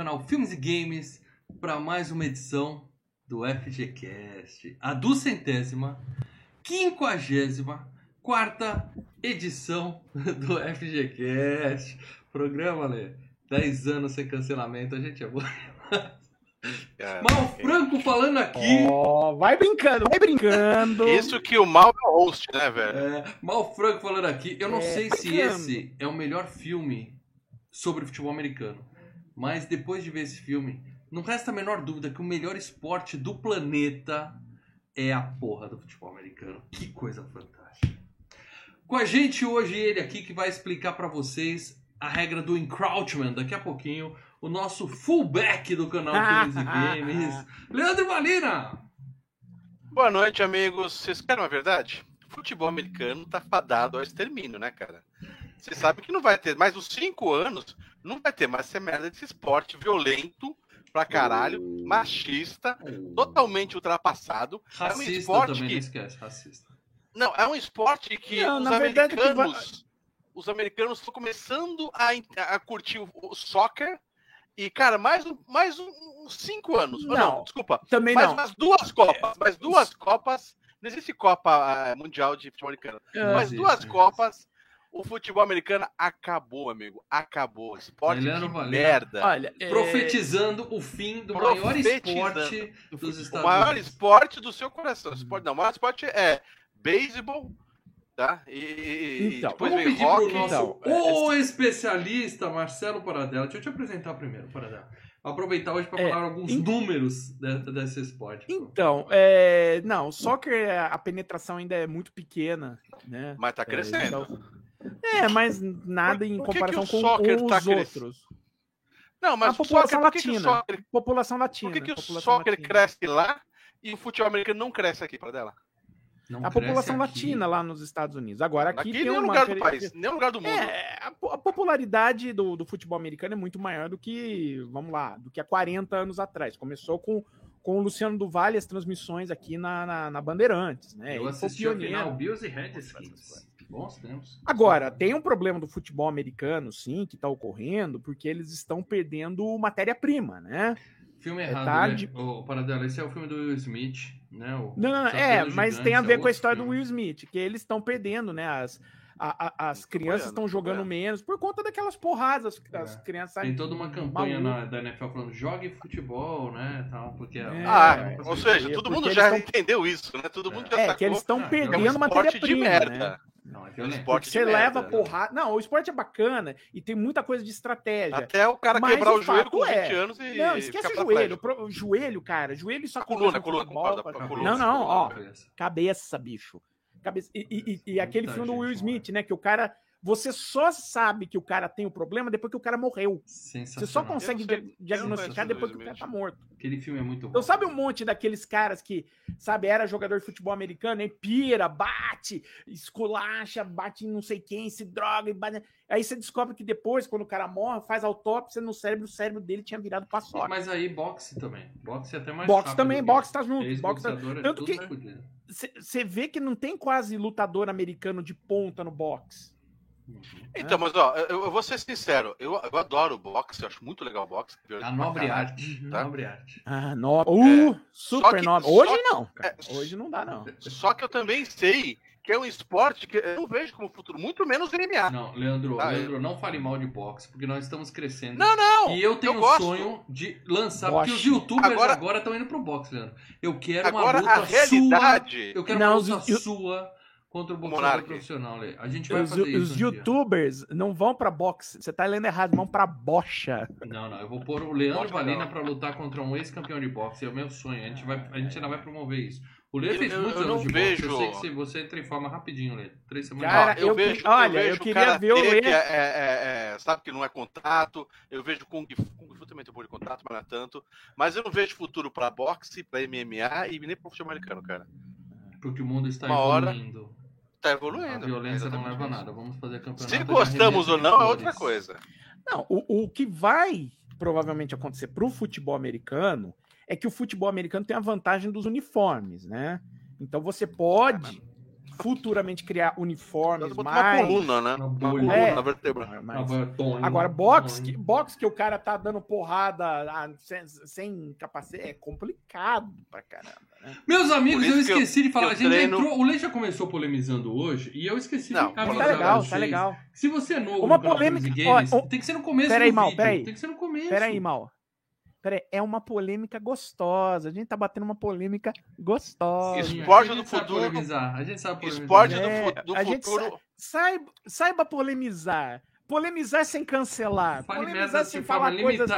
canal Filmes e Games para mais uma edição do FGCast, a duzentésima, quinquagésima, quarta edição do FGCast. Programa, né? 10 anos sem cancelamento, a gente é bom. Cara, Mal Franco falando aqui. Ó, vai brincando, vai brincando. Isso que o mal é o host, né, velho? É, Mal Franco falando aqui. Eu não É, sei se bacana. esse é o melhor filme sobre futebol americano. Mas depois de ver esse filme, não resta a menor dúvida que o melhor esporte do planeta é a porra do futebol americano. Que coisa fantástica. Com a gente hoje ele aqui que vai explicar pra vocês a regra do encroachment daqui a pouquinho. O nosso fullback do canal Filmes e Games, Leandro Valina. Boa noite, amigos. Vocês querem uma verdade? Futebol americano tá fadado ao extermínio, né, cara? Você sabe que não vai ter mais uns cinco anos, não vai ter mais essa merda desse esporte violento pra caralho, machista, totalmente ultrapassado. é um Racista esporte também, que- não esquece, racista. Não, é um esporte que Não, os verdade americanos. Os americanos estão começando a, a curtir o, o soccer. E, cara, mais, um- mais um- uns cinco anos. Ou Não. desculpa. Também mais não. umas duas Copas. Mais duas Copas. Não existe Copa ah, Mundial de Futebol Americano. Ah, mais existe, duas não Copas. O futebol americano acabou, amigo. Acabou. Esporte de merda. Olha, é, Profetizando o fim do maior esporte dos o Estados maior Unidos. esporte do seu coração. Esporte, não, o maior esporte é beisebol, tá? E, e- e Então, depois Vamos vem pedir rock. pro nosso então, o especialista Marcelo Paradela. Deixa eu te apresentar primeiro, Paradela. Vou aproveitar hoje para É, falar alguns números de- desse esporte. Então, é, não, o soccer, a penetração ainda é muito pequena, né? Mas tá É, crescendo. então- É, mas nada em Por que que comparação o com os tá crescendo? outros. Não, mas A o população soccer, por que que o latina. soccer, População latina. por que que o soccer latina. cresce lá e o futebol americano não cresce aqui para dela? Não A população aqui. latina lá nos Estados Unidos. Agora aqui Aqui tem nenhum uma lugar do país, nenhum lugar do mundo. É, a, a popularidade do, do futebol americano é muito maior do que, vamos lá, do que há 40 anos atrás. Começou com, com o Luciano do Vale as transmissões aqui na, na, na Bandeirantes, né? Eu Ele assisti pioneiro. final Bills e Redskins. Bons tempos. Agora, tem um problema do futebol americano, sim, que está ocorrendo, porque eles estão perdendo matéria-prima, né? Filme É errado, tarde. né? Ô, Paradela, esse é o filme do Will Smith, né? O Não, não, não, é, mas tem a é ver com a história do filme. Will Smith, que eles estão perdendo, né? As, a- a- as crianças estão jogando apoiando. menos por conta daquelas porradas, as É. crianças Tem toda uma campanha na, da NFL falando jogue futebol, né? Tal, porque É, Ah, é, ou porque- seja, todo mundo já tão- entendeu isso, né? Todo mundo já É, sacou que eles estão Ah, é perdendo é um matéria-prima, merda. né? Não, é violento. esporte Você leva merda. porrada. Não, o esporte é bacana e tem muita coisa de estratégia. Até o cara quebrar o o joelho com 20 é- anos e Não, esquece ficar o joelho. Pro- O joelho, cara, joelho isso A coluna, no coluna, futebol, concorda, cara. a coluna. Não, não, ó. Cabeça. Cabeça, bicho. Cabeça. E, e- e- e aquele filme do Will Smith, né? Que o cara. Você só sabe que o cara tem o problema depois que o cara morreu. Você só consegue dia- diagnosticar depois que o cara tá morto. Aquele filme é muito bom. Então, sabe um monte daqueles caras que, sabe, era jogador de futebol americano, aí pira, bate, esculacha, bate em não sei quem, se droga, e bate... aí você descobre que depois, quando o cara morre, faz autópsia no cérebro, o cérebro dele tinha virado paçoca. Mas aí boxe também. Boxe é até mais Boxe também, boxe tá junto. Boxe tá... é Tanto tudo que-. Você vê que não tem quase lutador americano de ponta no boxe. Uhum. Então, mas ó, eu, eu vou ser sincero, eu, eu adoro boxe, eu acho muito legal o boxe. A nobre caralho. arte. Tá. Nobre arte. Ah, no... uh, super que- nobre. Hoje que- não, cara. é, Hoje não dá, não. Só que eu também sei que é um esporte que eu não vejo como futuro, muito menos MMA. Não, Leandro, Tá, Leandro, não fale mal de boxe, porque nós estamos crescendo. Não, não! E eu tenho um gosto. sonho de lançar, Boxe. porque os youtubers Agora- estão indo pro boxe, Leandro. Eu quero Agora, uma luta a realidade. sua. Eu quero Não, uma luta os- sua contra o boxeador profissional, Lê. A gente vai Os, fazer isso. os um dia. youtubers não vão pra boxe. Você tá lendo errado, vão pra bocha. Não, não, eu vou pôr o Leandro Boxe Valina não. pra lutar contra um ex-campeão de boxe. É o meu sonho. A gente, vai, a gente ainda vai promover isso. O Lê Eu- fez eu- muitos eu anos não de vejo- boxe. Eu sei que se você entra em forma rapidinho, Lê. Três semanas. Cara, eu, eu vejo, que- olha, eu eu vejo queria karatê, ver o Lê- que é, é- é- é- sabe que não é contato. Eu vejo Kung Fu, Kung Fu também tem um pouco de contato, mas não é tanto. Mas eu não vejo futuro pra boxe, pra MMA e nem pro futebol americano, cara. Porque o mundo está Uma hora- evoluindo. Tá A evoluindo. violência não leva a nada. Vamos fazer campeonato. Se gostamos ou não é outra coisa. Não, o, o que vai provavelmente acontecer pro futebol americano é que o futebol americano tem a vantagem dos uniformes, né? Então você pode futuramente criar uniformes, botar uma mais... coluna, né? Uma coluna É. vertebral. mais- Agora, Tony. que, boxe que o cara tá dando porrada ah, sem, sem capacete é complicado pra caramba. Né? Meus amigos, eu que eu- esqueci de falar. A gente treino- entrou. O Lei já começou polemizando hoje e eu esqueci Não, de avisar tá legal, tá legal. Se você é novo Uma polêmica- Games, ó, ó, tem que ser no começo Pera aí, do Mal, vídeo. pera aí. Tem que ser no começo. Pera aí, Mal. Pera aí, é uma polêmica gostosa. A gente tá batendo uma polêmica gostosa. Esporte do futuro- polemizar. A gente sabe polemizar. Esporte do, É, do a gente futuro. Saiba, saiba polemizar. Polemizar sem cancelar. Fale polemizar merda sem falar coisas.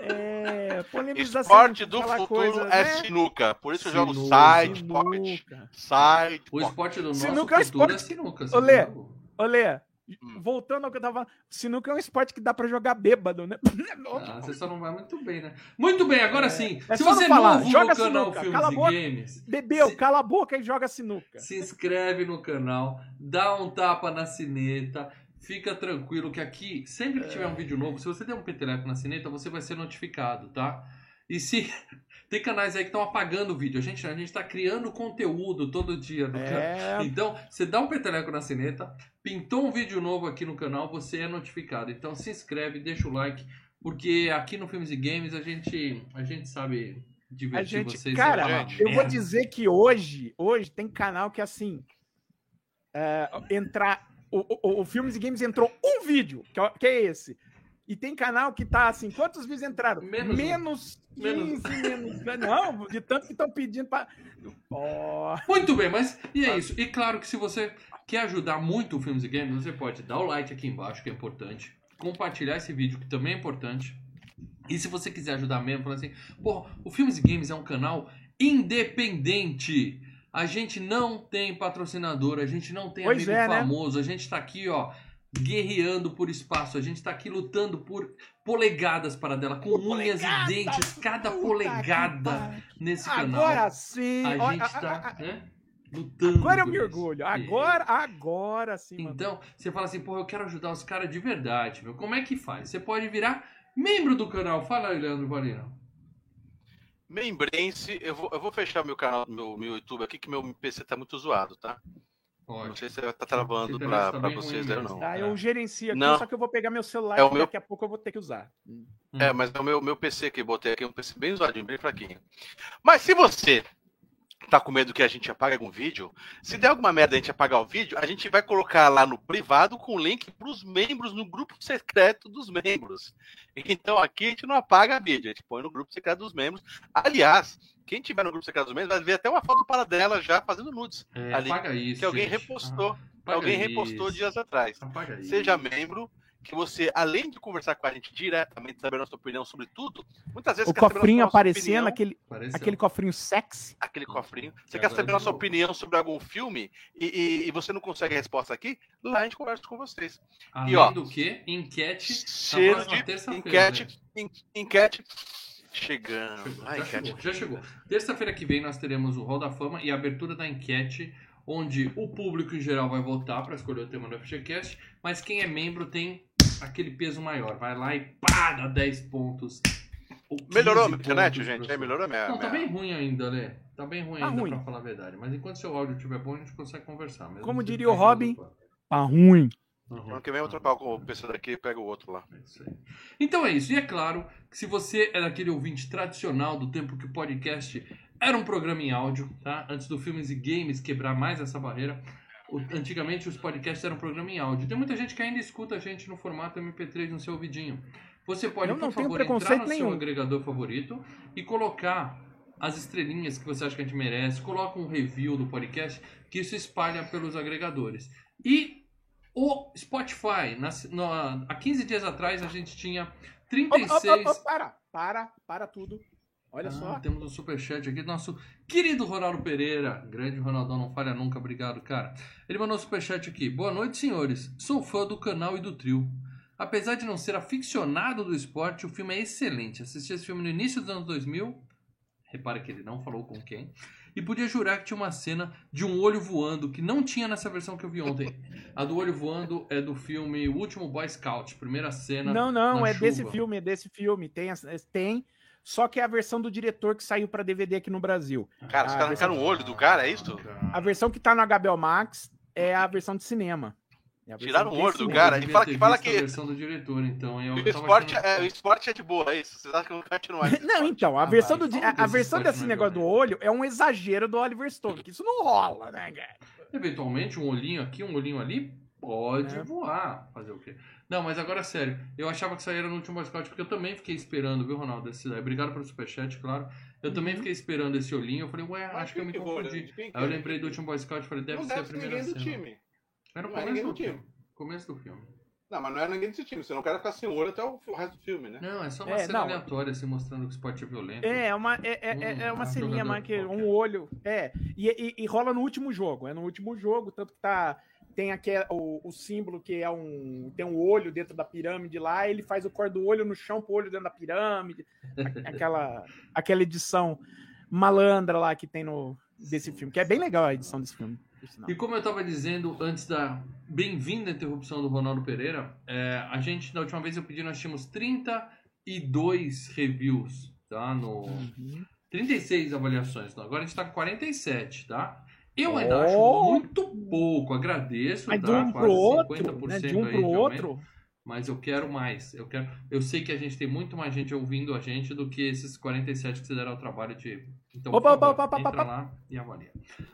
É, polemizar Esporte do futuro coisas, é né? sinuca. Por isso eu jogo Sinuca. side pocket. Sinuca. Side O pocket. esporte do nosso Sinuca é futuro é esporte- sinuca. Ô, Lê, sabe? Olê, Hum. voltando ao que eu tava falando, sinuca é um esporte que dá pra jogar bêbado, né? Ah, você só não vai muito bem, né? Muito bem, agora sim. é se você é não falar, novo joga no canal sinuca, Filmes cala e boca. Games, Bebeu, Se- cala a boca e joga sinuca. se inscreve no canal, dá um tapa na sineta, fica tranquilo que aqui, sempre que tiver um vídeo novo, se você der um peteleco na sineta, você vai ser notificado, tá? E se... Tem canais aí que estão apagando o vídeo. A gente, a gente tá criando conteúdo todo dia no canal. É, Então, você dá um peteleco na sineta, pintou um vídeo novo aqui no canal, você é notificado. Então se inscreve, deixa o like, porque aqui no Filmes e Games a gente, a gente sabe divertir gente, vocês. cara, é eu vou dizer que hoje, hoje tem canal que assim, é, entrar, o, o, o Filmes e Games entrou um vídeo, que é, que é esse. E tem canal que tá assim, quantos vídeos entraram? Menos menos 15, Menos. menos. Não, de tanto que estão pedindo pra. Ó, Muito bem, mas e é isso. E claro que se você quer ajudar muito o Filmes e Games, você pode dar o like aqui embaixo, que é importante. Compartilhar esse vídeo, que também é importante. E se você quiser ajudar mesmo, falar assim, porra, o Filmes e Games é um canal independente. A gente não tem patrocinador, a gente não tem Pois amigo é, né? famoso, a gente tá aqui, ó, guerreando por espaço, a gente tá aqui lutando por polegadas para dela, com unhas Polegada, e dentes, cada polegada nesse canal. Agora sim! A gente a- tá, a- a- né? Lutando. Agora eu por me orgulho. E- Agora, agora sim, mano. Então, você fala assim, pô, eu quero ajudar os caras de verdade, meu. Como é que faz? Você pode virar membro do canal. Fala aí, Leandro Valina. Membrense, eu vou, eu vou fechar meu canal, meu, meu YouTube aqui, que meu PC tá muito zoado, tá? Não sei se vai estar travando internet pra, tá pra bem vocês ou mesmo. não. Tá, É. eu gerencio aqui, Não. só que eu vou pegar meu celular É meu- daqui a pouco eu vou ter que usar. É, mas é o meu, meu PC que eu botei aqui, um PC bem zoadinho, bem fraquinho. Mas se você tá com medo que a gente apague algum vídeo, se der alguma merda a gente apagar o vídeo, a gente vai colocar lá no privado com o link pros membros no grupo secreto dos membros. Então aqui a gente não apaga vídeo, a gente põe no grupo secreto dos membros. Aliás, quem tiver no grupo secreto dos membros vai ver até uma foto para dela já fazendo nudes. É, Ali, apaga isso. que alguém gente. repostou. Ah, alguém repostou isso. dias atrás. Apaga isso. Seja membro, que você, além de conversar com a gente diretamente, saber a nossa opinião sobre tudo, muitas vezes O quer saber a cofrinho nossa aparecendo, opinião, aquele, Apareceu. aquele cofrinho sexy. aquele cofrinho. Você quer saber nossa opinião sobre algum filme e, e- e você não consegue a resposta aqui, lá a gente conversa com vocês. Além E, ó, do que, enquete Cheiro de terça-feira, enquete, né? en- enquete chegando. Chegou, Ah, já enquete. chegou, já chegou. Terça-feira que vem nós teremos o Hall da Fama e a abertura da enquete, onde o público em geral vai votar para escolher o tema do FGCast, mas quem é membro tem aquele peso maior. Vai lá e pá, dá 10 pontos. ou 15 Melhorou a internet, gente? É, melhorou a minha. Não, tá bem ruim ainda, Lê. Tá bem ruim Tá ainda, ruim. pra falar a verdade. Mas enquanto seu áudio estiver bom, a gente consegue conversar. mesmo Como diria o Robin. Tá ruim. Uhum. Ano que vem eu trocar o PC daqui e pego o outro lá. É isso aí. Então é isso. E é claro que se você é daquele ouvinte tradicional do tempo que o podcast era um programa em áudio, tá? Antes do Filmes e Games quebrar mais essa barreira, o- antigamente os podcasts eram um programa em áudio. Tem muita gente que ainda escuta a gente no formato MP3 no seu ouvidinho. Você pode, Eu não por favor, entrar no seu nenhum. agregador favorito e colocar as estrelinhas que você acha que a gente merece, coloca um review do podcast, que isso espalha pelos agregadores. E o Spotify, na, na- há 15 dias atrás a gente tinha Opa, 36. opa, opa, para, para, para tudo. Olha Ah, só. Temos um superchat aqui do nosso querido Ronaldo Pereira. Grande Ronaldão, não falha nunca, obrigado, cara. Ele mandou um superchat aqui. Boa noite, senhores. Sou fã do canal e do trio. Apesar de não ser aficionado do esporte, o filme é excelente. Assisti esse filme no início dos anos 2000. Repara que ele não falou com quem. E podia jurar que tinha uma cena de um olho voando que não tinha nessa versão que eu vi ontem. A do olho voando é do filme O Último Boy Scout, primeira cena. Não, não, na é desse chuva. filme, é desse filme. Tem, tem só que é a versão do diretor que saiu para DVD aqui no Brasil. Cara, os caras versão- arrancaram o olho do cara, é isso? A versão que tá no HBO Max é a versão de cinema. É Tiraram o olho do cara. Eu e fala fala que- a versão do diretor, então. Eu O esporte, achando- é, o esporte é de boa, é isso. Vocês acham que não continua isso? Não, então, a Ah, versão, vai, do, a, a desse versão desse negócio do olho é um exagero do Oliver Stone, que isso não rola, né, cara? Eventualmente, um olhinho aqui, um olhinho ali, pode É. voar. Fazer o quê? Não, mas agora sério, eu achava que saíram no último Boy Scout, porque eu também fiquei esperando, viu, Ronaldo? Esse. Obrigado pelo superchat, claro. Eu Uhum. também fiquei esperando esse olhinho. Eu falei, ué, Mas acho que eu me confundi. Aí eu é? lembrei do último Boy Scout e falei, deve Não ser a deve ser primeira ninguém do cena. time. Era no Não é começo ninguém do do time. filme. Começo do filme. Não, mas não é ninguém desse time, senão o cara ficar sem olho até o resto do filme, né? Não, é só uma É, cena não. aleatória, assim, mostrando que o esporte é violento. É, uma, é, é, é- é Um uma ceninha mais que qualquer. um olho. É, e, e- e rola no último jogo. É no último jogo, tanto que tá. Tem aquele, o, o símbolo que é um. Tem um olho dentro da pirâmide lá, ele faz o cor do olho no chão pro olho dentro da pirâmide. Aquela, aquela edição malandra lá que tem no desse filme, que é bem legal a edição desse filme. E como eu estava dizendo antes da bem-vinda interrupção do Ronaldo Pereira, é, a gente, da última vez eu pedi, nós tínhamos 32 reviews, tá? No, Uhum. 36 avaliações. Agora a gente tá com 47, tá? Eu ainda Oh! acho muito pouco, agradeço, Mas tá? de um Quase pro outro, 50% né? De um aí pro outro. Mas eu quero mais. Eu quero. Eu sei que a gente tem muito mais gente ouvindo a gente do que esses 47 que você deram o trabalho de. Então, Opa, favor, opa, opa, opa, entra opa. lá e avalia.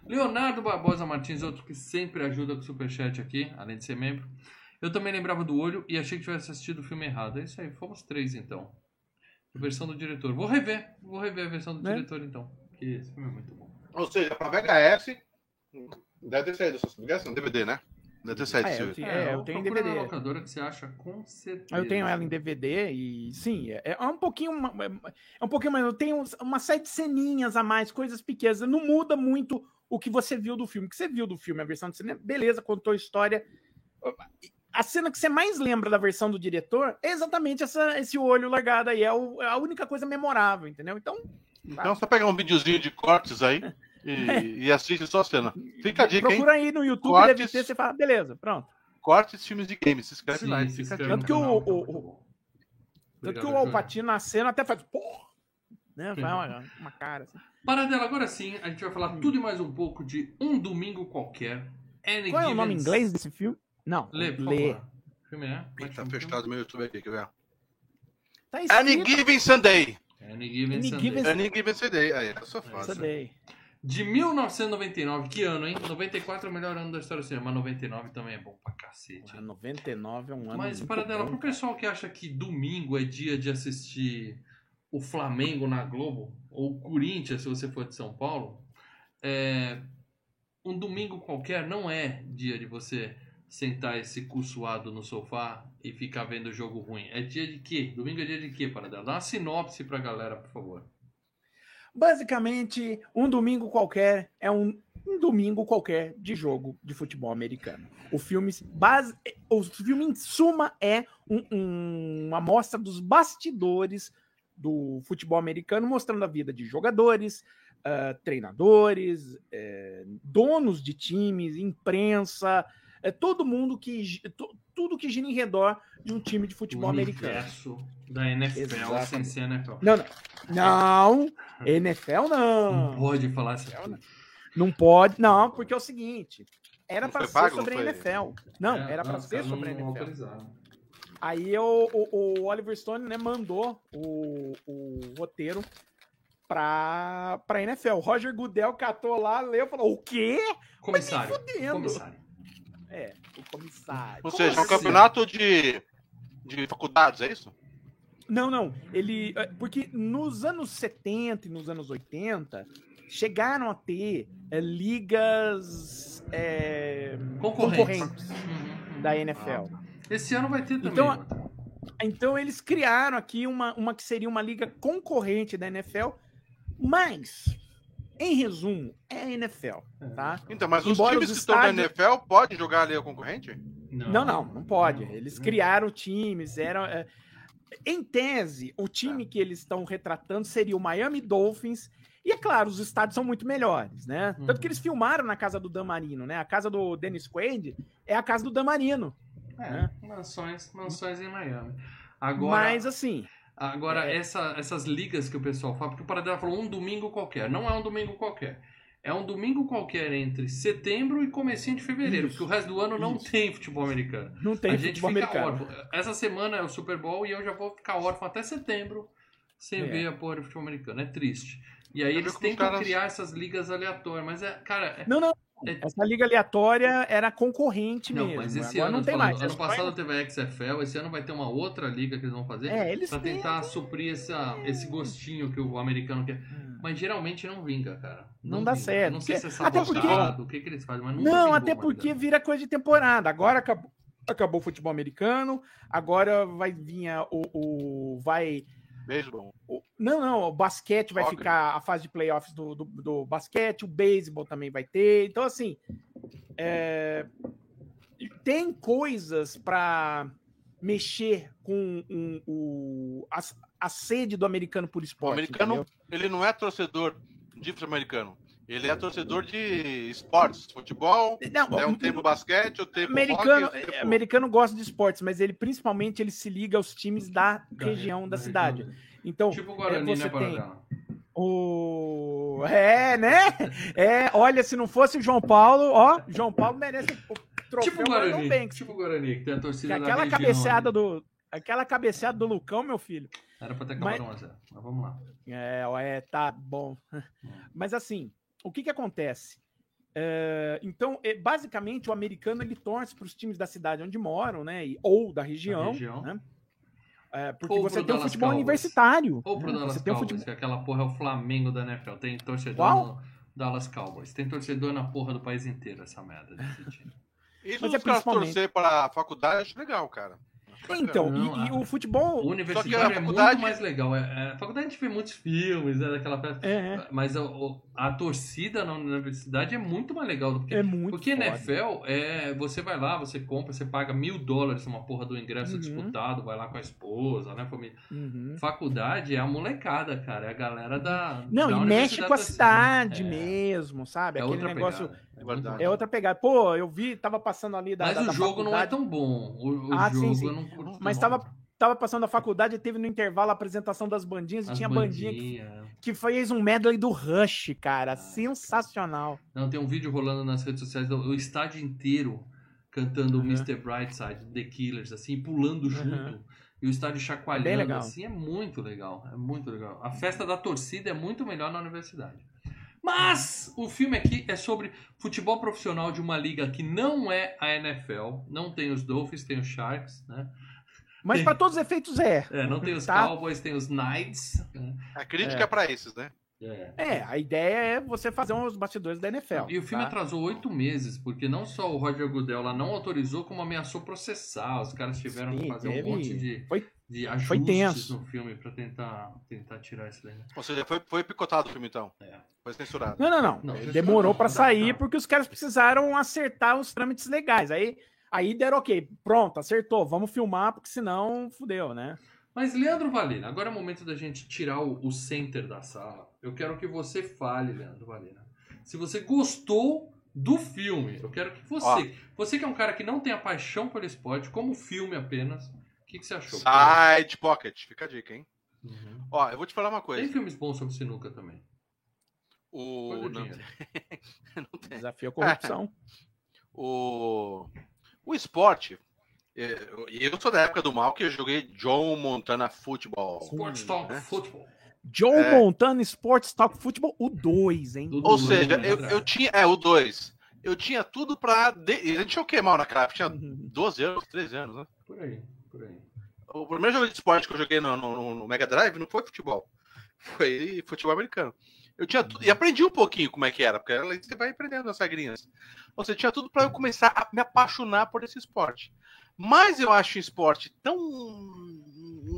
Leonardo Barbosa Martins, outro que sempre ajuda com o superchat aqui, além de ser membro. Eu também lembrava do olho e achei que tivesse assistido o filme errado. É isso aí, fomos três então. A versão do diretor. Vou rever, vou rever a versão do Né? diretor então. Porque esse filme é muito bom. Ou seja, pra VHS, deve ter saído essa não, DVD, né? Deve ter saído. É, esse- eu te- é, eu tenho em na DVD. locadora que você acha com certeza. Eu tenho ela em DVD e sim, é, é um pouquinho ma- é um pouquinho mais, eu tenho uma série de ceninhas a mais, coisas pequenas, não muda muito o que você viu do filme. O que você viu do filme, a versão de cinema, beleza, contou a história. A cena que você mais lembra da versão do diretor é exatamente essa, esse olho largado aí, é, o- é a única coisa memorável, entendeu? Então, Então só pegar um videozinho de cortes aí e, e assiste só a cena. Fica a dica, hein? procura aí no YouTube, Cortes. deve ter, você fala, beleza, pronto. Cortes filmes de games. Se inscreve Sim, lá. se inscreve. Tanto que o- o-. Tanto que o. Alpatino na cena até faz, porra, né? Faz uma, uma cara assim. Paradela, agora sim, a gente vai falar tudo e mais um pouco de Um Domingo Qualquer. Any Qual é o nome em inglês desse filme? Não, Lê, por Lê. favor. Filme é? Tá fechado meu YouTube aqui, quer ver? Tá Any. Given Sunday. Any Given Sunday. Any Given Sunday. Aí, eu sou fácil. daí. De 1999, que ano, hein? 94 é o melhor ano da história do cinema, mas 99 também é bom pra cacete. Ah, 99 é um ano. Mas, muito Paradela, bom, pro pessoal que acha que domingo é dia de assistir o Flamengo na Globo, ou o Corinthians, se você for de São Paulo, é, um domingo qualquer não é dia de você sentar esse cu suado no sofá e ficar vendo jogo ruim. É dia de quê? Domingo é dia de quê, Paradela? Dá uma sinopse pra galera, por favor. Basicamente, um domingo qualquer é um, um domingo qualquer de jogo de futebol americano. O filme, base, o filme em suma, é um- um- uma amostra dos bastidores do futebol americano, mostrando a vida de jogadores, ah, treinadores, eh, donos de times, imprensa, é todo mundo que to- tudo que gira em redor de um time de futebol o americano. Da NFL sem ser NFL. Não, não. Não, NFL Não não. pode falar NFL coisa. Não pode, não, porque é o seguinte, era Não para ser pago, sobre não a? NFL. Não, É, era para ser sobre a não NFL. Aí o, o, o Oliver Stone né, mandou o, o roteiro pra, pra NFL. Roger Goodell catou lá, leu e falou: o quê? Comissário. Comissário. É, o comissário. Ou Como seja, é um assim? campeonato de, de faculdades, é isso? Não, não. Ele. é, Porque nos anos 70 e nos anos 80 chegaram a ter é, ligas é, Concorrentes. concorrentes Uhum. da NFL. Esse ano vai ter também. Então? Então eles criaram aqui uma, uma que seria uma liga concorrente da NFL, mas, em resumo, é a NFL, tá? Então, mas os Embora times os que estão na estádios- NFL podem jogar ali a concorrente? Não, não, não pode. Não. Eles criaram times, eram. é, Em tese, o time Tá. que eles estão retratando seria o Miami Dolphins. E é claro, os estádios são muito melhores, né? Tanto Uhum. que eles filmaram na casa do Dan Marino, né? A casa do Dennis Quaid é a casa do Dan Marino. É, né? mansões, mansões em Miami. Agora, Mas assim, Agora, É. essa- essas ligas que o pessoal fala, porque o Paradela falou um domingo qualquer. Não é um domingo qualquer. É um domingo qualquer entre setembro e comecinho de fevereiro, Isso, porque o resto do ano não isso. tem futebol americano. Não tem a gente futebol fica americano. órfão. Essa semana é o Super Bowl e eu já vou ficar órfão até setembro sem É. ver a porra do futebol americano. É triste. E aí Eu eles tentam caras- criar essas ligas aleatórias, mas é, cara, é- Não, não. É- Essa liga aleatória era concorrente Não, mesmo. mas esse Agora ano, não tem falando, mais. ano passado teve a XFL, esse ano vai ter uma outra liga que eles vão fazer É, pra tentar suprir essa, esse gostinho que o americano quer. Hum. Mas geralmente não vinga, cara. Não dá vinga. certo, Não sei se é porque- até porque- o que, que eles fazem, mas Não, vingou, até porque vira coisa de temporada. Agora acabou, acabou o futebol americano, agora vai vir o, o- vai Beisebol. o- não, não, o basquete vai Soccer. ficar a fase de playoffs do, do, do basquete, o beisebol também vai ter. Então assim, é, tem coisas para mexer com um- o, a, a sede do americano por O esporte. americano, entendeu? ele não é torcedor de futebol americano. Ele é torcedor de esportes. Futebol, Não, é um tempo basquete, o tempo americano, tempo- americano gosta de esportes, mas ele principalmente ele se liga aos times da região da cidade. Então, Tipo o Guarani, é, você né, tem o é, né? É, olha, se não fosse o João Paulo, ó, João Paulo merece o troféu Tipo o Guarani, Banks. tipo o Guarani, que tem a Que torcida da aquela região cabeceada ali. do aquela cabeceada do Lucão, meu filho. Era pra ter Mas- acabado 1x0, mas vamos lá. É, é, tá bom. Mas assim, o que que acontece? É, então, é, basicamente, o americano ele torce para os times da cidade onde moram, né? e- ou da região, região. né? É, porque Ou você tem o Dallas futebol universitário. Ou pro né? Dallas você tem o Cowboys, futebol... que aquela porra é o Flamengo da NFL. Tem torcedor Qual? no Dallas Cowboys. Tem torcedor na porra do país inteiro, essa merda desse time. Isso Mas os é caras principalmente- torcer para a faculdade, eu acho legal, cara. Então, Não, e, e o futebol. O universitário é faculdade- muito mais legal. É, é- a faculdade a gente vê muitos filmes, né, daquela festa. É, é, Mas a, a torcida na universidade é muito mais legal do que. é muito. Porque foda. NFL é. Você vai lá, você compra, você paga mil dólares uma porra do ingresso Uhum. disputado, vai lá com a esposa, né, família. Uhum. Faculdade é a molecada, cara. É a galera da. Não, da e mexe com a da cidade É. mesmo, sabe? É Aquele outra negócio. pegada. É verdade. É outra pegada. Pô, eu vi, tava passando ali da. Mas da- o da jogo não é faculdade, tão bom. O, o Ah, sim, jogo sim. eu não curto. Mas não. tava, tava passando a faculdade e teve no intervalo a apresentação das bandinhas e As tinha bandinha que, bandinhas. que fez um medley do Rush, cara. Ah. Sensacional. Não, tem um vídeo rolando nas redes sociais do o estádio inteiro cantando Uhum. Mr. Brightside, The Killers, assim, pulando junto. E o estádio chacoalhando, assim, é muito legal. É muito legal. A festa da torcida é muito melhor na universidade. Mas o filme aqui é sobre futebol profissional de uma liga que não é a NFL. Não tem os Dolphins, tem os Sharks, né? Mas para todos os efeitos é. É, não tem os Tá. Cowboys, tem os Knights. né? A crítica É. é, pra esses, né? É. É, a ideia é você fazer uns bastidores da NFL. E o filme tá? atrasou oito meses, porque não só o Roger Goodell lá não autorizou, como ameaçou processar. Os caras tiveram que Sim, fazer teve- um monte de, Foi, de foi ajustes tenso. no filme pra tentar, tentar tirar isso daí. né? Ou seja, foi, foi picotado o filme, então. É. Foi censurado. Não, não, não. Não, Demorou para sair não. porque os caras precisaram acertar os trâmites legais. Aí, aí deram ok, pronto, acertou, vamos filmar, porque senão fudeu, né? Mas, Leandro Valina, agora é o momento da gente tirar o, o center da sala. Eu quero que você fale, Leandro Valina. Se você gostou do filme, eu quero que você, Ó. você que é um cara que não tem a paixão pelo esporte, como filme apenas, que, que você achou? Side Pocket. Fica a dica, hein? Uhum. Ó, eu vou te falar uma Tem coisa. filmes bons sobre sinuca também. O, não, não tem. Desafio a corrupção. o, o esporte. é, E eu sou da época do mal que eu joguei John Montana Football. Sports Talk né? Football. John É. Montana Sports Talk Futebol, o 2, hein? Do- Ou do- seja, do- eu, eu tinha. É, o 2. Eu tinha tudo pra. De... A gente tinha o que mal naquela época? Tinha Uhum. 12 anos, 13 anos, né? Por aí, por aí. O primeiro jogo de esporte que eu joguei no, no- no Mega Drive não foi futebol. Foi futebol americano. Eu tinha tudo. E aprendi um pouquinho como é que era, porque você vai aprendendo as regrinhas. Ou seja, tinha tudo para eu começar a me apaixonar por esse esporte. Mas eu acho o esporte tão.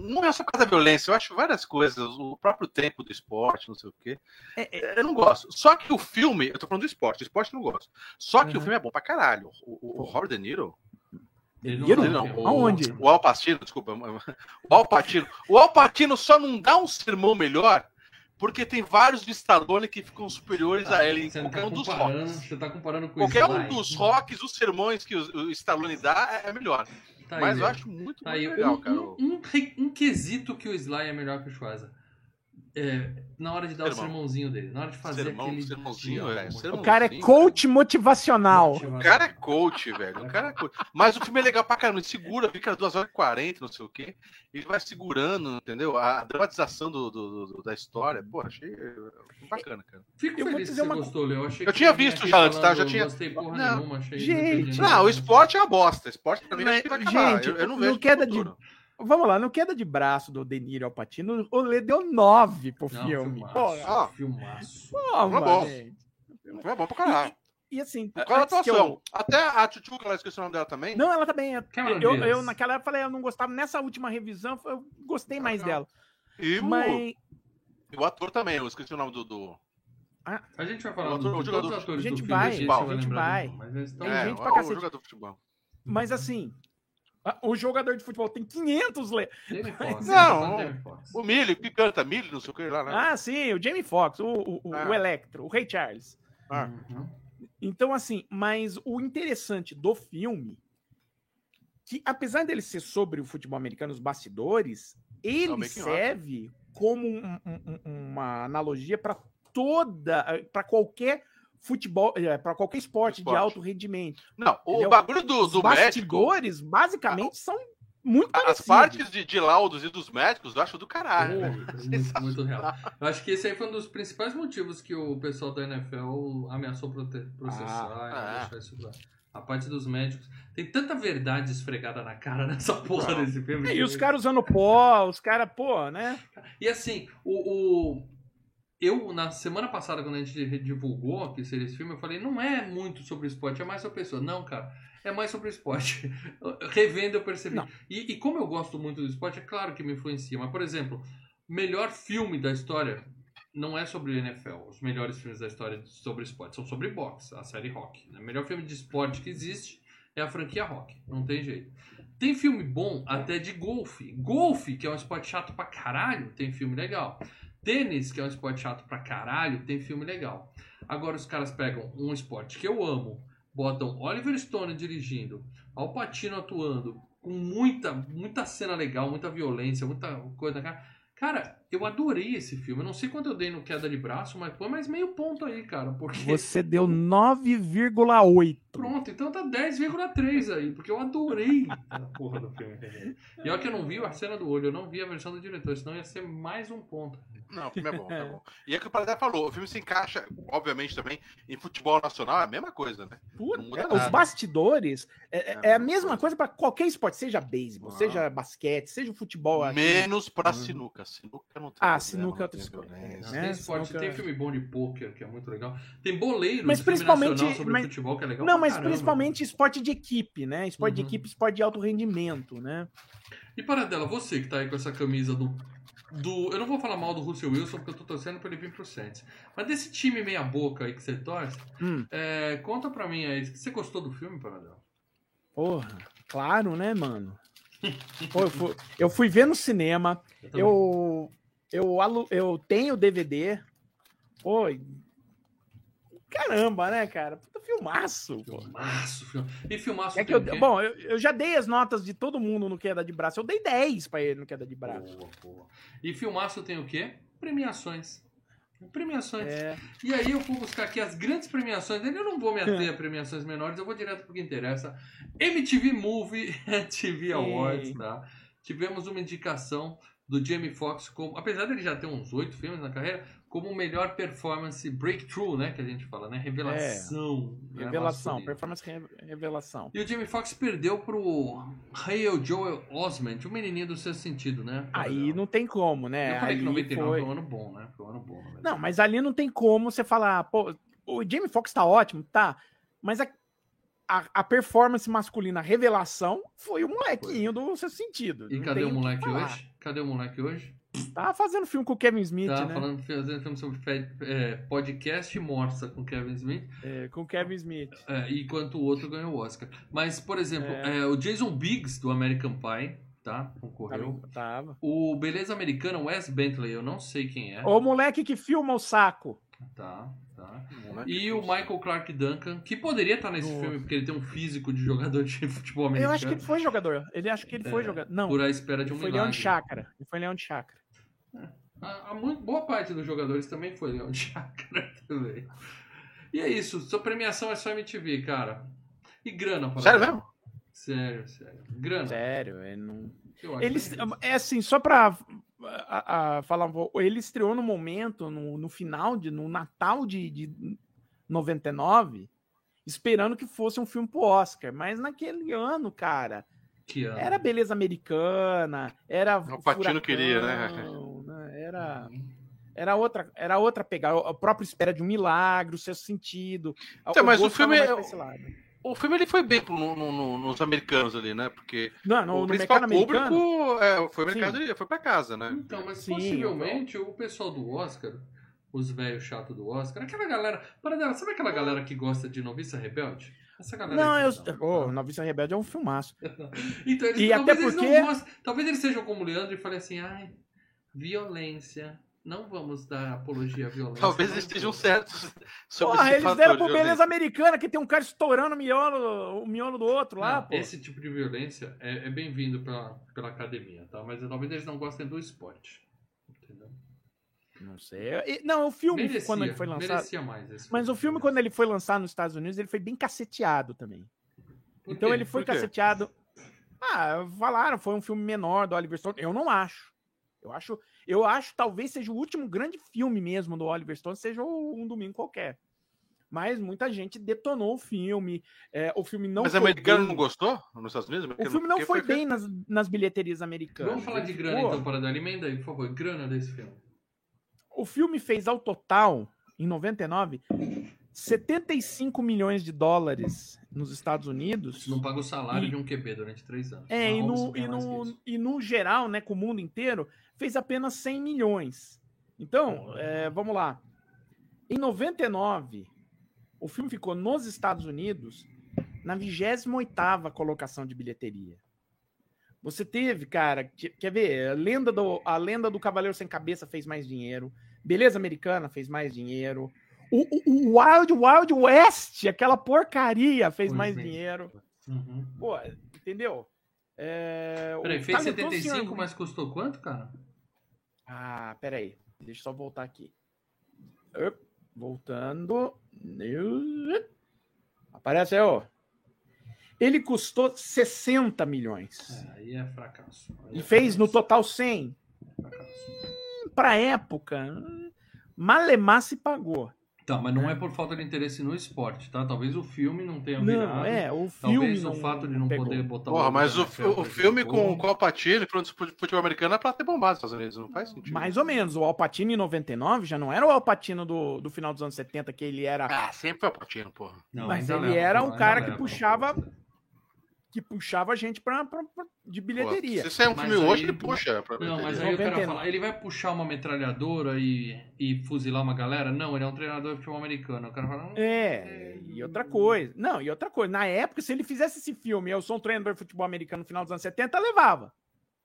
Não é só por causa da violência, eu acho várias coisas, o próprio tempo do esporte, não sei o quê. É, Eu não gosto. Só que o filme, eu tô falando do esporte, o esporte eu não gosto. Só que o Uhum. filme é bom pra caralho. O, o, o Robert De Niro, Ele tá ele não, o, Aonde? O Alpatino, desculpa. O Alpatino. O Alpatino só não dá um sermão melhor porque tem vários de Stallone que ficam superiores a ele em não qualquer tá um dos rocks. você tá comparando com Qualquer isso. um dos rocks, os sermões que o, o Stallone dá é, é melhor. Tá aí, Mas eu ó. acho muito, Tá muito aí, legal, um, cara. um, um, um quesito que o Sly é melhor que o Schwarza. É, na hora de dar o Sermão. sermãozinho dele, na hora de fazer Sermão, aquele... sermãozinho, dia, velho, amor. sermão. O cara é coach motivacional. O cara é coach, velho. O cara é coach. Mas o filme é legal pra caramba. Ele segura, fica 2 horas e 40, não sei o quê. Ele vai segurando, entendeu? A dramatização do, do- do- da história. Pô, achei é, bacana, cara. Fico Eu vou feliz que dizer você uma gostou, Léo. Eu que tinha visto já antes, tá? falando, Já tinha- Gostei porra Não. nenhuma, achei... Gente, Não, nada. o esporte é uma bosta. O esporte pra mim Mas, acho que vai acabar. gente, eu, eu não vejo queda de-. Vamos lá, no queda de braço do De Niro ao Patino, o Lê deu 9 pro Não, filme. filmaço, Pô, ó. filmaço. toma, bom. gente. É bom pra caralho. E assim, Qual a antes que eu- atuação? Até a Tchutchuca, ela esqueci o nome dela também. Não, ela também. é- Cameron Eu, eu, naquela época falei, eu não gostava. Nessa última revisão, eu gostei mais Legal. dela. E o, Mas. e o ator também, eu esqueci o nome do. do... A gente vai falar O ator- do, o de jogador- todos os atores A gente vai, a gente vai. do- Mas eles estão... Tem é, gente o, pra o cacete. jogador de futebol. Mas assim, o jogador de futebol tem 500 le... Não, Foxx. O Millie, que canta Millie, não sei o que lá, né? Ah, sim, o Jamie Foxx, o, o, o- Ah. o Electro, o Ray Charles. Ah. Uhum. Então, assim, mas o interessante do filme, que apesar dele ser sobre o futebol americano, os bastidores, o ele serve como um- um- uma analogia para toda, para qualquer futebol, para qualquer esporte, de Esporte. alto rendimento. Não, o Entendeu? bagulho do, Os do médico, bastidores, basicamente, são muito as parecidos. partes de, de laudos e dos médicos, eu acho do caralho. É, velho. muito, muito real. Eu acho que esse aí foi um dos principais motivos que o pessoal da NFL ameaçou processar Ah, e deixar isso lá. A parte dos médicos. Tem tanta verdade esfregada na cara nessa porra Não. desse filme. É, que E os caras usando pó, os caras, pô, né? E assim, o, o- Eu, na semana passada, quando a gente divulgou que seria esse filme, eu falei, não é muito sobre esporte, é mais sobre pessoa. Não, cara, é mais sobre esporte. Revendo eu percebi. E, e como eu gosto muito do esporte, é claro que me influencia. Mas, por exemplo, melhor filme da história não é sobre NFL. Os melhores filmes da história sobre esporte são sobre boxe, a série Rock. O melhor filme de esporte que existe é a franquia Rock. Não tem jeito. Tem filme bom até de golfe. Golfe, que é um esporte chato pra caralho, tem filme legal. Tênis, que é um esporte chato pra caralho, tem filme legal. Agora os caras pegam um esporte que eu amo, botam Oliver Stone dirigindo, Al Pacino atuando, com muita, muita cena legal, muita violência, muita coisa. Cara, cara eu adorei esse filme. Eu não sei quanto eu dei no queda de braço, mas põe mais meio ponto aí, cara. Porque. Você deu 9,8. Pronto, então tá 10,3 aí, porque eu adorei a porra do filme. E olha que eu não vi a cena do olho, eu não vi a versão do diretor, senão ia ser mais um ponto. Não, o filme é bom, é bom. E é o que o Paradé falou, o filme se encaixa, obviamente, também em futebol nacional, é a mesma coisa, né? Puta, é, os bastidores é, é- É, é a não mesma coisa. coisa para qualquer esporte, seja beisebol, Ah. seja basquete, seja o futebol. aqui. Menos pra Uhum. sinuca. Sinuca não tem Ah, problema, sinuca é outra escolha. violência. né? Tem esporte, Sinuca- tem filme bom de pôquer, que é muito legal. Tem boleiro, Mas principalmente- sobre mas- futebol, que é legal Não, mas caramba. principalmente esporte de equipe, né? Esporte de Uhum. equipe, esporte de alto rendimento, né? E Paradela, você que tá aí com essa camisa do. do eu não vou falar mal do Russell Wilson, porque eu tô torcendo pra ele vir pro Saints. Mas desse time meia-boca aí que você torce, Hum, é, conta pra mim aí. Você gostou do filme, Paradela? porra, claro, né, mano? Pô, eu, fui, eu fui ver no cinema, eu, eu, alu- eu tenho DVD. Pô, caramba, né, cara? Puta filmaço. Pô. Filmaço, filme. E filmaço É que tem eu, bom, eu, eu já dei as notas de todo mundo no queda de braço. Eu dei 10 pra ele no queda de braço. Boa, boa. E filmaço tem o quê? Premiações. Premiações. É, E aí eu vou buscar aqui as grandes premiações. Eu não vou me ater a premiações menores, eu vou direto pro que interessa. MTV Movie TV Awards, Sim. tá? Tivemos uma indicação do Jamie Foxx como, apesar dele já ter uns oito filmes na carreira, como o melhor performance breakthrough, né, que a gente fala, né, revelação. né, revelação, masculina. performance re- revelação. E o Jamie Foxx perdeu pro Hale Joel Osment, o menininho do seu sentido, né? Aí não tem como, né? Eu falei que Ali 99 foi- foi um ano bom, né? Foi um ano bom. Não, mas ali não tem como você falar, pô, o Jamie Foxx tá ótimo, tá, mas a, a, a performance masculina, a revelação, foi o molequinho do seu sentido. E não cadê o que moleque hoje? Cadê o moleque hoje? Tá fazendo filme com o Kevin Smith, Tá né? falando, fazendo filme sobre é, podcast morsa com Kevin Smith, É, com o Kevin Smith. é, enquanto o outro ganhou o Oscar. Mas, por exemplo, É. é, o Jason Biggs, do American Pie, tá? Concorreu. Tava. tava. O Beleza Americana, Wes Bentley, eu não sei quem é. O moleque que filma o saco. Tá, Tá? Não é E o. Michael Clark Duncan, que poderia estar nesse No- filme, porque ele tem um físico de jogador de futebol Eu americano. acho que ele foi jogador. Ele acho que ele foi É, jogador. Não, Por a espera de um ele foi leão de chácara. Ele foi leão de chácara. A, a muito, boa parte dos jogadores também foi leão de chácara também. E é isso. Sua premiação é só MTV, cara. E grana para Sério mesmo? Sério, sério. Grana. Sério, ele não. Eu acho Ele, que é é assim, só pra a- a- falar, ele estreou no momento, no, no final, de, no Natal de, de 99, esperando que fosse um filme pro Oscar. Mas naquele ano, cara, ano. era beleza americana, era. O Patino queria, né? Né? Era. Era outra, era outra pegada. A própria espera de um milagre, o seu sentido. Então, mas o filme é- pra esse lado. O filme ele foi bem no- no- no- nos americanos ali, né? Porque Não, no, o no principal público é, foi, Sim. mercado, foi pra casa, né? Então, mas Sim, possivelmente o pessoal do Oscar, os velhos chatos do Oscar, aquela galera. Para dela, sabe aquela galera que gosta de Noviça Rebelde? Essa galera. Não, aí eu. Oh, Noviça Rebelde é um filmaço. Então, eles, E talvez até eles porque- não gostem. Talvez eles sejam como o Leandro e falem assim, ai, violência. Não vamos dar apologia à violência. Talvez estejam vamos." certos sobre Porra, eles deram de pro violência. Beleza Americana, que tem um cara estourando o miolo, o miolo do outro lá, Não, pô. esse tipo de violência é, é bem-vindo pela, pela academia, tá? Mas talvez eles não gostem do esporte. Entendeu? Não sei. Não, o filme, Merecia, quando ele foi lançado. merecia mais esse Mas o filme, quando ele foi lançado nos Estados Unidos, ele foi bem caceteado também. Por Então quê? ele foi caceteado. Ah, falaram, foi um filme menor do Oliver Stone. Eu não acho. Eu acho, eu acho talvez seja o último grande filme mesmo do Oliver Stone, seja o- um domingo qualquer. Mas muita gente detonou o filme. é, o filme não Mas foi americano bem. não gostou nos Estados Unidos? O filme não foi feito- bem nas, nas bilheterias americanas. Vamos falar de Ele grana ficou- então, para dar emenda aí, por favor. Grana desse filme. O filme fez ao total, em 99, 75 milhões de dólares nos Estados Unidos. Não paga o salário E- de um QB durante três anos. É, e no, e, no, e no geral, né, com o mundo inteiro, fez apenas 100 milhões. Então, é, vamos lá. Em 99, o filme ficou nos Estados Unidos na 28ª colocação de bilheteria. Você teve, cara, que- quer ver? A lenda, do, a lenda do Cavaleiro Sem Cabeça fez mais dinheiro. Beleza Americana fez mais dinheiro. O, o- o Wild Wild West, aquela porcaria, fez Pois mais bem. dinheiro. Uhum. Pô, entendeu? É, Peraí, fez talentoso 75, senhor- mas custou quanto, cara? Ah, peraí. Deixa eu só voltar aqui. Voltando. New- Aparece aí, ó. Ele custou 60 milhões. É, aí é fracasso. Aí E é fez no total 100. Fracasso. Pra época, hum, Malemar se pagou. Tá, mas não é por falta de interesse no esporte, tá? Talvez o filme não tenha Não, virado. é, o filme Talvez não o fato de não pegou. poder botar Porra, mas o, o, o filme com o Copatino, falando de futebol americano, é pra ter bombado nos Estados Unidos, não faz sentido. Mais ou menos. O Alpatino em 99 já não era o Alpatino do, do final dos anos 70, que ele era Ah, sempre foi o Patino, porra. Não, Mas ele leva, era não, um cara que puxava- que puxava a gente pra, pra- pra- de bilheteria. Pô, se sair um Mas filme hoje, aí- ele puxa. Pra Não, mas aí eu quero 99. falar, ele vai puxar uma metralhadora e, e fuzilar uma galera? Não, ele é um treinador de futebol americano. Eu quero falar, hum, É, e outra coisa. Não, e outra coisa. Na época, se ele fizesse esse filme, eu sou um treinador de futebol americano no final dos anos 70, levava.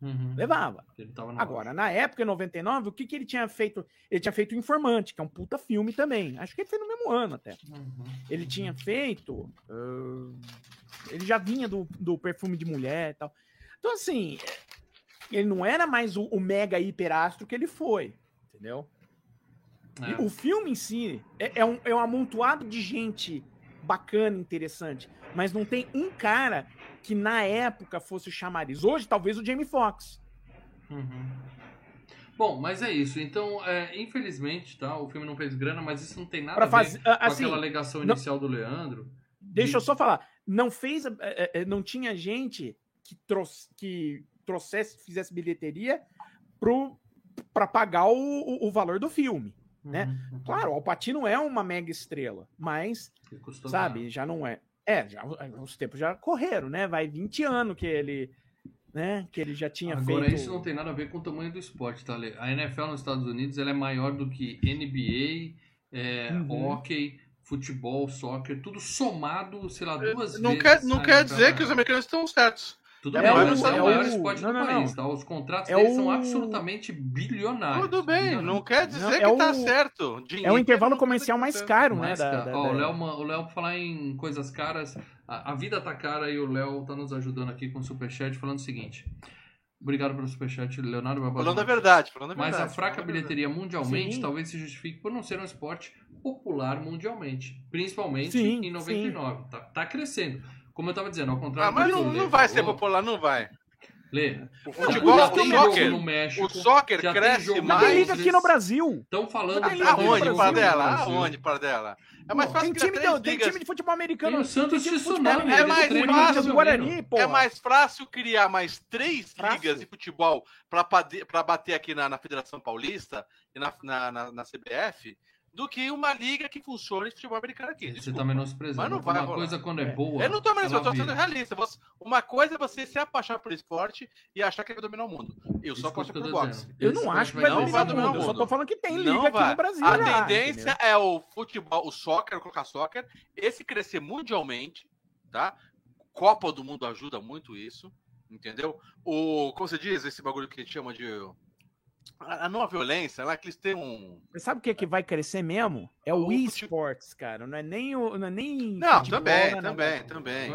uhum. Levava. Ele tava na Agora, na época, em 99, o que, que ele tinha feito? Ele tinha feito o Informante, que é um puta filme também. Acho que ele fez no mesmo ano até. Uhum. Ele tinha feito. ah, ele já vinha do, do perfume de mulher e tal. Então, assim, ele não era mais o, o mega hiperastro que ele foi. Entendeu? É. o filme em si é, é um, é um amontoado de gente bacana, interessante. Mas não tem um cara que na época fosse o chamariz. Hoje, talvez o Jamie Foxx. Uhum. Bom, mas é isso. Então, é, infelizmente, tá? O filme não fez grana, mas isso não tem nada Pra a ver fazer. com Assim, aquela alegação não- inicial do Leandro. deixa eu só falar. Não fez. é, é, é, não tinha gente que, trouxe, que trouxesse, fizesse bilheteria pro, pra pagar o, o, o valor do filme. Né? Uhum. Claro, o Alpatino é uma mega estrela, mas sabe, caro. já não é. É, já, os tempos já correram, né? Vai 20 anos que ele, né, que ele já tinha Agora, feito. isso não tem nada a ver com o tamanho do esporte, tá? A NFL nos Estados Unidos ela é maior do que NBA, é, Uhum. hockey, futebol, soccer, tudo somado, sei lá, duas Não vezes. quer, não quer dizer que é os americanos estão certos. Tudo É bem, o- é é o maior o- esporte não, do não, país, não. tá? Os contratos É deles o- são absolutamente bilionários. Tudo bem, não quer dizer Não, que é tá o- certo. É Dinheiro o intervalo quer comercial mais que tá caro, Mas, né? da- cara, da- ó, o da- o Léo, pra falar em coisas caras, a, a vida tá cara e o Léo tá nos ajudando aqui com o Superchat falando o seguinte. Obrigado pelo Superchat, Leonardo Barbosa. Falando a verdade, falando a Mas verdade. a fraca falando a verdade. bilheteria mundialmente Sim. talvez se justifique por não ser um esporte popular mundialmente. Principalmente Sim, em 99. Tá, tá crescendo. Como eu tava dizendo, ao contrário Ah, mas do que não, não vai ser popular, não vai. Lê, O futebol, já o tem soccer, no México. o soccer já tem cresce tem mais. liga aqui no Brasil. Estão falando tem no Aonde, Brasil, Pardela? Aonde, Pardela? É mais fácil tem criar time, três de, tem time de futebol americano. Tem o Santos time de Tsunami, futebol é americano, mais tem fácil, Guarani, pô. É mais fácil criar mais três Fácil. ligas de futebol para bater aqui na, na Federação Paulista e na, na, na- na CBF do que uma liga que funcione de futebol americano aqui. Você desculpa. tá menosprezando. Mas não vai Uma rolar. coisa quando é É. boa. Eu não tô menos, eu tô sendo realista. Você- Uma coisa é você se apaixonar por esporte e achar que vai dominar o mundo. Eu Isso tô por dizendo. boxe. Eu não acho que vai não dominar vai o dominar mundo. o Eu só mundo. tô falando que tem Não liga aqui vai. no Brasil. A já, tendência entendeu? é o futebol, o soccer, colocar soccer, esse crescer mundialmente, tá? Copa do Mundo ajuda muito isso, entendeu? O, como você diz, esse bagulho que a gente chama de a a não violência, lá que eles têm um Você sabe o que, que vai crescer mesmo? É o O fute- eSports, cara. Não é nem o. Não, é nem Não, futebol, também, não é também, nada. também.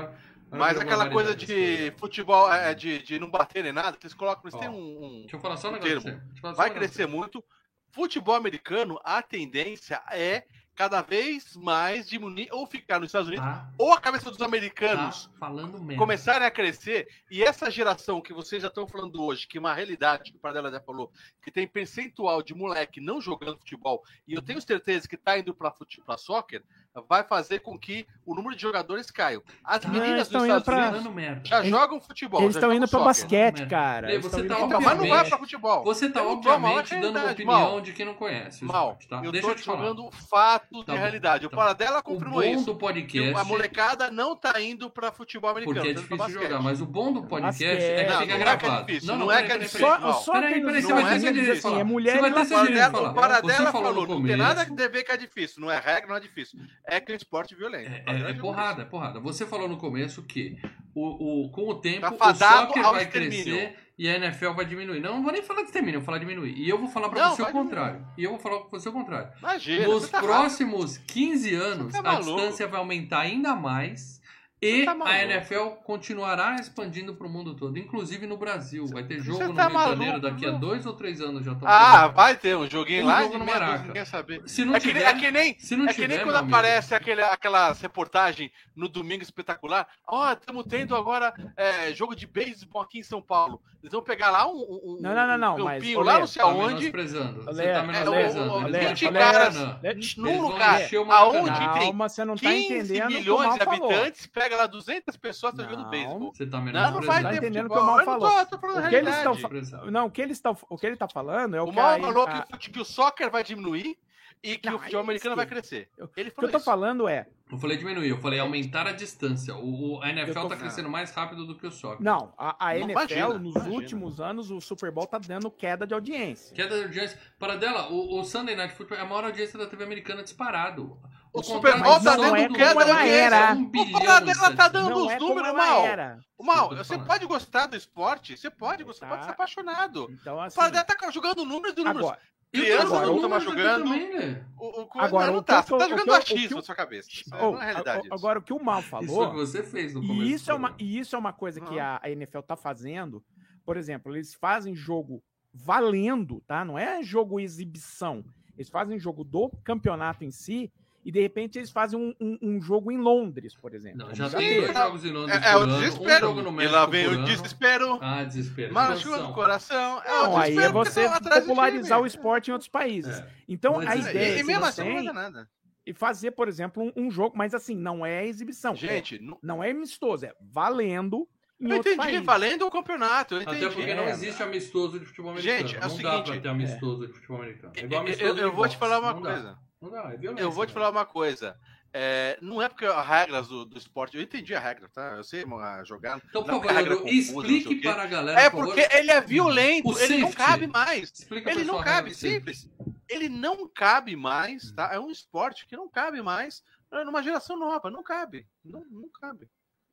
Mas aquela coisa de futebol, é, de, de não bater nem nada, que eles colocam, eles Ó, têm um, um- Deixa eu falar só um negócio. termo. pra você. Deixa eu falar só vai crescer muito. Futebol americano, a tendência é cada vez mais diminuir ou ficar nos Estados Unidos, Tá, ou a cabeça dos tá americanos falando merda. começarem a crescer, e essa geração que vocês já estão falando hoje, que é uma realidade, que o Pardella já falou, que tem percentual de moleque não jogando futebol, e eu tenho certeza que está indo para para soccer, vai fazer com que o número de jogadores caia. As Não, meninas eles dos Estados pra- Unidos falando merda. já Eles- jogam futebol. Eles estão indo soccer. basquete, cara. Eles você tá indo Então, mas não vai obviamente- para futebol. Você tá, mal, obviamente, dando opinião mal. de quem não conhece Mal, esporte, tá? eu eu te jogando fato Tá de bom, realidade. tá o Paradela O confirmou bom isso. do que podcast... a molecada não tá indo para futebol americano. Porque é pra difícil basquete. jogar, mas o bom do podcast é que Não, fica não é que é gravado. difícil, não é que é difícil. Só, Não. só Peraí, peraí, você vai ter direito assim, falar. é mulher Você vai ter esse lavar- direito o Paradela falou não tem nada que ver que é difícil. Não é regra, não é difícil. É que o esporte violento. É, é, é porrada, é porrada. Você falou no começo que o, o- com o tempo Tá o fadado soccer ao vai extermínio. crescer e a NFL vai diminuir. Não, não vou nem falar de extermínio, eu vou falar diminuir. E eu vou falar pra Não, você o contrário. E eu vou falar pra você o contrário. Imagina. Nos tá próximos 15 anos, tá a distância vai aumentar ainda mais. E tá a. NFL continuará expandindo para o mundo todo, inclusive no Brasil. Vai ter jogo Você no tá Rio de Janeiro daqui a dois ou três anos já Ah, vai ter um joguinho Um lá jogo no dúzia, Maraca. ninguém saber. Se não É que, nem- tiver, é que nem, se não é que nem tiver, quando aparece aquele, aquelas reportagens no Domingo Espetacular. Ó, estamos tendo agora é, jogo de beisebol aqui em São Paulo. Eles vão pegar lá um, um, Não, não, não, não, um mas, lá Lê, não sei Tá aonde. menosprezando. Você Lê, tá é, menosprezando. o- o- Lê, vão 20 encher caras-. Lê, Num lugar aonde tem Calma, você não tá 15 entendendo o o milhões Mal de falou. habitantes, pega lá 200 pessoas tá jogando Não. beisebol. Você tá Não, não menosprezando. vai tá entendendo o que o Mal não falou. tô, tô falando a O que eles estão Menosprezando. Não, o que, eles estão, o que ele tá falando é o, O que Mal a- falou o que o soccer vai diminuir e que Não, o futebol americano vai crescer. Eu- Ele O que eu tô isso. falando é. Eu falei diminuir, eu falei aumentar a distância. O, o- a NFL tô- tá crescendo mais rápido do que o soccer. Não, a, a Não, NFL, imagina, nos imagina. últimos anos, o Super Bowl tá dando queda de audiência. Queda de audiência. Para dela, o, o Sunday Night Football é a maior audiência da TV americana disparado. O contrato Super Bowl tá dando do queda de audiência. é um O bilhão Paradela e tá dando Não os é números, ela Mal. era. Mal, você falando. pode gostar do esporte, você pode, você Tá. pode ser apaixonado. Então, O assim. Paradela tá jogando números de números. Agora, Jogando não tão números aqui jogando. Também, né? O, o, co- Agora, não, o não tá, que você tá o que jogando achismo que na sua cabeça. Isso oh, é realidade. isso. agora, o que o Mal Isso falou. que você fez no começo. E isso, é uma, e isso é uma coisa que Uhum. a, a NFL tá fazendo. Por exemplo, eles fazem jogo valendo, tá? Não é jogo exibição. Eles fazem jogo do campeonato em si e de repente eles fazem um, um- um jogo em Londres, por exemplo. Não, Como já tem dois jogos em Londres É, é o desespero. Um jogo no e lá vem o desespero. Ah, desespero. Machuca no coração. É o Não, aí é você do popularizar o esporte em outros países. É. Então, Mas a isso aí- ideia E, e mesmo assim não nada. é fazer, por exemplo, um, um jogo, mas assim, não é exibição. Gente, não, É- não é amistoso, é valendo em eu entendi, países. valendo o campeonato. Eu entendi. Até porque não É, existe amistoso de futebol americano. Gente, é o não dá seguinte, pra ter amistoso de futebol americano. É Eu, igual eu- amistoso eu de vou te falar uma Não dá. coisa. Não é violência. Eu vou te cara. falar uma coisa. É, não é porque as regras do, do esporte. Eu entendi a regra, tá? Eu sei a jogar. Então, não é por porque a regra favor, explique para a galera. É por favor. porque ele é violento, O ele não cabe mais. Explica Ele não cabe, de simples. Ele não cabe mais, tá? É um esporte que não cabe mais é, numa geração nova. Não cabe. Não, não cabe.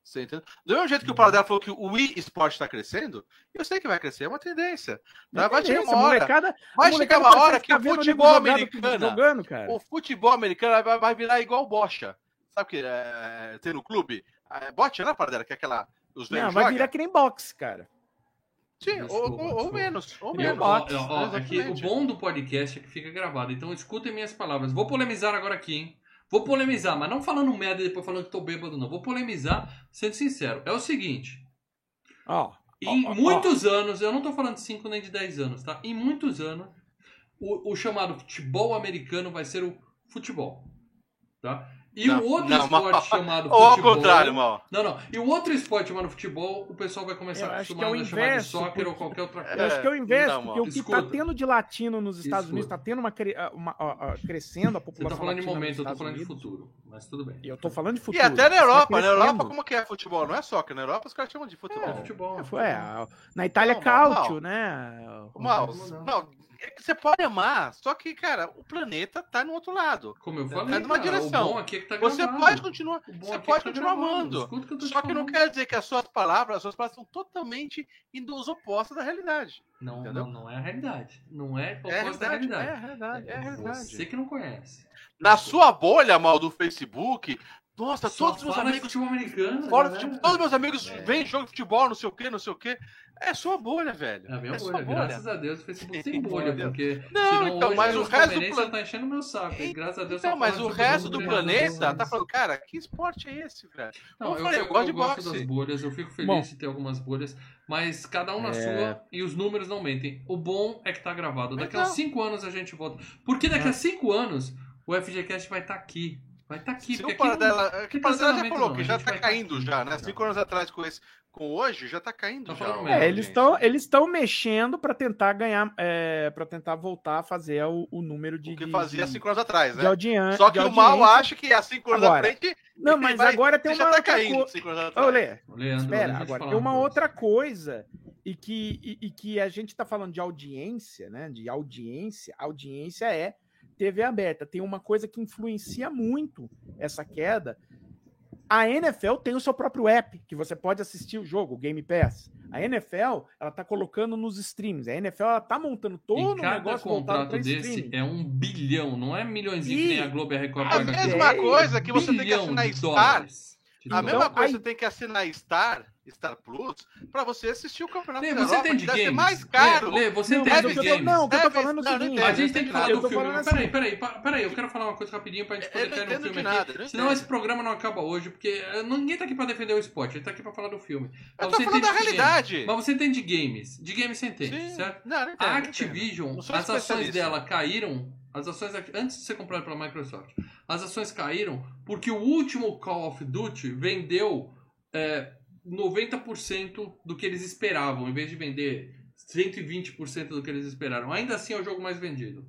Você entendeu? Do mesmo jeito que o Paradela falou que o Wii Sport está crescendo, eu sei que vai crescer, é uma tendência. Tá? Vai chegar uma hora, molecada, vai chegar uma hora que tá o futebol americano, jogando, cara. o futebol americano vai, vai virar igual bocha. Sabe o que é, tem no clube? É, bote, não é Paradela? Que é aquela. Os Não, vai jogam? virar que nem boxe, cara. Sim, ou, Desculpa, ou- menos. Ou menos. ó, ó, ó, aqui, o bom do podcast é que fica gravado. Então escutem minhas palavras. Vou polemizar agora aqui, hein? Vou polemizar, mas não falando merda e depois falando que tô bêbado, não. Vou polemizar, sendo sincero. É o seguinte. Ó, Em ó, ó. muitos anos, eu não tô falando de 5 nem de 10 anos, tá? Em muitos anos, o, o chamado futebol americano vai ser o futebol. Tá? E Não, o outro não, esporte mas- chamado Ou ao futebol. contrário, mal. Não, não. E o outro esporte chamado futebol, o pessoal vai começar Eu a acho que acostumar é o a chamar de inverso, soccer porque- ou qualquer outra eu coisa. acho que é o inverso, não, porque o que escuta. tá tendo de latino nos Estados Escuta. Unidos, tá tendo uma, cre- uma- ó, ó, crescendo a Você população tá falando de momento, eu tô Estados falando de Unidos. futuro. Mas tudo bem. Eu tô falando de E futuro. até na Tá Europa, na crescendo. Europa, como que é futebol? Não é soccer, na Europa os caras chamam de futebol. É, futebol. É, a- na Itália é mal. né? Mal, Não. É que você pode amar, só que, cara, o planeta tá no outro lado. Como eu falei, É numa cara, direção. o bom aqui é que tá Você pode continuar, você é pode tá continuar amando. Que Só que não falando. quer dizer que as suas palavras, as suas palavras são totalmente indo os opostos da realidade. Não, Entendeu? não, não é a realidade. Não é É a oposto da realidade, realidade. é a realidade, é a realidade. Você que não conhece. Na sua bolha, mal do Facebook, nossa, Só todos os meus amigos futebol americano. Fora do galera. futebol, todos meus amigos É. vêm jogo de futebol, não sei o que, não sei o que. É sua bolha, velho. É a minha é bolha, bolha. graças a Deus o Facebook tem bolha, porque Não, senão então, mas o resto do palmeirenses plan- tá enchendo meu saco. e graças a Deus Então, mas o resto do planeta tá falando, cara, que esporte é esse, velho? Não, eu, falei, eu, eu gosto eu de gosto das bolhas, eu fico feliz Bom. de ter algumas bolhas, mas cada um na É. sua e os números não mentem. O bom é que tá gravado. Daqui a. 5 anos a gente volta. Porque daqui É. a 5 anos o FGCast vai estar aqui. Vai estar aqui. Se porque o aqui não- Paradela, que Paradela já cancelamento falou não, que a já tá vai caindo aqui, já, né? Cinco anos atrás com esse, com hoje, já tá caindo Tá já. falando o- merda. É, eles estão eles estão mexendo para tentar ganhar, é, para tentar voltar a fazer o, o número de, O que fazia de, cinco anos atrás, de né? audiência. Só que de o mal acha que há cinco anos Agora, à frente. Não, mas vai- agora tem uma já tá outra caindo coisa. cinco anos atrás. Lê, Leandro, Espera, agora tem uma coisa. outra coisa e que, e, e que a gente está falando de audiência, né? De audiência. Audiência é TV aberta. Tem uma coisa que influencia muito essa queda. A NFL tem o seu próprio app que você pode assistir o jogo, o Game Pass. A NFL, ela tá colocando nos streams. A NFL, ela tá montando todo E um negócio contrato desse streaming. é um bilhão, não é milhões que E nem a Globo e a Record A mesma coisa que você tem que assinar Star. A Então, mesma coisa aí- você tem que assinar Star, Star Plus, pra você assistir o campeonato Lê, você Europa, tem que de deve ser games? mais caro. Lê, Lê, você Não, tem mas de o que eu tô- games? não, o que eu tô falando é o não, não seguinte. A gente tem que falar Eu do tô filme. Peraí, assim. peraí, pa- peraí, eu quero falar uma coisa rapidinho pra gente Eu poder não no entendo filme aqui. nada, eu não Senão entendo. esse programa não acaba hoje, porque eh, ninguém tá aqui pra defender o esporte, ele tá aqui pra falar do filme. Eu Mas tô você falando da entende de realidade. games. Mas você tem de games. De games você entende, Sim. certo? Não, não entendo, A não. Activision, Não as ações dela caíram. As ações antes de ser comprada pela Microsoft, as ações caíram porque o último Call of Duty vendeu é, 90% do que eles esperavam, em vez de vender 120% do que eles esperaram. Ainda assim é o jogo mais vendido.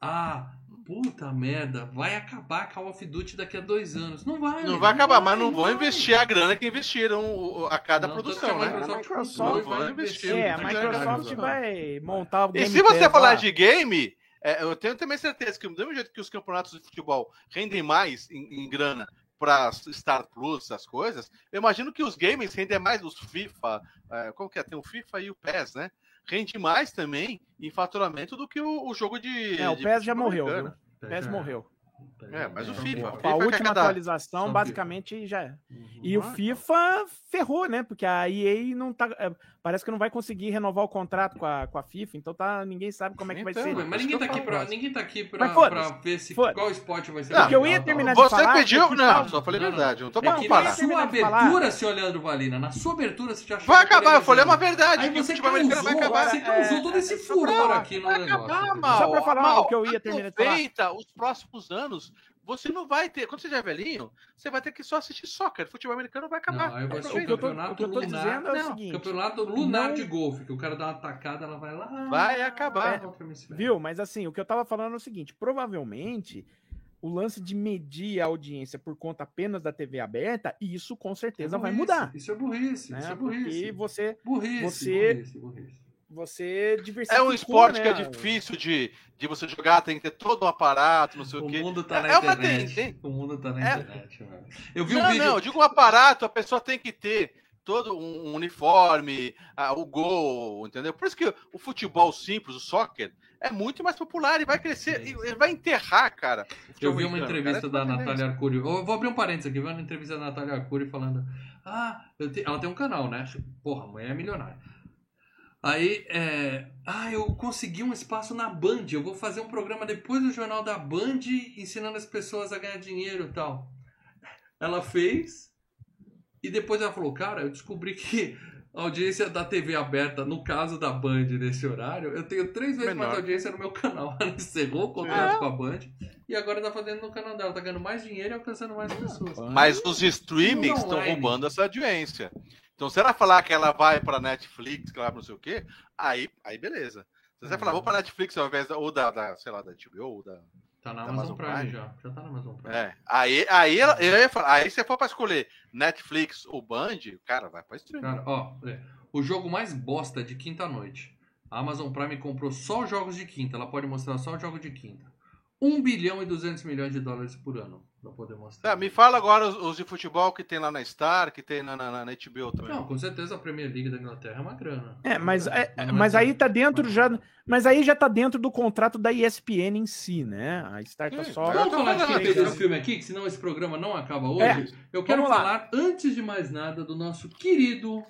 Ah, puta merda, vai acabar Call of Duty daqui a dois anos. Não vai. Não vai acabar, mas não vai, vão vai. investir a grana que investiram a cada Não, produção, né? Microsoft, A Microsoft e vai vai investir. É, a Microsoft vai montar o E Game se você falar de game, é, eu tenho também certeza que do mesmo jeito que os campeonatos de futebol rendem mais em, em grana para Star Plus, essas coisas, eu imagino que os games rendem mais os FIFA, é, como que é? Tem o FIFA e o PES, né? Rende mais também em faturamento do que o, o jogo de. É, o de PES já morreu, viu? americano. O PES morreu. É, mas o Então, FIFA, Com a que última cada- atualização, basicamente, já é. Uhum. E o FIFA ferrou, né? Porque a EA não tá. É, Parece que não vai conseguir renovar o contrato com a, com a FIFA, então tá, ninguém sabe como é que vai Então, ser. Mas Isso ninguém tá, aqui pra, ninguém tá aqui pra, pra ver se, qual esporte vai ser Não, eu ia terminar de Você falar pediu. é que não, tá- só falei a Não, não. verdade. Não tô É na sua abertura, seu Leandro Valina, na sua abertura você já achou Vai que eu acabar, eu falei uma verdade. Aí você americano vai causou, acabar. você causou todo esse é, só pra furor aqui no Vai negócio. Só pra falar o que eu ia terminar de falar. Aproveita os próximos anos. Você não vai ter. Quando você já é velhinho, você vai ter que só assistir soccer. Futebol americano vai acabar. Não, eu vou O eu tô, o campeonato que eu tô lunar. dizendo é o seguinte: Campeonato lunar Não- de golfe, que o cara dá uma tacada, ela vai lá. Vai acabar. É. Viu? Mas assim, o que eu tava falando é o seguinte: provavelmente o lance de medir a audiência por conta apenas da TV aberta, isso com certeza É vai burrice, mudar. Isso é burrice, Né? isso é burrice. você. Burrice, você- burrice, burrice. Você É diversificou, um esporte né? que é difícil de, de você jogar, tem que ter todo um aparato, não sei o, O quê. mundo tá É- na é uma internet. tendência. O mundo tá na É. internet, mano. Eu vi não, um vídeo. não, eu digo um aparato, a pessoa tem que ter todo um uniforme, ah, o gol, entendeu? Por isso que o futebol simples, o soccer, é muito mais popular e vai crescer, Sim, e vai enterrar, cara. o Eu futebol vi uma entrevista cara, da é Natália Arcuri. Eu vou abrir um parênteses aqui. Eu vi uma entrevista da Natália Arcuri falando: Ah, eu te- ela tem um canal, né? Porra, a mulher é milionária. Aí, é... ah, eu consegui um espaço na Band. Eu vou fazer um programa depois do jornal da Band ensinando as pessoas a ganhar dinheiro e tal. Ela fez e depois ela falou: Cara, eu descobri que a audiência da TV aberta, no caso da Band nesse horário, eu tenho três vezes mais Menor. audiência no meu canal. Ela encerrou o contrato com a Band e agora tá fazendo no canal dela. Tá ganhando mais dinheiro e alcançando mais pessoas. Mas os streamings estão roubando essa audiência. Então, se ela falar que ela vai pra Netflix, que ela não sei o quê, aí, aí beleza. Se você falar, vou pra Netflix ao invés da, ou da, da, sei lá, da HBO, ou da. Tá na Da Amazon Prime, Prime. já. Já tá na Amazon Prime. É. Aí, aí, ela, eu ia falar, aí se for pra escolher Netflix ou Band, cara, vai pra streaming. Cara, ó, é, o jogo mais bosta de quinta-noite. A Amazon Prime comprou só os jogos de quinta. Ela pode mostrar só os jogos de quinta. 1 bilhão e 200 milhões de dólares por ano pra poder mostrar. Tá, me fala agora os, os de futebol que tem lá na Star, que tem na, na, na HBO também. Não, com certeza a Premier League da Inglaterra é uma grana. É, mas, é, Mas não mas é aí tá dentro já. Mas aí já tá dentro do contrato da ESPN em si, né? A Star tá Sim, só. eu Vamos falar de quem falando fez aqui, esse filme aqui, que senão esse programa não acaba hoje. É, Eu quero falar, antes de mais nada, do nosso querido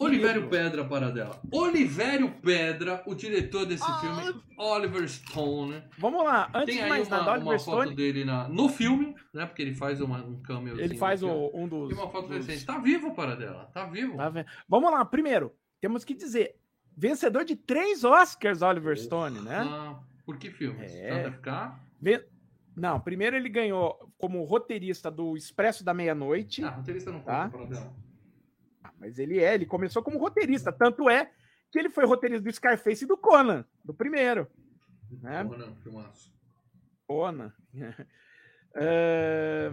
Olivério Pedra Paradela. Olivério Pedra, o diretor desse Ah. filme, Oliver Stone. Vamos lá, antes Tem de aí mais uma, nada, Oliver uma foto Stone, dele na, no filme, né? Porque ele faz uma, um cameo. ele faz o, um dos. E uma foto dos- recente. Tá vivo, Paradela. Tá vivo. tá vendo? Vamos lá, primeiro, temos que dizer: vencedor de três Oscars, Oliver Stone, né? Ah, por que filmes? É. Tanto ficar? Ve- Não, primeiro ele ganhou como roteirista do Expresso da Meia-Noite. Ah, roteirista não Tá. conta, Paradela. Mas ele é, ele começou como roteirista. Tanto é que ele foi roteirista do Scarface e do Conan, do primeiro. Né? Não, filmaço. Conan. É,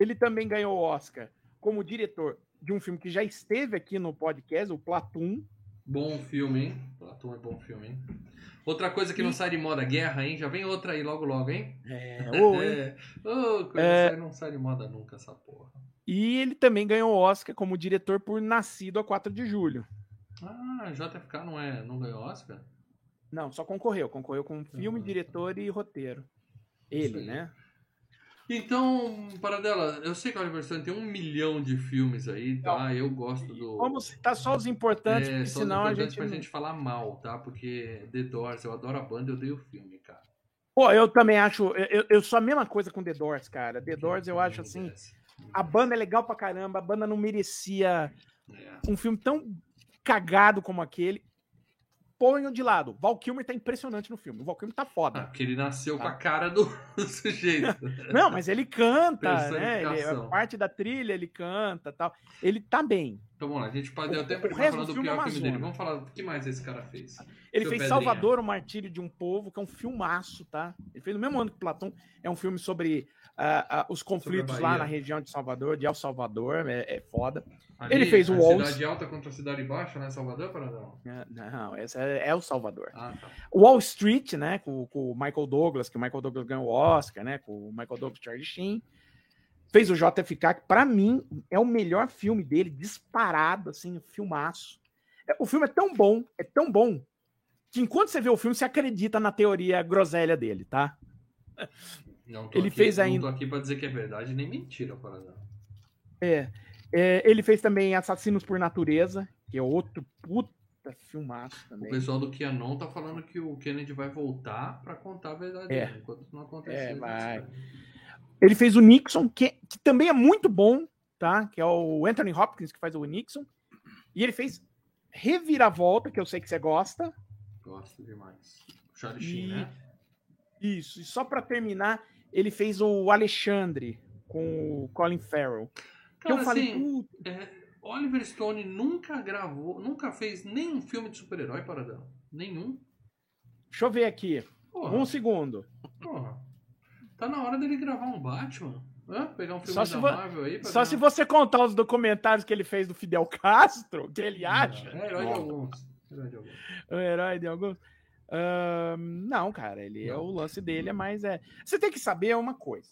Ele também ganhou o Oscar como diretor de um filme que já esteve aqui no podcast, o Platoon. Bom filme, hein? Platão é bom filme, hein? Outra coisa que não sai de moda, guerra, hein? Já vem outra aí logo, logo, hein? É, ô, hein? É. Ô, coisa É. séria, não sai de moda nunca essa porra. E ele também ganhou o Oscar como diretor por Nascido a 4 de julho. Ah, JFK não, é, não ganhou Oscar? Não, só concorreu. Concorreu com filme, Ah, diretor e roteiro. Ele, né? Então, Paradela, eu sei que a Oliver Stone tem um milhão de filmes aí, tá? Eu gosto do. Vamos citar só os importantes, é, porque só os senão a importantes gente. pra não- gente falar mal, tá? Porque The Doors, eu adoro a banda, eu dei o filme, cara. Pô, eu também acho. Eu, eu- sou a mesma coisa com The Doors, cara. The Doors eu Não acho assim. merece. A banda é legal pra caramba, a banda não merecia É. um filme tão cagado como aquele. Ponham de lado. Val Kilmer tá impressionante no filme. O Val Kilmer tá Ah, foda. porque ele nasceu com a Tá. cara do, do sujeito. Não, mas ele canta, né? Ele, a parte da trilha ele canta tal. Ele tá bem. Então vamos lá, a gente pode até o pra falar do do filme é pior uma filme dele. Vamos falar o que mais esse cara fez. Ele Seu fez Pedrinha. Salvador, o Martírio de um Povo, que é um filmaço, tá? Ele fez no mesmo ano que Platão. É um filme sobre ah, ah, os conflitos lá na região de Salvador, de El Salvador. É, é foda. Ali, Ele fez o a Walls. Cidade Alta contra a Cidade Baixa, né? Salvador, Paradão? É, Não, esse é, é o Salvador. Ah, tá. Wall Street, né? Com, com o Michael Douglas, que o Michael Douglas ganhou o Oscar, né? Com o Michael Douglas e Charlie Sheen. Fez o JFK, que pra mim é o melhor filme dele, disparado, assim, filmaço. É, O filme é tão bom, é tão bom, que enquanto você vê o filme, você acredita na teoria groselha dele, tá? Não tô Ele aqui, fez não ainda- tô aqui pra dizer que é verdade nem mentira, Paradão. É, é, ele fez também Assassinos por Natureza, que é outro puta filmaço O também. pessoal do QAnon tá falando que o Kennedy vai voltar pra contar a verdade É. dele, enquanto não acontecer. É, gente vai. Ele fez o Nixon, que, que também é muito bom, tá? Que é o Anthony Hopkins que faz o Nixon. E ele fez Reviravolta, que eu sei que você gosta. Gosto demais. Charlie Sheen, né? Isso. E só pra terminar, ele fez o Alexandre com o Colin Farrell. Que Cara, eu falei, assim, "Puta, é, Oliver Stone nunca gravou, nunca fez nenhum filme de super-herói, Paradão. Nenhum. deixa eu ver aqui. Porra, Um segundo. porra. Tá na hora dele gravar um Batman. Hã? Pegar um filme Só da se Marvel aí. pra Só ganhar- se você contar os documentários que ele fez do Fidel Castro, que ele acha. É herói de alguns. Herói de alguns. o herói de alguns. Ahn, não, cara, ele é Não. o lance dele, é mais é. Você tem que saber uma coisa.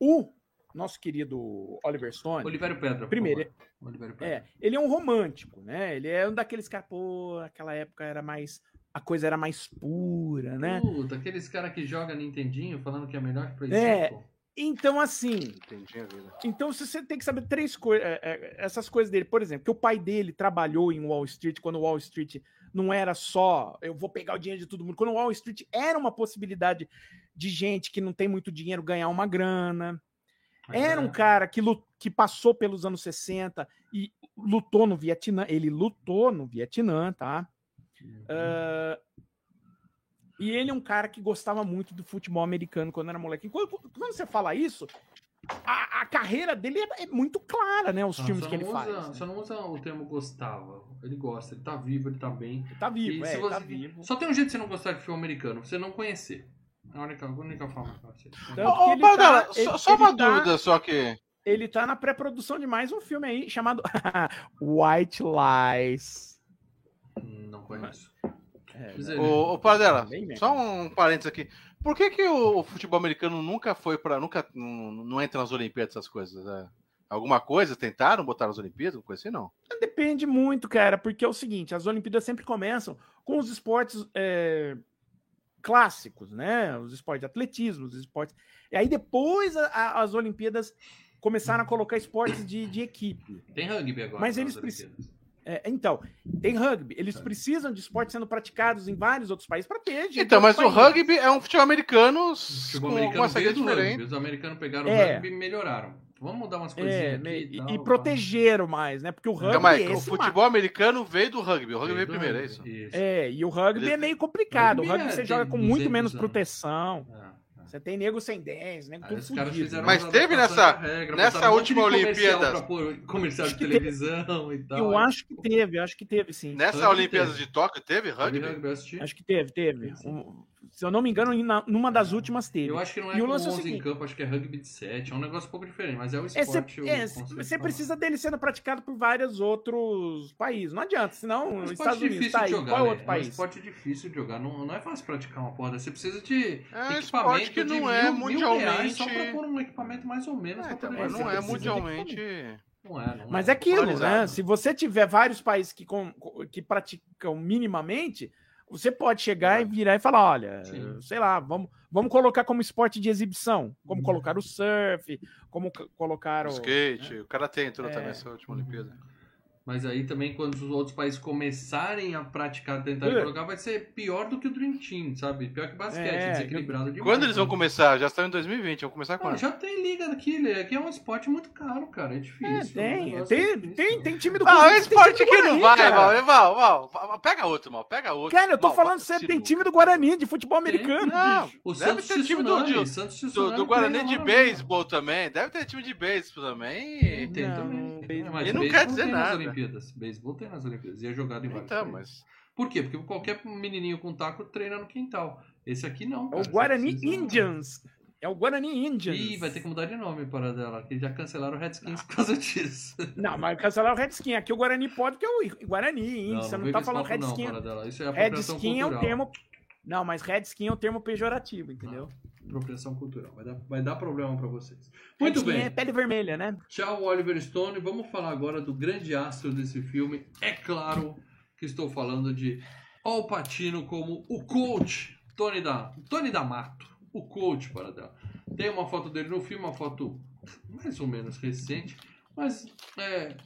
O nosso querido Oliver Stone, Oliveira Pedra. por Primeiro, favor. Oliveira Pedra. é, ele é um romântico, né? Ele é um daqueles caras, pô, aquela época era mais a coisa era mais pura, né? Puta, aqueles caras que jogam Nintendinho falando que é melhor que Play É. 5. Então assim, Entendi a vida. Então, se você tem que saber três coisas, essas coisas dele. Por exemplo, que o pai dele trabalhou em Wall Street quando Wall Street não era só eu vou pegar o dinheiro de todo mundo. Quando Wall Street era uma possibilidade de gente que não tem muito dinheiro ganhar uma grana. Era é. um cara que, que passou pelos anos 60 e lutou no Vietnã. Ele lutou no Vietnã, tá? Uhum. Ah, e ele é um cara que gostava muito do futebol americano quando era moleque. Quando, quando você fala isso, a, a carreira dele é, é muito clara, né? Os Ah, filmes só que ele não faz. usa- né? Só não usa o termo gostava. Ele gosta, ele tá vivo, ele tá bem. Ele tá vivo, E é, ele tá você- vivo. Só tem um jeito de você não gostar de filme americano, você não conhecer. É a única, a única forma que eu. Tanto Ô, tá- só, só uma tá- dúvida, só que. Ele tá na pré-produção de mais um filme aí chamado White Lies. Não conheço. É, né? Ô, ô Paradela, só um parênteses aqui. Por que, que o, o futebol americano nunca foi para nunca não, não entra nas Olimpíadas essas coisas? né? Alguma coisa tentaram botar nas Olimpíadas, coisa assim não? Depende muito, cara, porque é o seguinte: as Olimpíadas sempre começam com os esportes é, clássicos, né? Os esportes de atletismo, os esportes. E aí depois a- a- as Olimpíadas começaram a colocar esportes de, de equipe. Tem rugby agora. Mas eles precisam-. É, então, tem rugby. Eles precisam de esportes sendo praticados em vários outros países para ter. gente Então, mas o rugby é um futebol americano O futebol com americano uma veio saída do rugby. diferente. Os americanos pegaram É. o rugby e melhoraram. Vamos mudar umas coisinhas É, aqui né, e, tal, e protegeram mais, né? Porque o rugby aí, é o futebol americano veio do rugby. O rugby Veio primeiro, é rugby, isso? Isso. É, e o rugby Ele- é meio complicado. O Rugby rugby é- você joga com 200 muito menos anos. proteção. É, é. Você tem nego sem 10, nego tudo fudido. Mas teve nessa- regra, nessa um última comercial Olimpíadas. comercial de televisão e tal. Eu acho que teve, eu acho que teve, sim. Nessa Olimpíadas teve. de Tóquio teve Teve rugby? rugby, eu assisti. Acho que teve, teve. Se eu não me engano, na- numa das últimas teve. Eu acho que não é E o com lance é o 11 em seguinte- campo, acho que é rugby de 7. É um negócio um pouco diferente, mas é o É, cê- esporte. o é, você precisa dele sendo praticado por vários outros países. Não adianta, senão É um Estados Unidos difícil tá aí. de jogar, Qual é né? outro É um país? esporte difícil de jogar. Não, não é fácil praticar uma porra. Você precisa de É um equipamento esporte que de não é mil, mil reais só mundialmente- pra pôr um equipamento mais ou menos. É, pra poder não é mundialmente. Não é, não Mas é. é aquilo, né? Se você tiver vários países que, com- que praticam minimamente, você pode chegar e virar e falar: olha, Sim. sei lá, vamos, vamos colocar como esporte de exibição. Como Uhum. colocar o surf, como colocar O o. skate, o karatê entrou É. também nessa última Olimpíada. Mas aí também, quando os outros países começarem a praticar, tentarem É. colocar, vai ser pior do que o Dream Team, sabe? Pior que basquete, É, desequilibrado demais. Quando eles vão né? começar? Já estão em 2020, vão começar Ah, quando? já tem liga daquele, aqui é um esporte muito caro, cara, é difícil. É, é um tem, tem, difícil. tem, tem time do Não, é tem esporte que não vai, cara. Val. Val, Val, Pega outro, mal. Pega outro. Cara, eu tô Mal, falando sério, tem time do Guarani, de futebol Tem. americano. Não, bicho. O Deve Santos ter time do- do- Santos Do, Guarani de beisebol também. Deve ter time de beisebol também. Tem Não, também. beisebol- Mas E não quer dizer tem nada. Olimpíadas. Beisebol tem nas Olimpíadas. E é jogado em vários Então, países. mas. Por quê? Porque qualquer menininho com taco treina no quintal. Esse aqui não. É cara. o Você Guarani precisa- Indians. É o Guarani Indians. Ih, vai ter que mudar de nome para dela, que já cancelaram o Redskins por causa disso. Não, mas cancelar o Redskin. Aqui o Guarani pode, porque é o Guarani Índia. Você não vem tá com esse falando papo não, Redskin. Paradela. Isso é é um cultural. termo. Não, mas Redskin é um termo pejorativo, entendeu? Apropriação cultural. Vai dar, vai dar problema para vocês. Muito Redskin bem. é pele vermelha, né? Tchau, Oliver Stone. Vamos falar agora do grande astro desse filme. É claro que estou falando de Al Pacino como o coach Tony da Tony D'Amato, o coach para dela. Tem uma foto dele no filme, uma foto mais ou menos recente, mas é,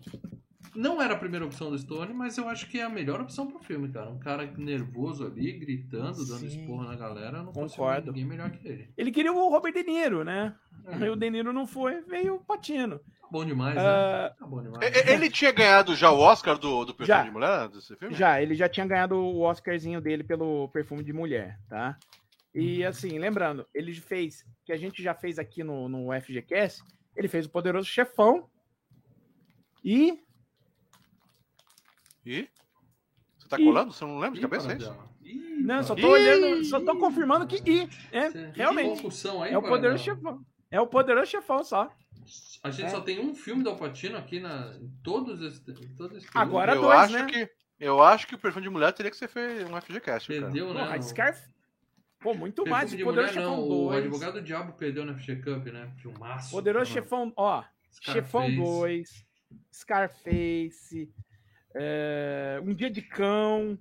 não era a primeira opção do Stone, mas eu acho que é a melhor opção pro filme, cara. Um cara nervoso ali, gritando, dando Sim. esporro na galera, não Concordo. ninguém melhor que ele. Ele queria o Robert De Niro, né? É, Aí o De Niro não foi, veio o Patino. tá bom demais, né? Ah, Tá bom demais. Ele tinha ganhado já o Oscar do, do Já. Perfume de Mulher desse filme? Já, ele já tinha ganhado o Oscarzinho dele pelo perfume de mulher, tá? E assim, lembrando, ele fez, que a gente já fez aqui no, no FGCast, ele fez o Poderoso Chefão e E? Você tá E- colando? Você não lembra de cabeça, é isso? Não, só tô olhando, só tô confirmando que I, é, realmente. Aí, É o Poderoso. Chefão. É o Poderoso Chefão só. A gente É. só tem um filme do Alpatino aqui na, em todos esses, todos esses Agora Eu dois, acho né? que. Eu acho que o perfume de mulher teria que ser feito um FGCast, cara. Perdeu, né? Porra, Scarf... Pô, muito Perfume mais. de Poderoso mulher, não. Chefão O 2. Advogado do Diabo perdeu na FG Cup, né? Filmaço. Poderoso. Chefão... Ó, Chefão Scarface. 2, Scarface, é, Um Dia de Cão,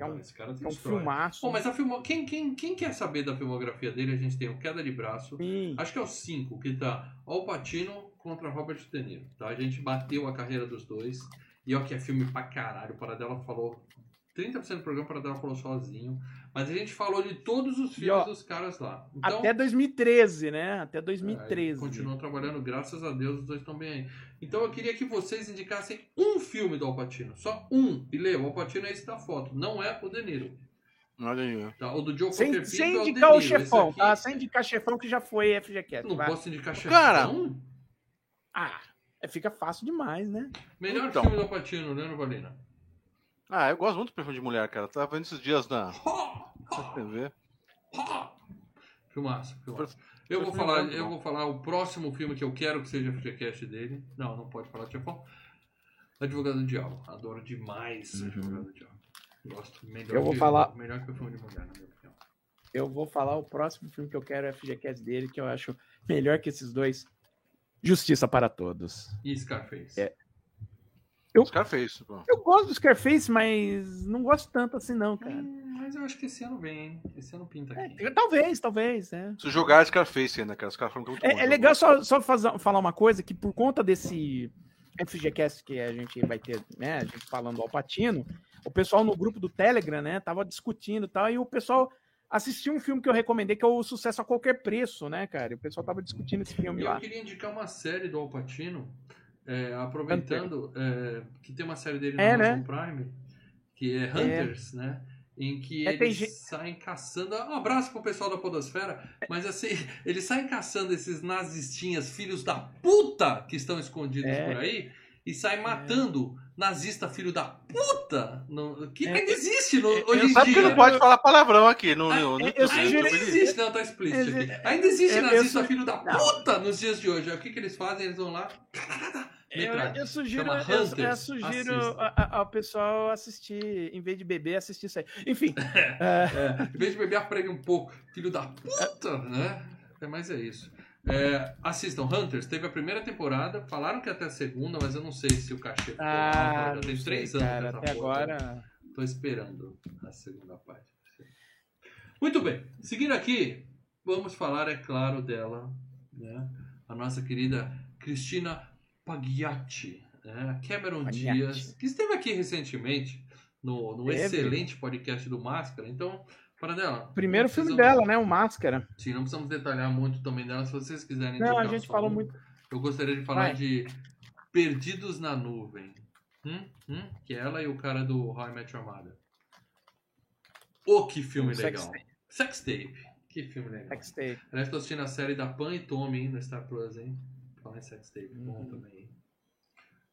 é um, cara é um filmaço. Pô, mas a filmo... quem, quem, quem quer saber da filmografia dele? A gente tem o Queda de Braço. Sim. Acho que é o 5, que tá Al Pacino contra Robert De Niro. Tá? A gente bateu a carreira dos dois. E ó que é filme pra caralho. O Paradela falou... 30% do programa o Paradela falou sozinho. Mas a gente falou de todos os filmes ó, dos caras lá. Então, Até 2013, né? Até É, 2013. continuam trabalhando, graças a Deus, os dois estão bem aí. Então eu queria que vocês indicassem um filme do Alpatino. Só um. E lê, o Alpatino é esse da foto, não é o De Niro. Olha aí. Tá? O do Joe sem, Cocker sem Pinto é o indicar o chefão, aqui- tá? Sem indicar chefão que já foi FGCast. Não vai. posso indicar chefão. Cara! Ah, é, fica fácil demais, né? Melhor Então. filme do Alpatino, Leandro Valina. Ah, eu gosto muito do perfume de mulher, cara. Tava vendo esses dias na na TV. Filmaço, filmaço. Eu vou, Filme falar, eu vou falar o próximo filme que eu quero que seja FGCast dele. Não, não pode falar de chefão. Advogado do Diabo. Adoro demais Advogado do Diabo. Gosto. Melhor Uhum. Eu vou que, falar- Melhor que o filme de mulher, na minha opinião. Eu vou falar o próximo filme que eu quero é FGCast dele, que eu acho melhor que esses dois. Justiça para Todos. E Scarface. É. Fez isso, pô. Eu gosto do Scarface, mas não gosto tanto assim não, cara. Hum, mas eu acho que esse ano vem, hein? Esse ano pinta aqui. É, talvez, talvez, é. Se jogar Scarface ainda, cara. Os caras foram muito bons. É, é legal só, só fazer, falar uma coisa, que por conta desse FGCast que a gente vai ter, né, a gente falando do Alpatino, o pessoal no grupo do Telegram, né, tava discutindo e tal, e o pessoal assistiu um filme que eu recomendei, que é o Sucesso a Qualquer Preço, né, cara? E o pessoal tava discutindo esse filme E lá. eu queria indicar uma série do Alpatino, é, aproveitando é, que tem uma série dele no É, né? Amazon Prime, que é Hunters, né? Em que É, eles gente- saem caçando. Um abraço pro pessoal da Podosfera, mas assim, eles saem caçando esses nazistinhas, filhos da puta, que estão escondidos É. por aí, e saem matando nazista, filho da puta, no- que É. ainda existe no, É, hoje eu em Sabe dia. que não pode falar palavrão aqui no, no, no eu- Ainda existe, não, tá explícito aqui. Ainda existe eu- eu nazista, filho da puta, nos dias de hoje. O que, que eles fazem? Eles vão lá. Eu, eu sugiro, eu, eu sugiro ao pessoal assistir, em vez de beber, assistir isso aí. Enfim, é, É, em vez de beber, aprende um pouco. Filho da puta, né? É, mas é isso. É, assistam Hunters, teve a primeira temporada, falaram que até a segunda, mas eu não sei se o cachê ficou ah, já tem três sei, anos cara, até porra. agora... Tô esperando a segunda parte. Muito bem, seguindo aqui, vamos falar, é claro, dela, né? A nossa querida Cristina Pagliatti, né? Cameron Pagliatti. Dias, que esteve aqui recentemente no, no excelente podcast do Máscara. Então, para dela. Primeiro filme dela, né? O Máscara. Sim, não precisamos detalhar muito também dela. Se vocês quiserem. Não, a gente falou um, muito. Eu gostaria de falar Vai. de Perdidos na Nuvem. Hum? Hum? Que é ela e o cara do How I Met Your Mother. Oh, que filme Um legal. sextape. Sextape. Que filme legal. Sextape. Aliás, tô assistindo a série da Pan e Tommy hein, no Star Plus, hein? Falar em Sextape. Bom Uhum. também?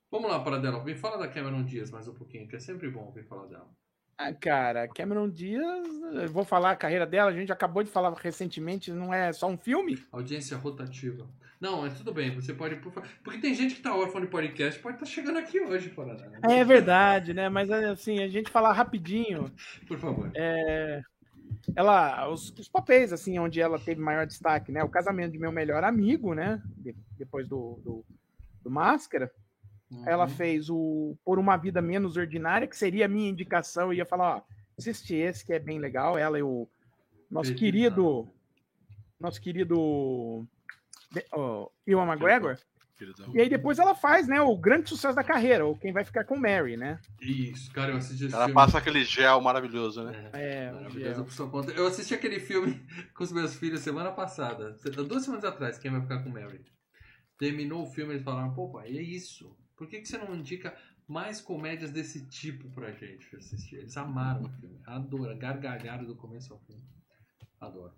Vamos lá, para dela. Me fala da Cameron Diaz mais um pouquinho, que é sempre bom ouvir falar dela. Ah, cara, Cameron Diaz, eu vou falar a carreira dela, a gente acabou de falar recentemente, não é só um filme? Audiência rotativa. Não, mas tudo bem, você pode. Porque tem gente que tá órfão de podcast, pode estar chegando aqui hoje, fora dela. É verdade, né? Mas assim, a gente falar rapidinho, Por favor. é, ela, os, os papéis, assim, onde ela teve maior destaque, né? O casamento de meu melhor amigo, né? De- depois do, do, do Máscara. Ela Uhum. fez o Por uma Vida Menos Ordinária, que seria a minha indicação. Eu ia falar, ó, assiste esse que é bem legal. Ela e o nosso Perdido, querido. Nosso querido. Ewan McGregor. Queridão. E aí depois ela faz, né, o grande sucesso da carreira, o Quem Vai Ficar com Mary, né? Isso, cara, eu assisti esse Ela filme. passa aquele gel maravilhoso, né? É, É, maravilhoso por sua conta. Eu assisti aquele filme com os meus filhos semana passada. Duas semanas atrás, quem vai ficar com Mary. Terminou o filme, eles falaram, pô, pai, é isso. Por que, que você não indica mais comédias desse tipo pra gente assistir? Eles amaram o filme. Adoram. Gargalharam do começo ao fim. Adoro.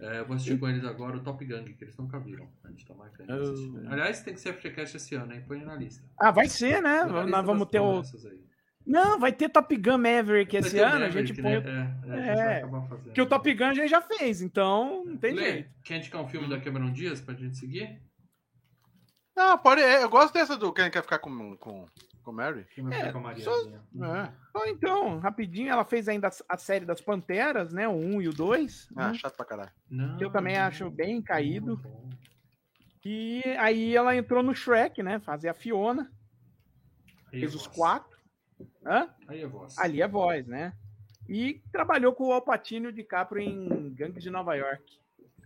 É, eu vou assistir com eles agora o Top Gang, que eles nunca viram. A gente tá marcando. Oh. Aliás, tem que ser FGCast esse ano, hein? Põe na lista. Ah, vai ser, né? Põe Nós vamos ter o. Não, vai ter Top Gun Maverick Vai esse ano, a Maverick, gente põe. né? É, é, a gente vai É, acabar fazendo. Que o Top Gun a gente já fez, então não tem Lê, jeito. quer indicar um filme da Cameron Diaz pra gente seguir? Não, pode. é, Eu gosto dessa do quem quer ficar com. com Com Mary? Quem É, ficar com a só-? É. Ó, então, rapidinho, ela fez ainda a série das Panteras, né? O 1 e o 2. Ah, né? chato pra caralho. Não, que eu também não, acho bem caído. não. E aí ela entrou no Shrek, né? Fazer a Fiona. Aí Fez é os voz. quatro. Hã? Aí é voz. Ali é voz, né? E trabalhou com o Alpatino e o DiCaprio em Gangues de Nova York.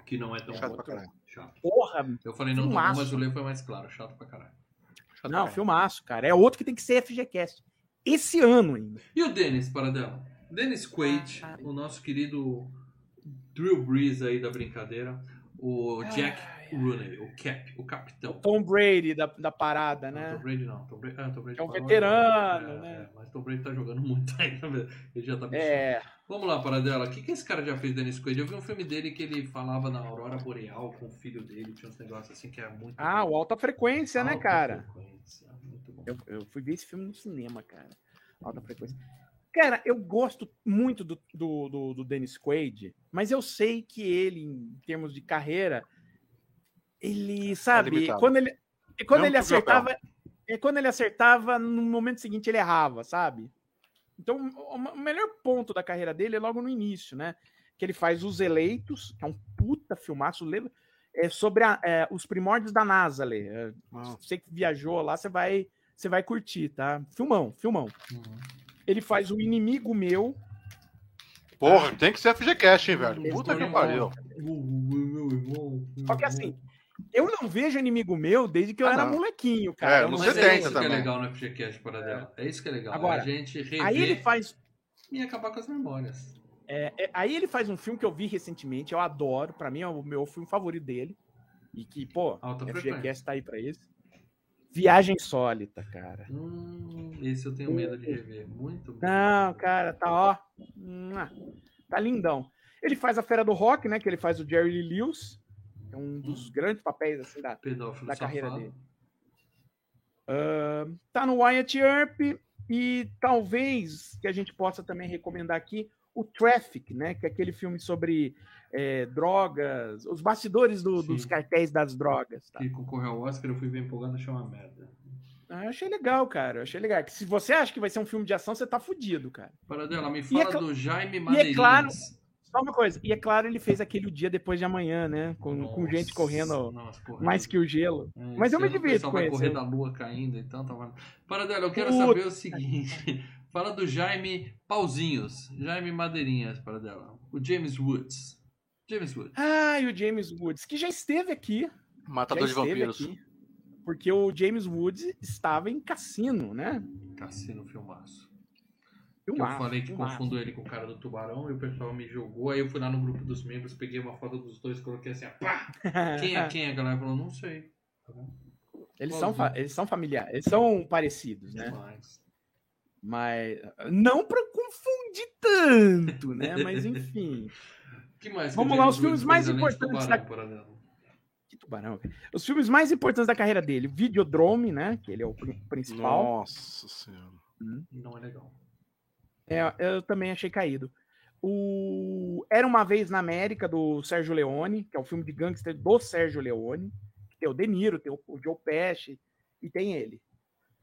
Que não é tão Chato bom. pra caralho. Chato. Porra! Eu falei não Filmaço. mas o Lê foi mais claro. Chato pra caralho. Chato Não, caralho. filmaço, cara. É outro que tem que ser FGCast. Esse ano ainda. E o Dennis, Paradela? Dennis Quaid, Ah, o nosso querido Drew Brees aí da brincadeira. O Jack Rooney, o Cap, o capitão. Tom Brady da, da parada, Não, né? Tom Brady não. Tom Brady, ah, Tom Brady É um parou veterano, agora. né? É, mas Tom Brady tá jogando muito ainda. Ele já tá bichando. É. Vamos lá, Paradela. O que, que esse cara já fez, Dennis Quaid? Eu vi um filme dele que ele falava na Aurora Boreal com o filho dele. Tinha uns negócios assim que é muito. Ah, bom. o Alta Frequência, né, Alta cara? frequência, Muito bom. Eu, eu fui ver esse filme no cinema, cara. Alta frequência. Cara, eu gosto muito do, do, do, do Dennis Quaid, mas eu sei que ele, em termos de carreira, ele, sabe, limitado. quando ele, quando Não ele papel. acertava, é quando ele acertava, no momento seguinte ele errava, sabe? Então, o melhor ponto da carreira dele é logo no início, né? Que ele faz Os Eleitos, que é um puta filmaço, lembra? É sobre a- é, os primórdios da NASA, Lê. É, Ah, você que viajou lá, você vai, você vai curtir, tá? Filmão, filmão. Uhum. Ele faz o inimigo meu. Porra, tem que ser FGCast, hein, velho? Puta que pariu. Só que assim, eu não vejo inimigo meu desde que eu Ah, era não. molequinho, É, cara. Eu nos não sei. é 70 isso que é também. legal no FGCast para dela. É isso que é legal. Agora, a gente rever Aí ele faz. e acabar com as memórias. é, é, aí ele faz um filme que eu vi recentemente, eu adoro. Pra mim é o meu filme favorito dele. E que, pô, frequência. FGCast tá aí pra isso. Viagem Sólita, cara. Hum, esse eu tenho medo de rever. Muito bom. Não, cara, tá ó. Tá lindão. Ele faz a Fera do Rock, né? Que ele faz o Jerry Lee Lewis. É um dos grandes papéis, assim, da, Pedófilo da carreira safado. dele. Ah, tá no Wyatt Earp e talvez que a gente possa também recomendar aqui o Traffic, né? Que é aquele filme sobre é, drogas, os bastidores do- dos cartéis das drogas. Tá? Que concorreu ao Oscar, eu fui bem empolgado, achei uma merda. Ah, eu achei legal, cara. Eu achei legal. Que se você acha que vai ser um filme de ação, você tá fudido, cara. Para dela, me é fala cla- do Jaime é Madeirinhas. claro- Só uma coisa. E é claro, ele fez aquele dia depois de amanhã, né? Com, com gente Nossa, correndo nossa, correndo. mais que o gelo. É, Mas eu me divirto pessoal com vai esse, correr eu- da lua caindo, então tá valendo. Para dela, eu quero Puta. saber o seguinte. Fala do Jaime Pauzinhos. Jaime Madeirinhas, para dela. O James Woods. James Woods. Ah, e o James Woods, que já esteve aqui. Matador de esteve vampiros. aqui. Porque o James Woods estava em cassino, né? Cassino Filmaço. Filmaço, eu falei que filmaço. confundo ele com o cara do tubarão e o pessoal me jogou. Aí eu fui lá no grupo dos membros, peguei uma foto dos dois, coloquei assim, pá! Quem é quem? A galera falou, não sei. Tá? Eles são, eles são familiares, eles são parecidos, né? Demais. Mas não para confundir tanto, né? Mas enfim. que mais que Vamos lá, os filmes mais importantes Tubarão, da-? Que tubarão. cara. Os filmes mais importantes da carreira dele, Videodrome, né? Que ele é o pri- principal. Nossa senhora. Não é legal. É, eu também achei caído. O Era uma vez na América do Sérgio Leone, que é o filme de gangster do Sérgio Leone. que Tem o De Niro, tem o Joe Pesci e tem ele.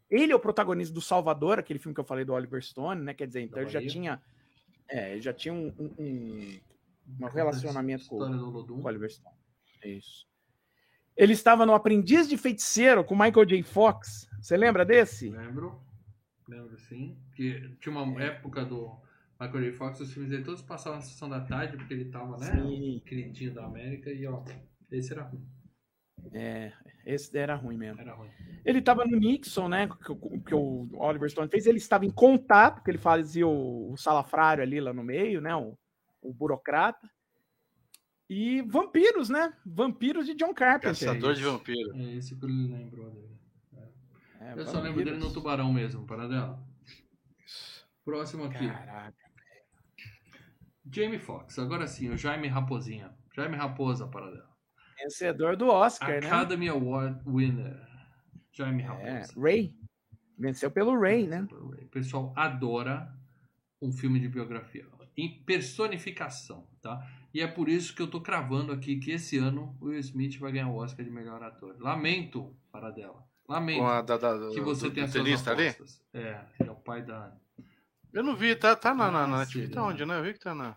Ele é o protagonista do Salvador, aquele filme que eu falei do Oliver Stone, né? Quer dizer, então ele já tinha, é, já tinha um, um- um- um relacionamento com, com o Oliver Stone. Isso. Ele estava no Aprendiz de Feiticeiro com Michael J. Fox. Você lembra desse? Lembro. Lembro sim. Que tinha uma É. época do Michael J. Fox, os filmes dele todos passavam na sessão da tarde, porque ele tava, né? Sim. Queridinho da América, e ó, esse era ruim. É, esse era ruim mesmo. Era ruim. Ele estava no Nixon, né? Que, o- que o Oliver Stone fez. Ele estava em contato, porque ele fazia o, o salafrário ali lá no meio, né? O, o burocrata. E vampiros, né? Vampiros de John Carpenter. Caçador de vampiro. É esse que ele lembrou dele. É, Eu só lembro dele no. Tubarão mesmo, para dela. Próximo aqui. Caraca. Jamie Foxx. Agora sim, o Jaime Raposinha. Jaime Raposa, para dela. Vencedor do Oscar, né? Academy Award winner. Jaime É, Raposa. Ray. Venceu pelo Ray, né? O pessoal adora um filme de biografia. Em personificação, tá? E é por isso que eu tô cravando aqui que esse ano o Will Smith vai ganhar o Oscar de melhor ator. Lamento, para dela. Lamento Com a da, da, que você do, tenha do suas tenista ali? apostas. É, é o pai da... Eu não vi, tá, tá na, na, na Netflix. Tá né? onde, né? Eu vi que tá na.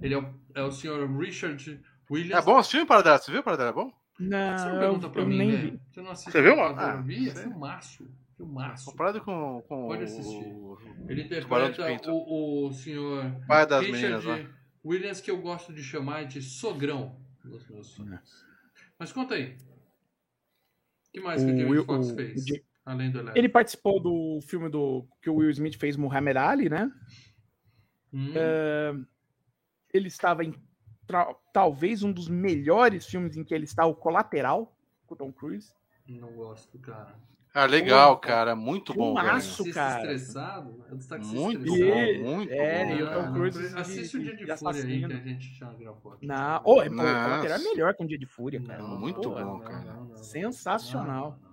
Ele é o, é o senhor Richard Williams. É bom esse filme, Paradela? Você viu, Paradela? É bom? Não, Você não eu, pergunta pra eu mim, nem né? vi. Você não assiste Você viu, o Ah, Vi? É filmaço. Filmaço. Comparado com, com Pode assistir. o, Ele interpreta o, o senhor pai das meninas Richard lá. Williams, que eu gosto de chamar de sogrão meus filmes. Mas conta aí. O que mais que o O Jamie Will- Foxx o- fez? o Além do Eleven? Ele participou do filme do que o Will Smith fez Muhammad Ali, né? Hum, É. Ele estava em talvez um dos melhores filmes em que ele está, o Colateral, com o Tom Cruise. Não gosto, cara. Ah, legal, Pô, cara. Muito bom, filmaço. Cara. estressado? É taxistas Muito estressados. bom, muito É, bom. e o. Tom Cruise Assiste o Dia de, de Fúria aí que a gente já gravou aqui. Na... Oh, é, pô, é melhor que um Dia de Fúria, cara. Não, muito Pô, bom, cara. Sensacional. Não, não, não.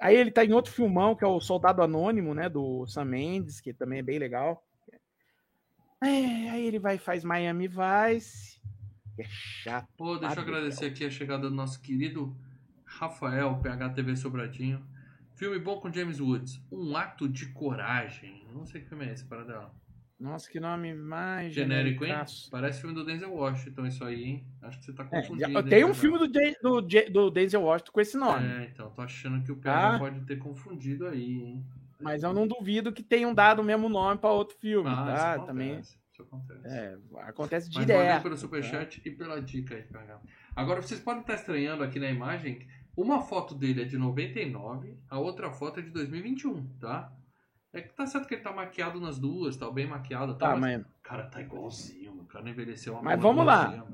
Aí ele tá em outro filmão, que é o Soldado Anônimo, né? Do Sam Mendes, que também é bem legal. É, aí ele vai e faz Miami Vice. que É chato. Pô, deixa eu agradecer aqui a chegada do nosso querido Rafael, PHTV Sobradinho. Filme bom com James Woods. Um ato de coragem. Não sei que filme é esse, para dela. Nossa, que nome mais Genérico, hein? Parece filme do Denzel Washington, isso aí, hein? Acho que você tá É, confundindo. hein, tem um Gabriel? filme do, do, do Denzel Washington com esse nome. É, então, tô achando que o PH Ah. pode ter confundido aí, hein? Mas eu não duvido que tenham dado o mesmo nome para outro filme, Ah, tá? isso acontece, Também. Isso acontece. É, acontece Mas valeu direto. pelo superchat e pela dica aí, PH. Agora, vocês podem estar estranhando aqui na imagem, uma foto dele é de 99, a outra foto é de 2021, tá? É que tá certo que ele tá maquiado nas duas, tá bem maquiado, tá? Tá, mas, mas cara, tá igualzinho, o cara não envelheceu uma Mas vamos lá.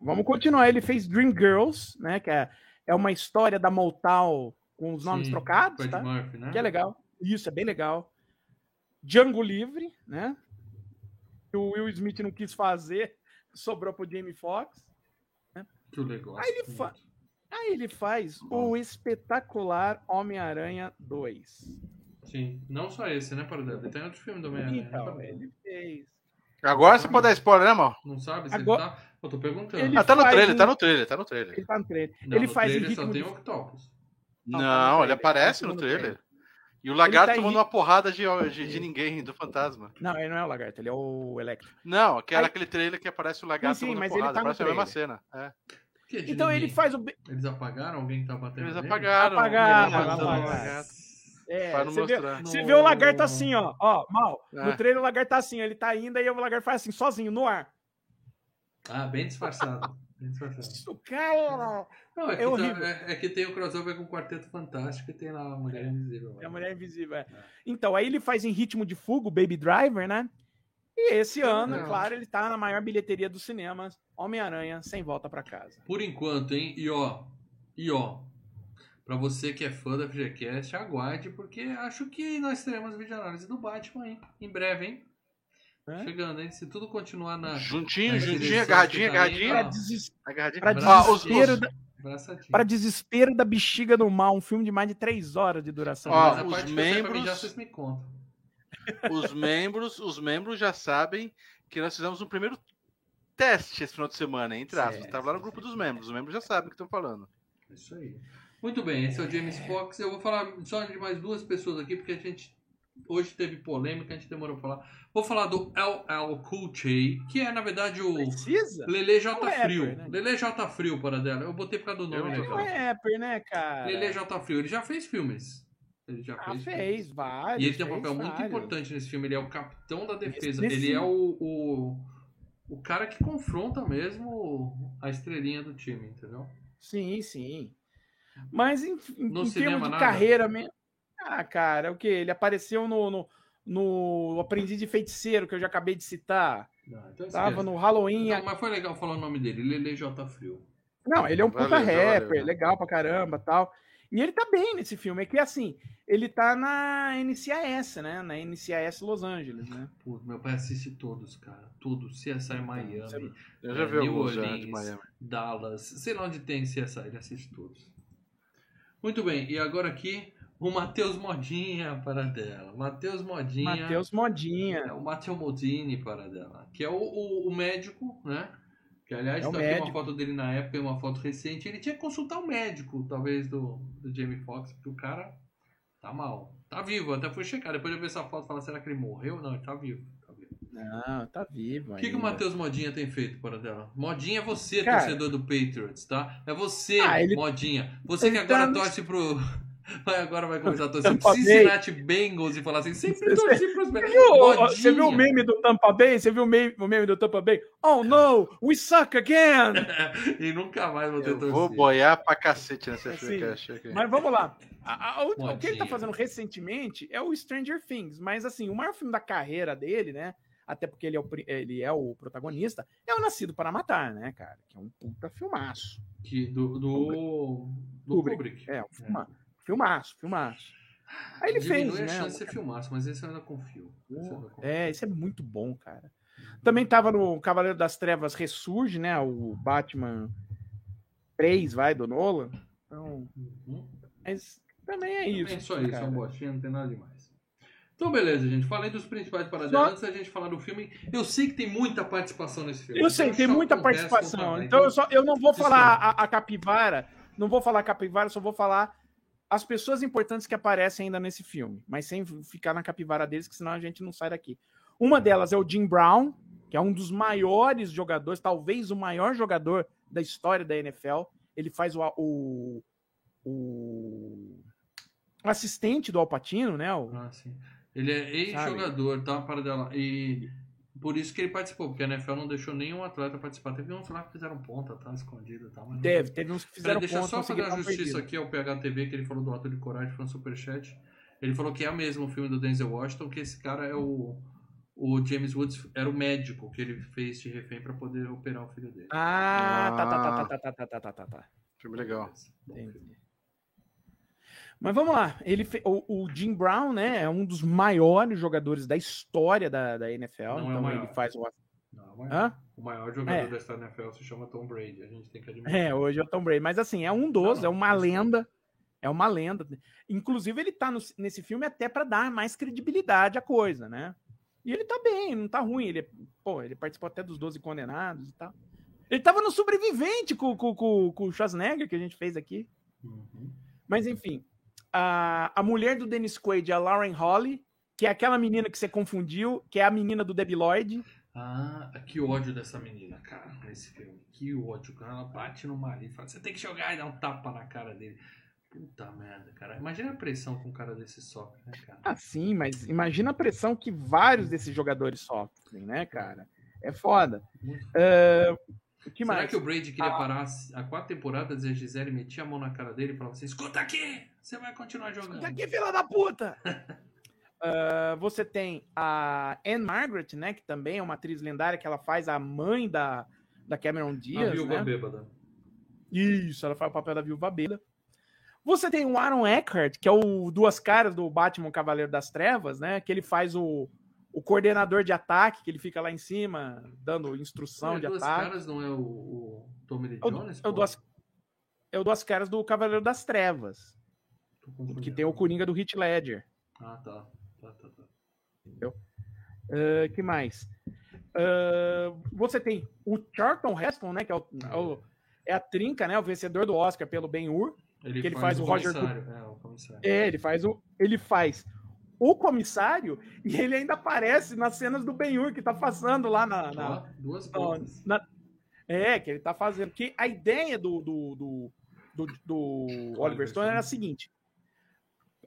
vamos continuar. Ele fez Dream Girls, né? Que é, é uma história da Motown com os nomes Sim, trocados, Fred tá? Murphy, né? Que é legal. Isso, é bem legal. Django Livre, né? Que o Will Smith não quis fazer, sobrou pro Jamie Foxx. Que o negócio. Aí ele fa- Aí ele faz o espetacular Homem-Aranha 2. Sim, não só esse, né, Paradelo? Ele tem outro filme do Homem-Aranha. Então, né? ele fez. Agora você pode dar spoiler, né, mano? Não sabe se Agora- ele tá... Eu tô perguntando. Ele Ah, tá no trailer, um- tá no trailer, tá no trailer. Ele tá no trailer. Não, ele no faz em trailer ritmo só tem de... o Octopus. Não, Não, tá no ele aparece tá no trailer. trailer. E o lagarto tá tomando uma porrada de, de, de ninguém, do fantasma. Não, ele não é o Lagarto, ele é o Electro. Não, que era Aí- aquele trailer que aparece o lagarto Sim, sim, tomando mas ele porrada. tá no parece a mesma cena. É. Que de Então ele ninguém? faz o. Eles apagaram? Alguém tá batendo Eles nele? apagaram. Apagaram, eles apagaram apagaram. É, não você, vê, você vê o lagarto assim, ó. Ó, mal. É. No trailer o lagarto tá assim, ele tá indo, aí o lagarto faz assim, sozinho, no ar. Ah, bem disfarçado. Bem disfarçado. O cara. Não, é, É que tá- é- é que tem o crossover com o Quarteto Fantástico e tem lá a Mulher Invisível. É a mulher invisível, é. Então, aí ele faz em ritmo de fuga o Baby Driver, né? E esse ano, Legal. claro, ele tá na maior bilheteria dos cinemas, Homem-Aranha, sem volta pra casa. Por enquanto, hein? E ó, e ó, pra você que é fã da FGCast, aguarde, porque acho que nós teremos vídeo análise do Batman, hein? Em breve, hein? É? Chegando, hein? Se tudo continuar na. Juntinho, Nas juntinho, agarradinho, tá agarradinho. Deses- Agarradinho. Pra desespero, da, Braçadinho. pra desespero da bexiga do mal, um filme de mais de três horas de duração. Ó, Mas a os parte membros- mijar, vocês me contam. Os membros, os membros já sabem que nós fizemos um primeiro teste esse final de semana, entre aspas. Certo. Tava lá no grupo dos membros. Os membros já sabem o que estão falando. Isso aí. Muito bem, esse é o James Fox. Eu vou falar só de mais duas pessoas aqui, porque a gente hoje teve polêmica, a gente demorou pra falar. Vou falar do LL Cool J, que é na verdade o Precisa? Lele J É um Frio. rapper, né? Lele J Frio para dela. Eu botei por causa do nome é rapper, né, cara? Lele J Frio, ele já fez filmes. Ele já Ah, fez. fez, vários. E ele tem um papel muito vários. importante nesse filme. Ele é o capitão da defesa. Nesse- Ele é o, o, o cara que confronta mesmo a estrelinha do time, entendeu? Sim, sim. Mas em, No em cinema, termos de nada? carreira mesmo. Ah, cara, o que? Ele apareceu no, no, no Aprendiz de Feiticeiro, que eu já acabei de citar. Não, então Tava esquece. no Halloween. Então, mas foi legal falar o nome dele, Lele J Frio. Não, ele é um puta Valeu, rapper, legal pra caramba tal. E ele tá bem nesse filme. É que assim, ele tá na NCIS, né? Na NCIS Los Angeles, né? Pô, meu pai assiste todos, cara. Todos. CSI Miami, Eu já É, vi New Orleans. Miami. Dallas, sei lá onde tem CSI, ele assiste todos. Muito bem, e agora aqui o Matheus Modinha para dela. Matheus Modinha. Matheus Modinha. É o Matteo Modini para dela, que é o, o, o médico, né? Que Que aliás, É o tá aqui uma foto dele na época e uma foto recente. Ele tinha que consultar um médico, talvez, do, do Jamie Foxx, porque o cara tá mal. Tá vivo, até fui checar. Depois de eu ver essa foto, falar, será que ele morreu? Não, ele tá vivo. Tá vivo. Não, tá vivo. O que, que o. Matheus Modinha tem feito para dela? Modinha é você, Cara. torcedor do Patriots, tá? É você, Ah, ele- Modinha. Você que ele agora tá torce pro. Vai, agora vai começar a torcer pro Tampa Bay. Cincinnati Bengals e falar assim: sempre torci pros Você Bengals. viu, você viu o meme do Tampa Bay? Você viu o meme, o meme do Tampa Bay? Oh no, we suck again! e nunca mais vou ter Eu torcido. vou boiar pra cacete nesse Assim, que- Mas vamos lá. A- a- o, o que ele tá fazendo recentemente é o Stranger Things, mas assim, o maior filme da carreira dele, né? Até porque ele é o, ele é o protagonista, é o Nascido para Matar, né, cara? Que é um puta filmaço. Que, do do, do Kubrick. Kubrick. É, um filma, filmaço, filmaço. Aí ele Diminui fez, a né? chance de ser filmaço, mas esse eu ainda confio. Esse eu ainda confio. É, isso é muito bom, cara. Também tava no Cavaleiro das Trevas Ressurge, né? O Batman 3, vai, do Nolan. Então, Uhum. mas também é Também isso. É só isso, cara. é um botinha, não tem nada demais. Então, beleza, gente. Falei dos principais para Só- Antes da gente falar do filme, eu sei que tem muita participação nesse filme. Eu sei, tem muita participação. Então eu, só, eu não vou falar a, a capivara, não vou falar capivara, só vou falar as pessoas importantes que aparecem ainda nesse filme, mas sem ficar na capivara deles, que senão a gente não sai daqui. Uma delas é o Jim Brown, que é um dos maiores jogadores, talvez o maior jogador da história da NFL. Ele faz o, o, o assistente do Alpatino, né? O, Ah, sim. Ele é ex-jogador, tá? Para dela. E por isso que ele participou, porque a NFL não deixou nenhum atleta participar. Teve uns lá que fizeram ponta, tá? Escondido, tá? Mas não- Teve, teve uns que fizeram deixa eu ponto, só fazer a justiça perdido. aqui ao PHTV, que ele falou do Ato de Coragem, foi um superchat. Ele falou que é mesmo o filme do Denzel Washington, que esse cara é o, o James Woods, era o médico que ele fez de refém para poder operar o filho dele. Ah, tá, tá, tá, tá, tá, tá, tá, tá, tá, tá. Filme legal. Entendi. Mas vamos lá. Ele fe- o, o Jim Brown, né, é um dos maiores jogadores da história da, da NFL. Não é o então maior. ele faz o. Não, o maior, o maior jogador É. da história da NFL se chama Tom Brady, a gente tem que admitir. É, hoje é o Tom Brady. Mas assim, é um dos, Não, é uma lenda. É uma lenda. Inclusive, ele tá no- nesse filme até para dar mais credibilidade à coisa, né? E ele tá bem, não tá ruim. Ele, pô, ele participou até dos 12 condenados e tal. Ele tava no sobrevivente com, com, com, com o Schwarzenegger que a gente fez aqui. Uhum. Mas enfim, a, a mulher do Dennis Quaid é a Lauren Holly, que é aquela menina que você confundiu, que é a menina do Debbie Lloyd. Ah, que ódio dessa menina, cara, nesse filme. Que ódio. Quando ela bate no marido e fala, você tem que jogar e dá um tapa na cara dele. Puta merda, cara. Imagina a pressão que um cara desse sofre, né, cara? Ah, sim, mas imagina a pressão que vários desses jogadores sofrem, né, cara? É foda. O que Será mais? que o Brady queria Ah. parar há quatro temporadas e a Gisele metia a mão na cara dele e falava assim: escuta aqui, você vai continuar jogando. Escuta aqui, filha da puta! Ah, você tem a Anne Margaret, né? Que também é uma atriz lendária, que ela faz a mãe da, da Cameron a Diaz. viúva né? bêbada. Isso, ela faz o papel da viúva bêbada. Você tem o Aaron Eckhart, que é o Duas Caras do Batman Cavaleiro das Trevas, né? Que ele faz o, o coordenador de ataque, que ele fica lá em cima dando instrução É, de duas ataque. caras não é o, o Tommy Lee É o, Jones? é o? Duas, é o Duas Caras do Cavaleiro das Trevas. Que tem o Coringa do Heath Ledger. Ah, tá. Tá, tá, tá. Ah, que mais? Ah, você tem o Charlton Heston, né? Que é, o- é o- é a trinca, né? O vencedor do Oscar pelo Ben-Hur. Ele, Que ele faz o Roger comissário. É, o comissário. É, ele faz o, ele faz o comissário e ele ainda aparece nas cenas do Ben-Hur que tá passando lá na, na- duas voltas. na- é, que ele tá fazendo. Que a ideia do, do, do, do, do Oliver Stone era a seguinte: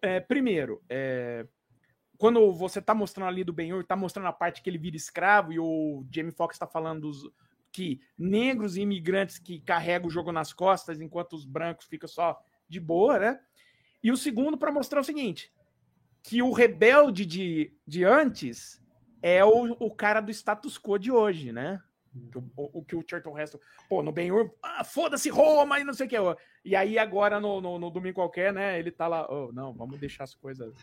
é, primeiro, é, quando você tá mostrando ali do Ben-Hur, tá mostrando a parte que ele vira escravo e o Jamie Foxx tá falando dos, que negros e imigrantes que carregam o jogo nas costas enquanto os brancos ficam só de boa, né? E o segundo para mostrar o seguinte, que o rebelde de, de antes é o, o cara do status quo de hoje, né? O, o, que o Charlton Heston, pô, no Ben-Hur, ah, foda-se Roma e não sei o que. E aí agora no, no, no domingo qualquer, né, ele tá lá, oh, não, vamos deixar as coisas...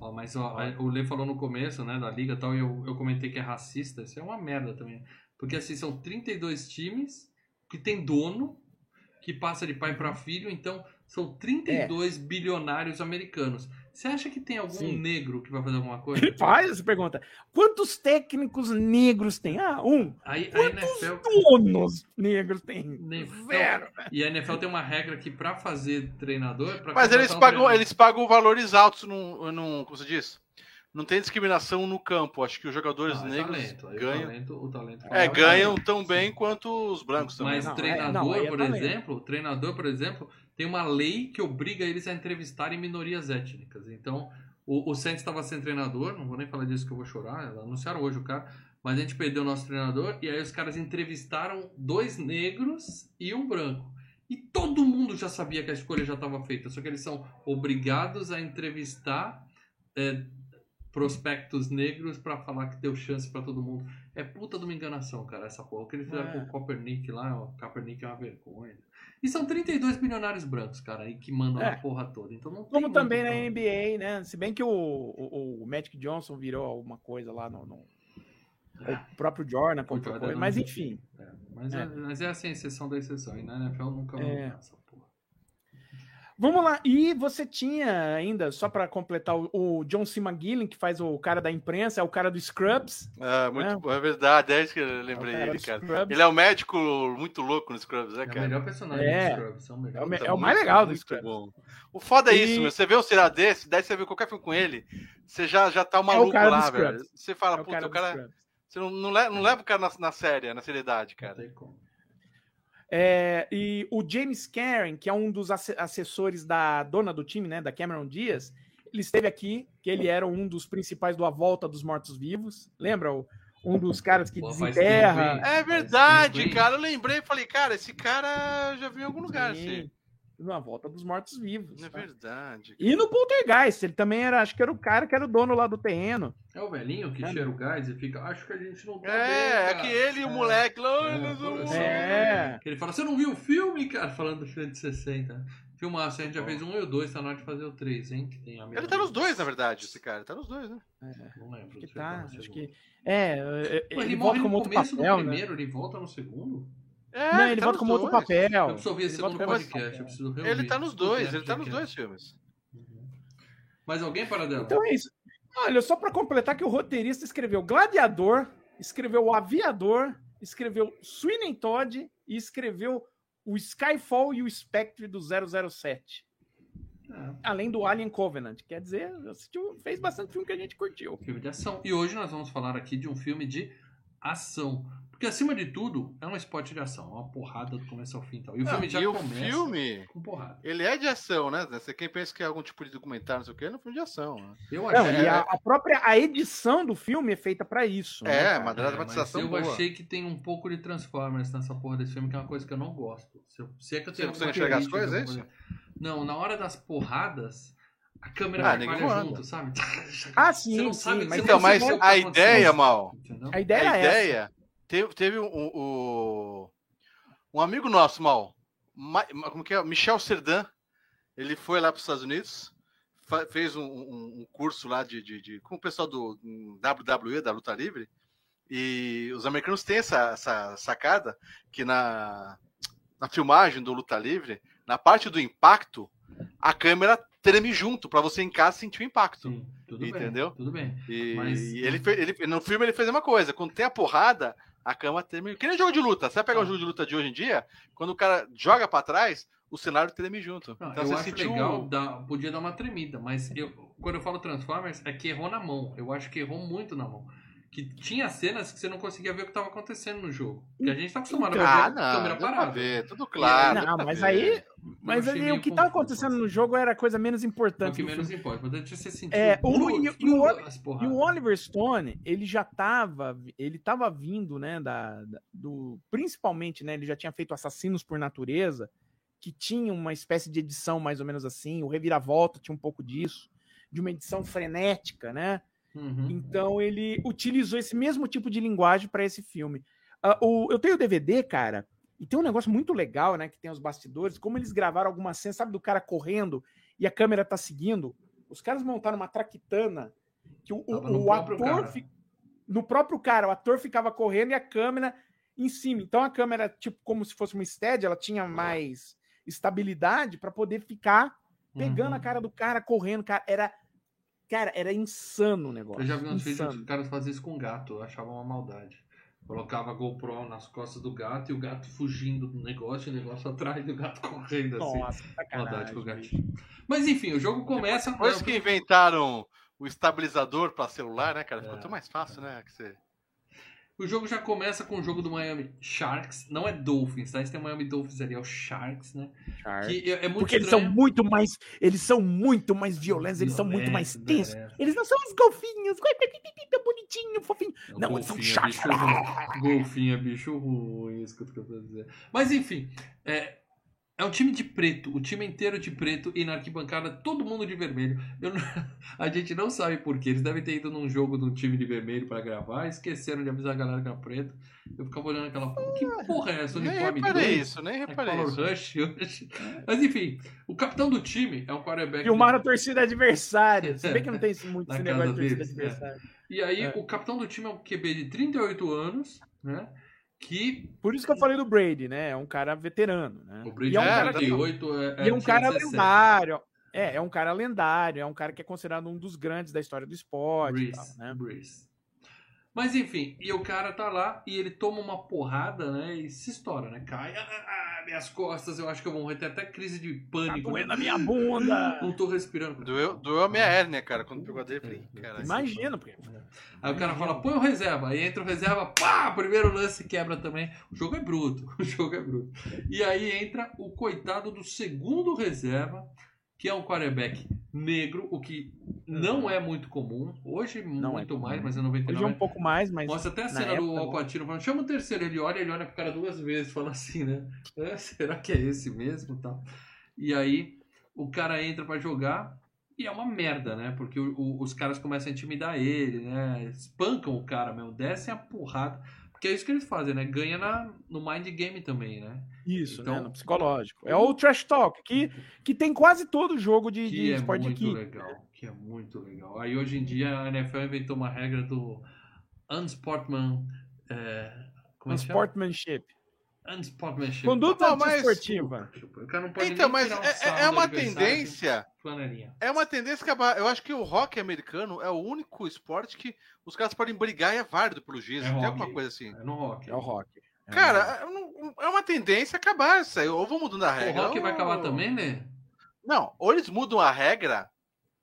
Ó, mas ó, o Lê falou no começo, né, da liga tal, e eu, eu comentei que é racista. Isso é uma merda também. Porque assim, são 32 times que tem dono, que passa de pai para filho, então são 32 bilionários americanos. Você acha que tem algum Sim. negro que vai fazer alguma coisa? Ele faz essa pergunta. Quantos técnicos negros tem? Ah, um. Aí a Quantos NFL. donos negros tem? Zero. E a NFL tem uma regra que pra fazer treinador. Pra Mas eles um pagam, treinador- eles pagam valores altos num, num. Como você diz? Não tem discriminação no campo. Acho que os jogadores Ah, é negros talento. Aí o ganham. talento, o talento É, fala. ganham tão bem quanto os brancos também. Mas Não, é- treinador, não, aí é por talento. exemplo, treinador, por exemplo, tem uma lei que obriga eles a entrevistarem minorias étnicas. Então, o, o Santos estava sem treinador, não vou nem falar disso que eu vou chorar, anunciaram hoje o cara, mas a gente perdeu o nosso treinador e aí os caras entrevistaram dois negros e um branco. E todo mundo já sabia que a escolha já estava feita, só que eles são obrigados a entrevistar é, prospectos negros para falar que deu chance para todo mundo. É puta de uma enganação, cara, essa porra. O que eles fizeram É. com o Copernic lá, o Copernic é uma vergonha. E são 32 bilionários brancos, cara, aí que mandam É. a porra toda. Então não Como também na NBA, né? Se bem que o, o, o Magic Johnson virou alguma coisa lá no. no- o próprio Jordan, comprou Jordan coisa, mas enfim. É, mas, é. É. mas é assim, exceção da exceção. E na NFL nunca É. porra. Vamos lá. E você tinha ainda, só para completar, o, o John C. McGillen, que faz o cara da imprensa, é o cara do Scrubs. Ah, muito É. bom, é verdade, é isso que eu É o lembrei ele, do cara. Scrubs. Ele é um médico muito louco no Scrubs, né, É o cara? melhor personagem É. do Scrubs. É o, melhor. É o me- Puta, é o mais legal do Scrubs. bom. O foda é E- isso, meu. Você vê um seriado desse, daí você vê qualquer filme com ele, você já, já tá o É o maluco cara do lá, velho. Você fala, É o puta, cara o cara. Você não, não, leva, não leva o cara na, na série, na seriedade, Não cara. tem como. É, e o James Karen, que é um dos asse- assessores da dona do time, né, da Cameron Diaz, ele esteve aqui, que ele era um dos principais do A Volta dos Mortos-Vivos. Lembra? O- Um dos caras que Pô, desenterra. tempo? É verdade, cara. Eu lembrei, falei, cara, esse cara eu já vi em algum lugar, Sim, assim. Na Volta dos Mortos-Vivos. É tá? verdade. E no Poltergeist, ele também era, acho que era o cara que era o dono lá do terreno. É o velhinho que É. cheira o gás e fica, acho que a gente não tá É, bem, é cara." que ele e o É. moleque lá. É, por É. Ele fala, você não viu o filme, cara? Falando do filme de 60. Filmaço, a gente já fez um e o dois, tá na hora de fazer o três, hein? Que tem a Ele tá nos dois, na verdade, esse cara. Tá nos dois, né? Não lembro. Que tá tá, acho que. É, é, Pô, ele, ele, volta morre como no outro começo papel, do né? primeiro, ele volta no segundo? É, Não, ele tá volta nos como outro dois. papel. Eu preciso ouvir esse Ele segundo outro podcast, eu preciso reouvir. Ele tá nos dois, ele tá nos dois filmes. Uhum. Mais alguém para dela? Então é isso. Olha, só para completar que o roteirista escreveu Gladiador, escreveu O Aviador, escreveu Sweeney Todd e escreveu o Skyfall e o Spectre do 007. É, Além do Alien Covenant. Quer dizer, assistiu, fez bastante filme que a gente curtiu. filme de ação. E hoje nós vamos falar aqui de um filme de ação. Porque acima de tudo, é um esporte de ação, é uma porrada do começo ao fim e tal. E o Não, filme já e o começa filme, com porrada. ele é de ação, né? Você quem pensa que é algum tipo de documentário, não sei o quê, é um filme de ação. Né? Eu Não, achei, e a, a própria a edição do filme é feita para isso. né, É, cara? uma É, dramatização mas eu boa. achei que tem um pouco de Transformers nessa porra desse filme, que é uma coisa que eu não gosto. Se, eu, se é que eu Você tenho não consegue enxergar as coisas, é isso? Não, na hora das porradas, a câmera Ah, vai junto, sabe? Ah, Você sim, não sim, sabe- mas você Então, não mas o a ideia, Mal? A ideia a é essa. ideia, teve, teve um, um, um amigo nosso, Mal, Ma- como que é? Michel Serdan, ele foi lá para os Estados Unidos, fez um, um- curso lá de, de, de- com o pessoal do WWE, da luta livre, e os americanos têm essa, essa sacada que na, na filmagem do luta livre, na parte do impacto, a câmera treme junto para você em casa sentir o impacto. Sim, tudo Entendeu? bem. Tudo bem. E, Mas- e ele, ele- no filme ele fez a mesma coisa. Quando tem a porrada, a cama treme. Que nem jogo de luta. Você vai pegar um Ah. jogo de luta de hoje em dia, quando o cara joga pra trás, o cenário treme junto. Não, então eu você acho sentiu. legal, dá- podia dar uma tremida, mas eu, quando eu falo Transformers, é que errou na mão. Eu acho que errou muito na mão. Que tinha cenas que você não conseguia ver o que estava acontecendo no jogo. Porque a gente tá acostumado Então, a ver Ah, a não, câmera parada. ver, tudo claro. Não, mas ver. aí, mas aí o que tava confuso, acontecendo no jogo era a coisa menos É o importante. que menos filme. importa. Mas você sentiu É, o- e o- e o- E o Oliver Stone, ele já tava, ele tava vindo, né, da, da- do, principalmente, né, ele já tinha feito Assassinos por Natureza, que tinha uma espécie de edição mais ou menos assim, o Reviravolta tinha um pouco disso, de uma edição frenética, né? Uhum. Então ele utilizou esse mesmo tipo de linguagem para esse filme. Ah, o, eu tenho o DVD, cara, e tem um negócio muito legal, né? Que tem os bastidores, como eles gravaram algumas cenas, sabe, do cara correndo e a câmera tá seguindo. Os caras montaram uma traquitana que o, o- o ator. fi- No próprio cara, o ator ficava correndo e a câmera em cima. Então a câmera, tipo, como se fosse uma stead, ela tinha mais estabilidade para poder ficar pegando Uhum. a cara do cara correndo, cara. Era Cara, era insano o negócio. Eu já vi uns vídeos insano. que os caras faziam isso com gato, eu achava uma maldade. Colocava a GoPro nas costas do gato e o gato fugindo do negócio, e o negócio atrás do gato correndo assim. Nossa, Maldade com o gatinho. Mas enfim, o jogo começa. Depois que inventaram o estabilizador pra celular, né, cara? Ficou É. tão mais fácil, né? Que você... O jogo já começa com o jogo do Miami Sharks. Não é Dolphins, tá? Esse tem o Miami Dolphins ali, é o Sharks, né? Que é, é muito Porque eles são muito mais. Eles são muito mais violentos, eles são muito mais tensos. é. Eles não são os golfinhos. Tão bonitinho, fofinho. O Não, eles são golfinho é bicho ruim. Golfinho é bicho ruim, isso que eu tô querendo dizer. Mas enfim, é, é um time de preto, o time inteiro de preto e na arquibancada todo mundo de vermelho. Eu não- a gente não sabe por quê. Eles devem ter ido num jogo de um time de vermelho pra gravar, esqueceram de avisar a galera que era preto. Eu ficava olhando aquela porra. Que porra é essa? Nem Uniforme reparei dois? isso, nem É reparei Color isso. Rush, Rush. Mas enfim, o capitão do time é um quarterback. Filmaram a torcida adversária. Se bem que não tem muito esse negócio de torcida deles, é. adversária. E aí, É. o capitão do time é um QB de 38 anos, né? Que Por isso que eu falei do Brady, né? É um cara veterano, né? o Brady e é um é, cara, 38 é, e é um cara 17. lendário. É, é um cara lendário, é um cara que é considerado um dos grandes da história do esporte e tal, Breeze, né? Breeze. Mas enfim, e o cara tá lá e ele toma uma porrada, né? E se estoura, né? Cai, ah, ah, minhas costas, eu acho que eu vou morrer. Tem até crise de Tá pânico. doendo né? a minha bunda. Não tô respirando. Doeu, doeu a minha hérnia, cara, quando pegou a dele. Falei, cara, Imagina, porque Aí o cara fala, põe o reserva. Aí entra o reserva, pá! Primeiro lance quebra também. O jogo é bruto. O jogo é bruto. E aí entra o coitado do segundo reserva, que é um quarterback negro, o que não é muito comum. Hoje, Não é muito comum. mais, mas é hoje é 99. um pouco mais, mas. Mostra até a na cena do Alpatino falando, chama o terceiro, ele olha, ele olha pro cara duas vezes, fala assim, né? "É, será que é esse mesmo? Tal. E aí o cara entra pra jogar e é uma merda, né? Porque o- o- os caras começam a intimidar ele, né? Espancam o cara mesmo, descem a porrada. Porque é isso que eles fazem, né? Ganha na, no mind game também, né? Isso, Então- né? No psicológico. É o trash talk, que, que tem quase todo jogo de, de Que é esporte de muito equipe. legal. Que é muito legal. Aí hoje em dia a NFL inventou uma regra do unsportman... É, como é que chama? Sportmanship. Unsportmanship. Conduta Não, mas- antiesportiva. O cara não pode Então, mas é- é, é uma tendência. É uma tendência que a- eu acho que o rock americano é o único esporte que os caras podem brigar e é válido pelo juiz. É Tem rock. alguma coisa assim. É no rock. É o rock. É Cara, o rock. é é uma tendência acabar isso aí. Ou vão mudando a O regra. rock vai ou- acabar também, né? Não, ou eles mudam a regra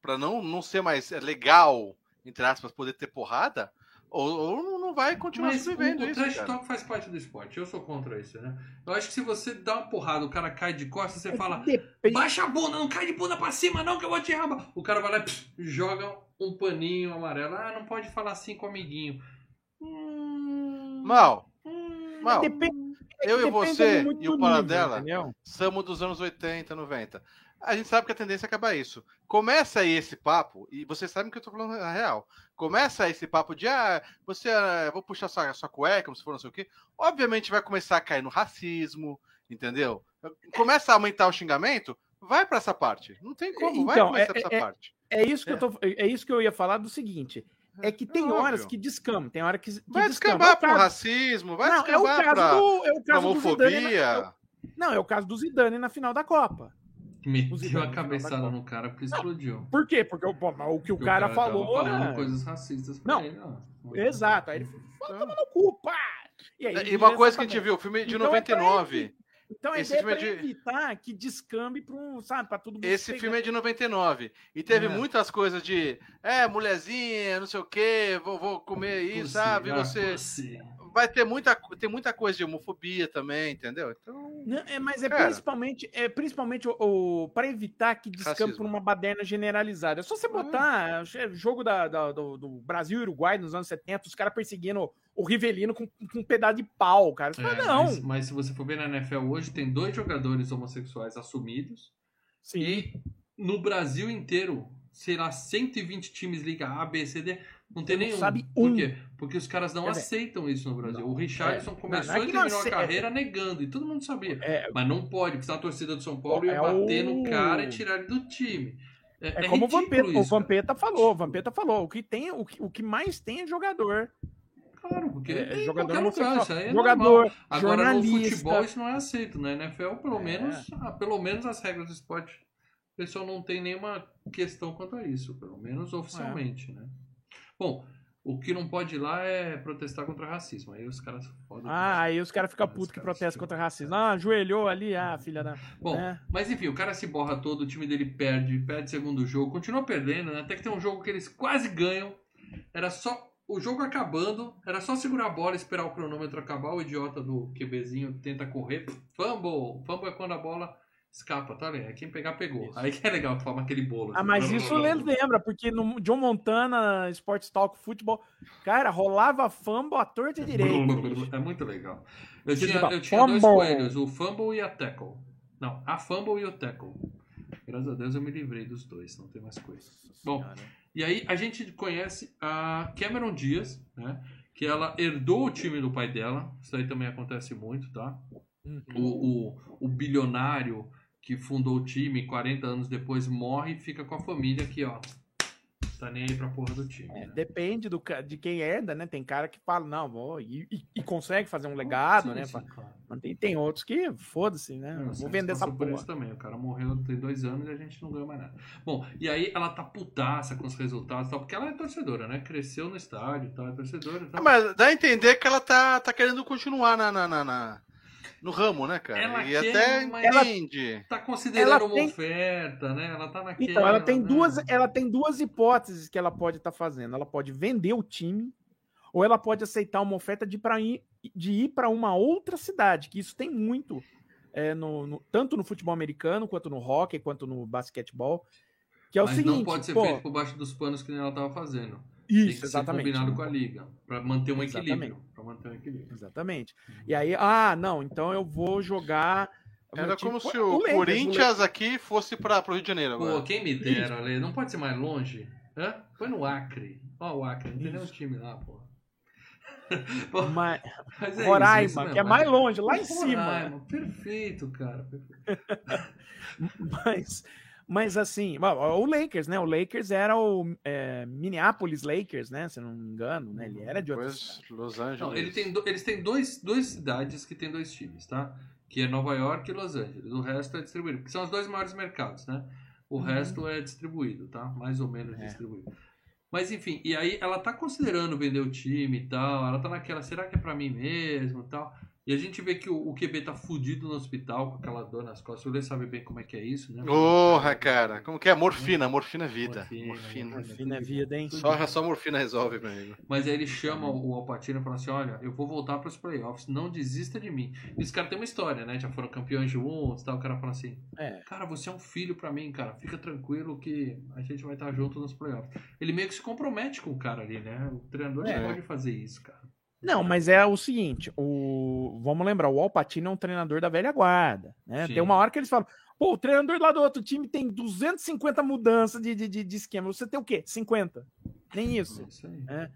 pra não, não ser mais legal, entre aspas, poder ter porrada, ou, ou não vai continuar Mas o, sobrevivendo o isso. trash cara. talk faz parte do esporte. Eu sou contra isso, né? Eu acho que se você dá uma porrada, o cara cai de costas, você fala, Depende- baixa a bunda, não cai de bunda pra cima não que eu vou te raba. O cara vai lá e joga um paninho amarelo. Ah, não pode falar assim com o amiguinho. Hum, Mal, mal. Depende- é eu e você e o Paradela somos dos anos 80, 90. A gente sabe que a tendência é acabar isso. Começa aí esse papo, e vocês sabem que eu tô falando a real. Começa esse papo de, ah, você, ah, vou puxar sua, sua cueca, como se for não sei o quê. Obviamente vai começar a cair no racismo, entendeu? Começa a aumentar o xingamento, vai pra essa parte. Não tem como, vai Então, começar é- pra essa é- parte. É isso que eu tô, é isso que eu ia falar do seguinte. É que tem É horas que descamam, tem hora que, que Vai descamba. descambar É o pro racismo, vai não, é o descambar caso pra, do, é o caso do Zidane na- homofobia. não, é o caso do Zidane na final da Copa. Meteu a cabeçada da no cara porque explodiu. Por quê? Porque o, o que o cara, tava falou. falando né? coisas racistas pra Não. ele. Não. Exato. Aí ele falou, toma no cu, pá! E, aí, E uma coisa que a gente viu, o filme de Então é pra 99. Então a esse ideia é é de- evitar que descambe pra um, sabe, pra todo mundo. Esse pegar. filme é de 99. E teve É. muitas coisas de, é, mulherzinha, não sei o quê, vou, vou comer isso, sabe? ah, Você. Vai ter muita, tem muita coisa de homofobia também, entendeu? Então. Não, é, mas é Cara. principalmente, é principalmente o, o para evitar que descampe por uma baderna generalizada. É só você botar é, jogo da, da- do, do Brasil e Uruguai nos anos 70, os caras perseguindo o Rivelino com, com um pedaço de pau, cara. Você fala, É, não. Mas, mas se você for ver na NFL hoje, tem dois jogadores homossexuais assumidos. Sim. E no Brasil inteiro, sei lá, 120 times liga A, B, C, D, não tem Não nenhum. sabe Por um. quê? Porque os caras não Quer dizer, aceitam isso no Brasil. não, o Richardson é, começou não, não é e não terminou a carreira negando, e todo mundo sabia. É, Mas não pode, porque senão a torcida do São Paulo ia É bater o- no cara e tirar ele do time. É, é é como o Vampeta, o isso, Vampeta falou, o Vampeta falou, o que tem, o que, o que mais tem é jogador. Claro, porque É, jogador qualquer lugar, isso é jogador. Agora no jornalista. futebol isso não é aceito, na NFL pelo É. menos, ah, pelo menos as regras do esporte o pessoal não tem nenhuma questão quanto a isso, pelo menos oficialmente, né? Bom, o que não pode ir lá é protestar contra racismo. Aí os caras fodem. Ah, aí os caras ficam putos que protestam contra racismo. Ah, ajoelhou ali, ah, filha da. Bom, né? mas enfim, o cara se borra todo, o time dele perde, perde segundo jogo, continua perdendo, né? Até que tem um jogo que eles quase ganham. Era só o jogo acabando, era só segurar a bola, esperar o cronômetro acabar, o idiota do QBzinho tenta correr, fumble, fumble é quando a bola escapa, tá vendo? Quem pegar, pegou. Isso. Aí que é legal, forma aquele bolo. Ah, assim. mas isso lembra, porque no John Montana, Sports Talk, futebol, cara, rolava fumble à torta e direito. É muito legal. Eu Você tinha, eu tinha dois coelhos, o fumble e a tackle. Não, a fumble e o tackle. Graças a Deus eu me livrei dos dois, não tem mais coisa. Bom, E aí a gente conhece a Cameron Diaz, né? Que ela herdou o time do pai dela. Isso aí também acontece muito, tá? Uhum. O, o, o bilionário que fundou o time 40 anos depois morre e fica com a família que, ó, tá nem aí pra porra do time. É, né? depende do, de quem herda, né? Tem cara que fala, não, vou, e, e- e consegue fazer um legado, Sim, né? sim, Fala, claro. Mas tem, tem outros que, foda-se, né? Não, vou vender essa porra. isso também. O cara morreu tem dois anos e a gente não ganhou mais nada. Bom, e aí ela tá putaça com os resultados e tal, porque ela é torcedora, né? Cresceu no estádio e tal, é torcedora e tal. Ah, Mas dá a entender que ela tá, tá querendo continuar na, na, na- na- no ramo, né, cara? Ela e quer, até entende. Tá considerando Ela uma tem- oferta, né? Ela tá naquela. Então, ela tem né? duas, ela tem duas hipóteses que ela pode estar fazendo. Ela pode vender o time, ou ela pode aceitar uma oferta de, pra ir, de ir para uma outra cidade, que isso tem muito, é, no, no- tanto no futebol americano, quanto no hockey, quanto no basquetebol. Que é o Mas seguinte, não pode ser pô, feito por baixo dos panos que nem ela tava fazendo. Tem que isso, ser exatamente. combinado com a liga. Pra manter um equilíbrio. Pra manter um equilíbrio. Exatamente. E aí, ah, não, então eu vou jogar. Era tipo, como se o o, Lakers, Corinthians aqui fosse para pro Rio de Janeiro Pô, agora. quem me dera, Lê. Não pode ser mais longe? Hã? Foi no Acre. Ó, o Acre. Não tem nenhum time lá, pô. Pô, Mas, mas é isso, é Roraima, isso mesmo, que é mas- mais longe, lá em cima. Roraima, Perfeito, cara. Perfeito. Mas, mas assim, o Lakers, né? O Lakers era o é, Minneapolis Lakers, né? Se eu não me engano, né? Ele era de outra Depois Los Angeles. Não, ele tem do- eles têm dois, duas cidades que tem dois times, tá? Que é Nova York e Los Angeles. O resto é distribuído. Porque são os dois maiores mercados, né? O resto é distribuído, tá? Mais ou menos Uhum. É. distribuído. Mas enfim, e aí ela tá considerando vender o time e tal. Ela tá naquela, será que é pra mim mesmo e tal? E a gente vê que o, o QB tá fudido no hospital com aquela dor nas costas. O Lê sabe bem como é que é isso, né? Porra, cara. Como que é? Morfina. Morfina é vida. Morfina, Morfina. Morfina é vida, hein? Só, só morfina resolve, meu amigo. Mas aí ele chama o Alpatino e fala assim: Olha, eu vou voltar para os playoffs, não desista de mim. E os caras têm uma história, né? Já foram campeões juntos tal. O cara fala assim: É. Cara, você é um filho para mim, cara. Fica tranquilo que a gente vai estar junto nos playoffs. Ele meio que se compromete com o cara ali, né? O treinador É. não pode fazer isso, cara. Não, mas é o seguinte, o vamos lembrar, o Alpatino é um treinador da velha guarda, né? Sim. Tem uma hora que eles falam, pô, o treinador lá do outro time tem 250 mudanças de, de, de, esquema, você tem o quê? 50? Nem isso. É isso aí.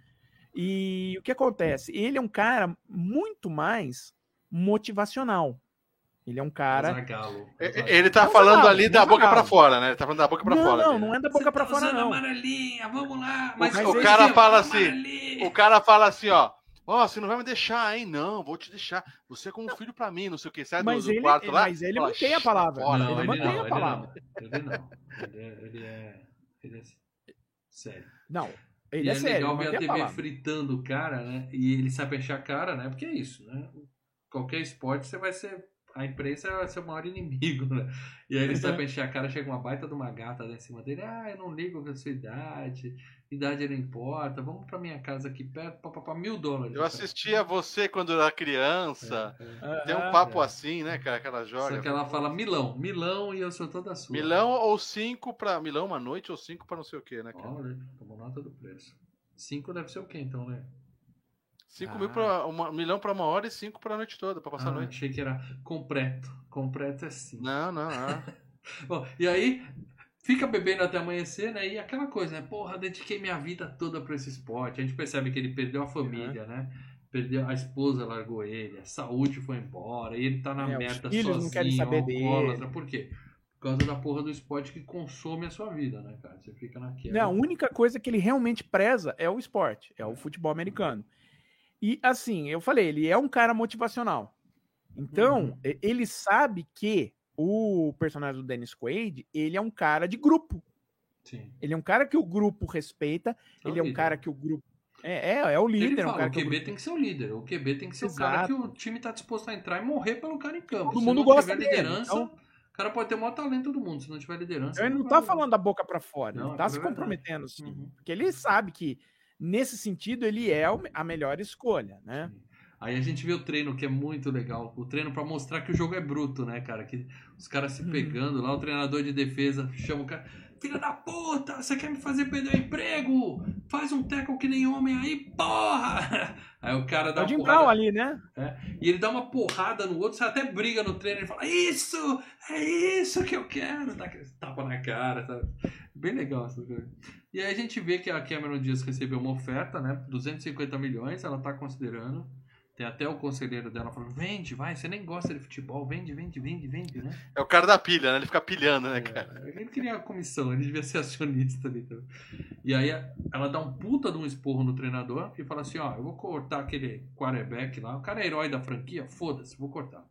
E o que acontece? Ele é um cara muito mais motivacional. Ele é um cara. Zagallo. E- Ele tá Não, falando não, ali da boca pra fora, né? Ele tá falando da boca pra não, fora. não, não é da boca pra tá fora, não. amarelinha, vamos lá. Mas o esse cara fala assim, amarelinha. O cara fala assim, ó. Ó, você não vai me deixar, hein? Não, vou te deixar. Você é como um filho pra mim, não sei o que. Sai do, Mas do ele, quarto lá. mas ele fala, mantém a "Shh, palavra. fora, não, ele ele mantém não, a ele palavra. não. Ele não. Ele é. Ele é, ele é sério. Não, ele e é, é, sério. legal ele ver a TV palavra. fritando o cara, né? E ele sabe encher a cara, né? Porque é isso, né? Qualquer esporte você vai ser. A imprensa vai ser o maior inimigo, né? E aí ele sabe encher a cara, chega uma baita de uma gata lá em cima dele. Ah, eu não ligo com a sua idade. Idade não importa. Vamos pra minha casa aqui perto, papapá, mil dólares. Eu assistia você quando era criança. É, é. Tem um papo é. assim, né, cara? Que ela joga. Só que ela fala Milão, Milão e eu sou toda sua. Milão ou cinco pra. Milão uma noite ou cinco pra não sei o que, né, cara? Olha, tomou nota do preço. Cinco deve ser o quê então, né? Cinco Ah. mil pra. Uma, milhão pra uma hora e cinco pra noite toda, pra passar Ah, a noite. achei que era completo. Completo é cinco. Não, não, ah. Bom, e aí fica bebendo até amanhecer, né? E aquela coisa, né? Porra, dediquei minha vida toda pra esse esporte. A gente percebe que ele perdeu a família, né? Perdeu a esposa, largou ele, a saúde foi embora, e ele tá na É, os merda filhos não sozinho, querem saber dele. alcoólatra. Por quê? Por causa da porra do esporte que consome a sua vida, né, cara? Você fica naquela. Não, a única coisa que ele realmente preza é o esporte, é o futebol americano. E assim, eu falei, ele é um cara motivacional. Então, Uhum. ele sabe que o personagem do Dennis Quaid, ele é um cara de grupo. Sim. Ele é um cara que o grupo respeita, É ele é um líder. cara que o grupo. É, é, é o líder, é um fala, o QB grupo- tem que ser o líder. O QB tem que ser o cara que Exato. o time tá disposto a entrar e morrer pelo cara em campo. Todo se mundo não gosta tiver dele, liderança, então- o cara pode ter o maior talento do mundo. Se não tiver liderança. Ele não vai- tá falando da boca pra fora, Não, ele é tá se comprometendo, sim. Uhum. Porque ele sabe que, nesse sentido, ele é a melhor escolha, né? Aí a gente vê o treino que é muito legal. O treino pra mostrar que o jogo é bruto, né, cara? Que os caras se Uhum. pegando lá, o treinador de defesa chama o cara. Filha da puta, você quer me fazer perder o emprego? Faz um tackle que nem homem aí, porra! Aí o cara dá É o uma Jim. Brown ali, né? E ele dá uma porrada no outro, você até briga no treino, ele fala, isso, é isso que eu quero, dá tapa na cara, sabe? Bem legal essa coisa. E aí a gente vê que a Cameron Diaz recebeu uma oferta, né, 250 milhões, ela tá considerando, tem até o conselheiro dela falando, vende, vai, você nem gosta de futebol, vende, vende, vende, vende, né? É o cara da pilha, né? Ele fica pilhando, né, cara? É, Ele queria a comissão, ele devia ser acionista ali também. E aí ela dá um puta de um esporro no treinador e fala assim: ó, eu vou cortar aquele quarterback lá. O cara é herói da franquia, foda-se, vou cortar.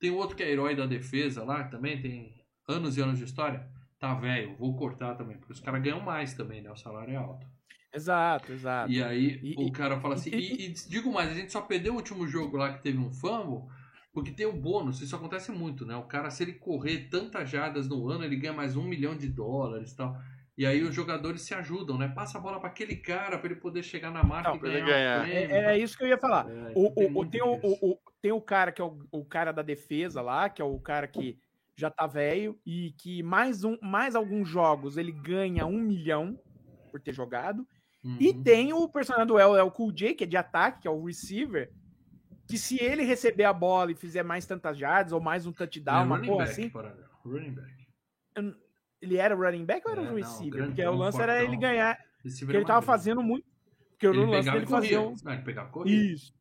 Tem outro que é herói da defesa lá, também tem anos e anos de história. Tá velho, vou cortar também, porque os caras ganham mais também, né? O salário é alto. Exato, exato. E aí E- o cara fala assim, e- e, e digo mais, a gente só perdeu o último jogo lá que teve um fumble, porque tem o bônus, isso acontece muito, né? O cara, se ele correr tantas jardas no ano, ele ganha mais um milhão de dólares e tal. E aí os jogadores se ajudam, né? Passa a bola para aquele cara para ele poder chegar na marca Não, e ganhar. ganhar. o prêmio, É, é isso que eu ia falar. É, O, tem o- tem, o, disso. o- o- tem o cara que é o, o cara da defesa lá, que é o cara que já tá velho e que mais, um, mais alguns jogos ele ganha um milhão por ter jogado. E Uhum. tem o personagem do El, El Cool J, que é de ataque, que é o receiver, que se ele receber a bola e fizer mais tantas yards ou mais um touchdown, Ele é uma back, assim. Running back. ele era running back ou era É, um não, receiver? grandão, Porque o lance era ele ganhar, Receiver porque ele é tava magrinho. fazendo muito. Porque Ele o lance dele fazia um... Não, ele pegava corria. Isso.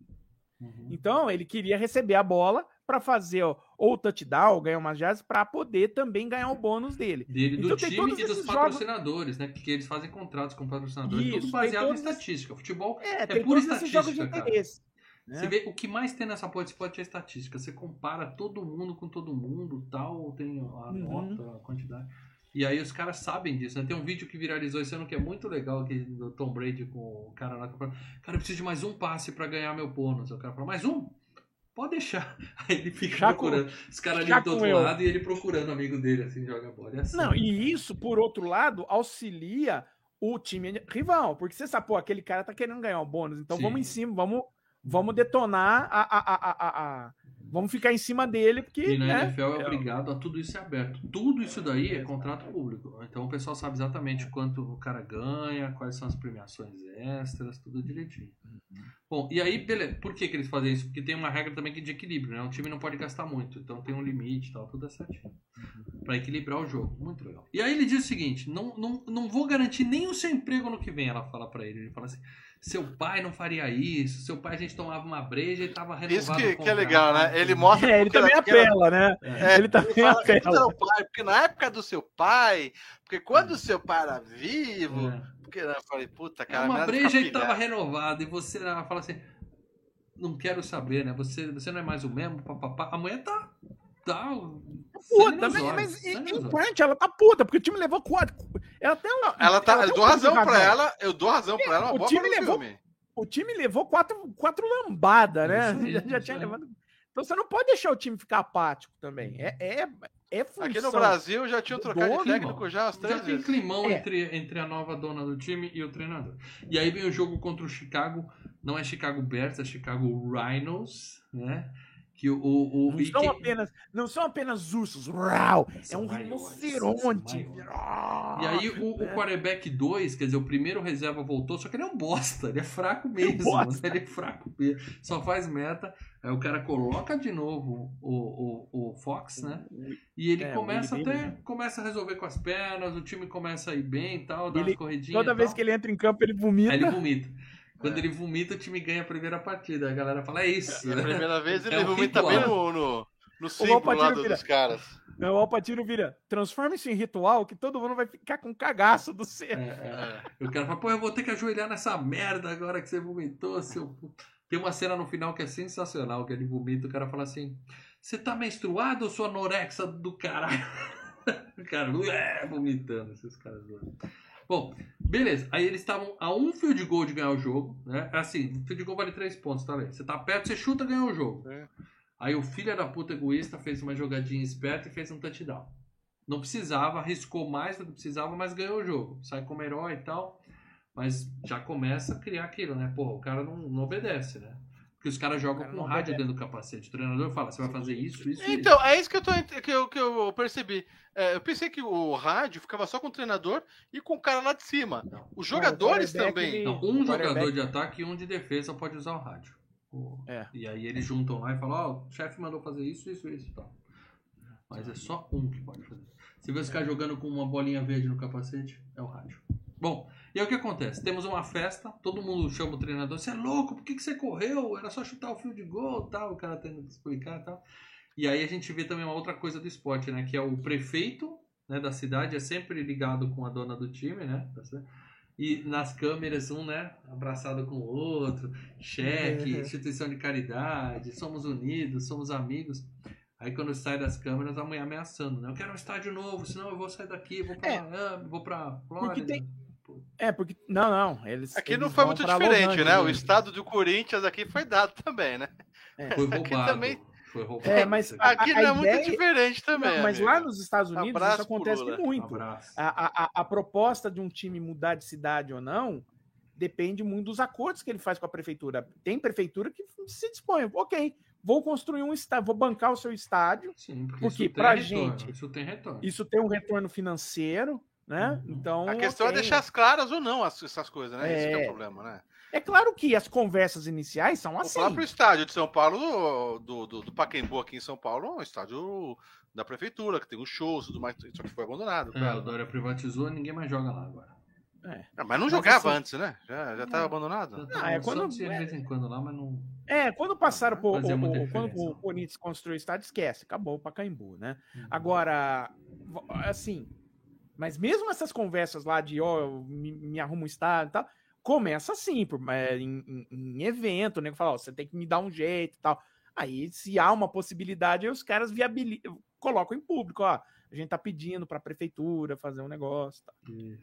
Uhum. Então, ele queria receber a bola para fazer ó, ou o touchdown, ou ganhar umas jardas, para poder também ganhar o bônus dele. Dele, do Então tem time todos e dos patrocinadores, né? Que eles fazem contratos com patrocinadores. Isso, tudo baseado em estatística. Futebol É, tem pura jogos estatística, cara. interesse. Você né? vê, o que mais tem nessa porra de esporte é estatística. Você compara todo mundo com todo mundo, tal, tem a Uhum. nota, a quantidade. E aí os caras sabem disso, né? Tem um vídeo que viralizou esse ano que é muito legal, que do Tom Brady com o cara lá cara, eu preciso de mais um passe pra ganhar meu bônus. O cara fala, mais um? Pode deixar. Aí ele fica procurando. Os caras ali do outro eu. lado e ele procurando o amigo dele, assim, joga a bola. É assim. Não, e isso, por outro lado, auxilia o time rival. Porque você sabe, pô, aquele cara tá querendo ganhar o bônus. Então Sim. vamos em cima, vamos, vamos detonar a, a, a, a, a- Vamos ficar em cima dele, porque. E na né, NFL é obrigado a tudo isso é aberto. Tudo isso daí é contrato público. Então o pessoal sabe exatamente quanto o cara ganha, quais são as premiações extras, tudo direitinho. Bom, e aí, beleza. Por que, que eles fazem isso? Porque tem uma regra também que é de equilíbrio, né? Um time não pode gastar muito, então tem um limite e tal, tudo é certinho. Pra equilibrar o jogo. Muito legal. E aí ele diz o seguinte: não, não, não vou garantir nem o seu emprego no que vem, ela fala pra ele. Ele fala assim. Seu pai não faria isso. Seu pai a gente tomava uma breja e tava renovado. Isso que, que é legal, né? Ele mostra. É, ele também apela, né? É, ele também fala que tudo apela. pai, porque na época do seu pai, porque quando o seu pai era vivo, É. porque eu falei, puta, É cara, uma melhor breja ficar e tava renovada e você ela fala assim, não quero saber, né? Você, você não é mais o mesmo, papapá. A mulher tá. tá Puta, nos mas, mas em, em parte ela tá puta, porque o time levou quatro. Ela tem uma. Ela tá, eu tem dou um razão de pra razão. ela, eu dou razão pra ela, uma O boa time levou- filme. O time levou quatro, quatro lambadas, né? Já já tinha levado. Então você não pode deixar o time ficar apático também. É, é, é função. Aqui no Brasil já tinham do trocado de dono, técnico já umas Já três tem vezes. climão É. entre, entre a nova dona do time e o treinador. E aí vem o jogo contra o Chicago. Não é Chicago Bears, é Chicago Rhinos, né? Que o. o, Não são, quem- apenas, não são apenas ursos. Rau, é um rinoceronte. são E aí o, É. o quarterback 2, quer dizer, o primeiro reserva voltou, só que ele é um bosta, ele é fraco mesmo. bosta. Ele é fraco mesmo. Só faz meta. Aí o cara coloca de novo o, o, o Fox, né? E ele É, começa até. Beamer, né? Começa a resolver com as pernas, o time começa a ir bem e tal, dá Ele- umas corridinhas. Toda vez tal. que ele entra em campo, ele vomita. Aí ele vomita. Quando É. ele vomita, o time ganha a primeira partida. A galera fala, é isso. A primeira vez ele É vomita ritual. bem no, no, no símbolo lá Valpatino do- vira. dos caras. Não, o Alpatino vira. Transforma isso em ritual que todo mundo vai ficar com cagaço do É, ser. é. E O cara fala, pô, eu vou ter que ajoelhar nessa merda agora que você vomitou, seu. pu-". Tem uma cena no final que é sensacional, que ele vomita, o cara fala assim, você tá menstruado ou sua anorexia do caralho? o cara, é, vomitando esses caras lá. Bom, beleza. Aí eles estavam a um field goal de ganhar o jogo, né? É assim, o field goal vale três pontos, tá vendo? Você tá perto, você chuta, ganhou o jogo. É. Aí o filho da puta egoísta fez uma jogadinha esperta e fez um touchdown. Não precisava, arriscou mais do que precisava, mas ganhou o jogo. Sai como herói e tal. Mas já começa a criar aquilo, né? Porra, o cara não, não obedece, né? Porque os caras jogam cara com não rádio dentro do capacete. O treinador fala, você vai fazer isso, isso, Então, é isso que eu, tô, que eu, que eu percebi. É, eu pensei que o rádio ficava só com o treinador e com o cara lá de cima. isso. Não. Os jogadores quarterback, também. Não, um jogador de ataque e um de defesa pode usar o rádio. É. E aí eles juntam lá e falam, ó, o chefe mandou fazer isso, isso, isso e tal. Mas é só um que pode fazer. Se você ficar jogando com uma bolinha verde no capacete, é o rádio. Bom, e aí o que acontece? Temos uma festa, todo mundo chama o treinador, você é louco, por que, que você correu? Era só chutar o fio de gol tal, o cara tendo que explicar e tal. E aí a gente vê também uma outra coisa do esporte, né? Que é o prefeito né, da cidade, é sempre ligado com a dona do time, né? Tá? E nas câmeras, um, né, abraçado com o outro, cheque, É. instituição de caridade, somos unidos, somos amigos. Aí quando sai das câmeras, a mulher ameaçando, né? Eu quero um estádio novo, senão eu vou sair daqui, vou pra É. Miami, vou pra Flórida. tem- É, porque. Não, não. Eles, Aqui não eles foi vão muito diferente, né? O estado do Corinthians aqui foi dado também, né? Foi Aqui roubado. também- Foi roubado. É, mas isso a- Aqui não é muito ideia- diferente também. Não, mas amigo. lá nos Estados Unidos Abraço isso acontece muito. A, a, a proposta de um time mudar de cidade ou não depende muito dos acordos que ele faz com a prefeitura. Tem prefeitura que se dispõe, ok, vou construir um estádio, vou bancar o seu estádio, Sim, porque, Porque retorno, gente- Isso tem retorno. isso tem um retorno financeiro, né? Uhum. Então. A questão ok. é deixar as claras ou não as- essas coisas, né? Esse que é É. o problema, né? É claro que as conversas iniciais são O assim. próprio estádio de São Paulo, do, do, do Pacaembu aqui em São Paulo, é um estádio da prefeitura, que tem os shows e tudo mais, só que foi abandonado. É, o Dória privatizou, ninguém mais joga lá agora. Ah, mas não Mas jogava assim- antes, né? Já, já tava abandonado. Tá é quando- de vez em quando lá, mas não. É, quando passaram por, o, o- quando o Corinthians construiu o estádio, esquece, acabou o Pacaembu, né? Uhum. Agora, assim, mas mesmo essas conversas lá de, ó, eu me, me arrumo um estádio e tal, começa assim, por, é, em, em- em evento, né? Fala, ó, você tem que me dar um jeito e tal. Aí, se há uma possibilidade, aí os caras viabilizam, colocam em público, ó, a gente tá pedindo pra prefeitura fazer um negócio. Tá. E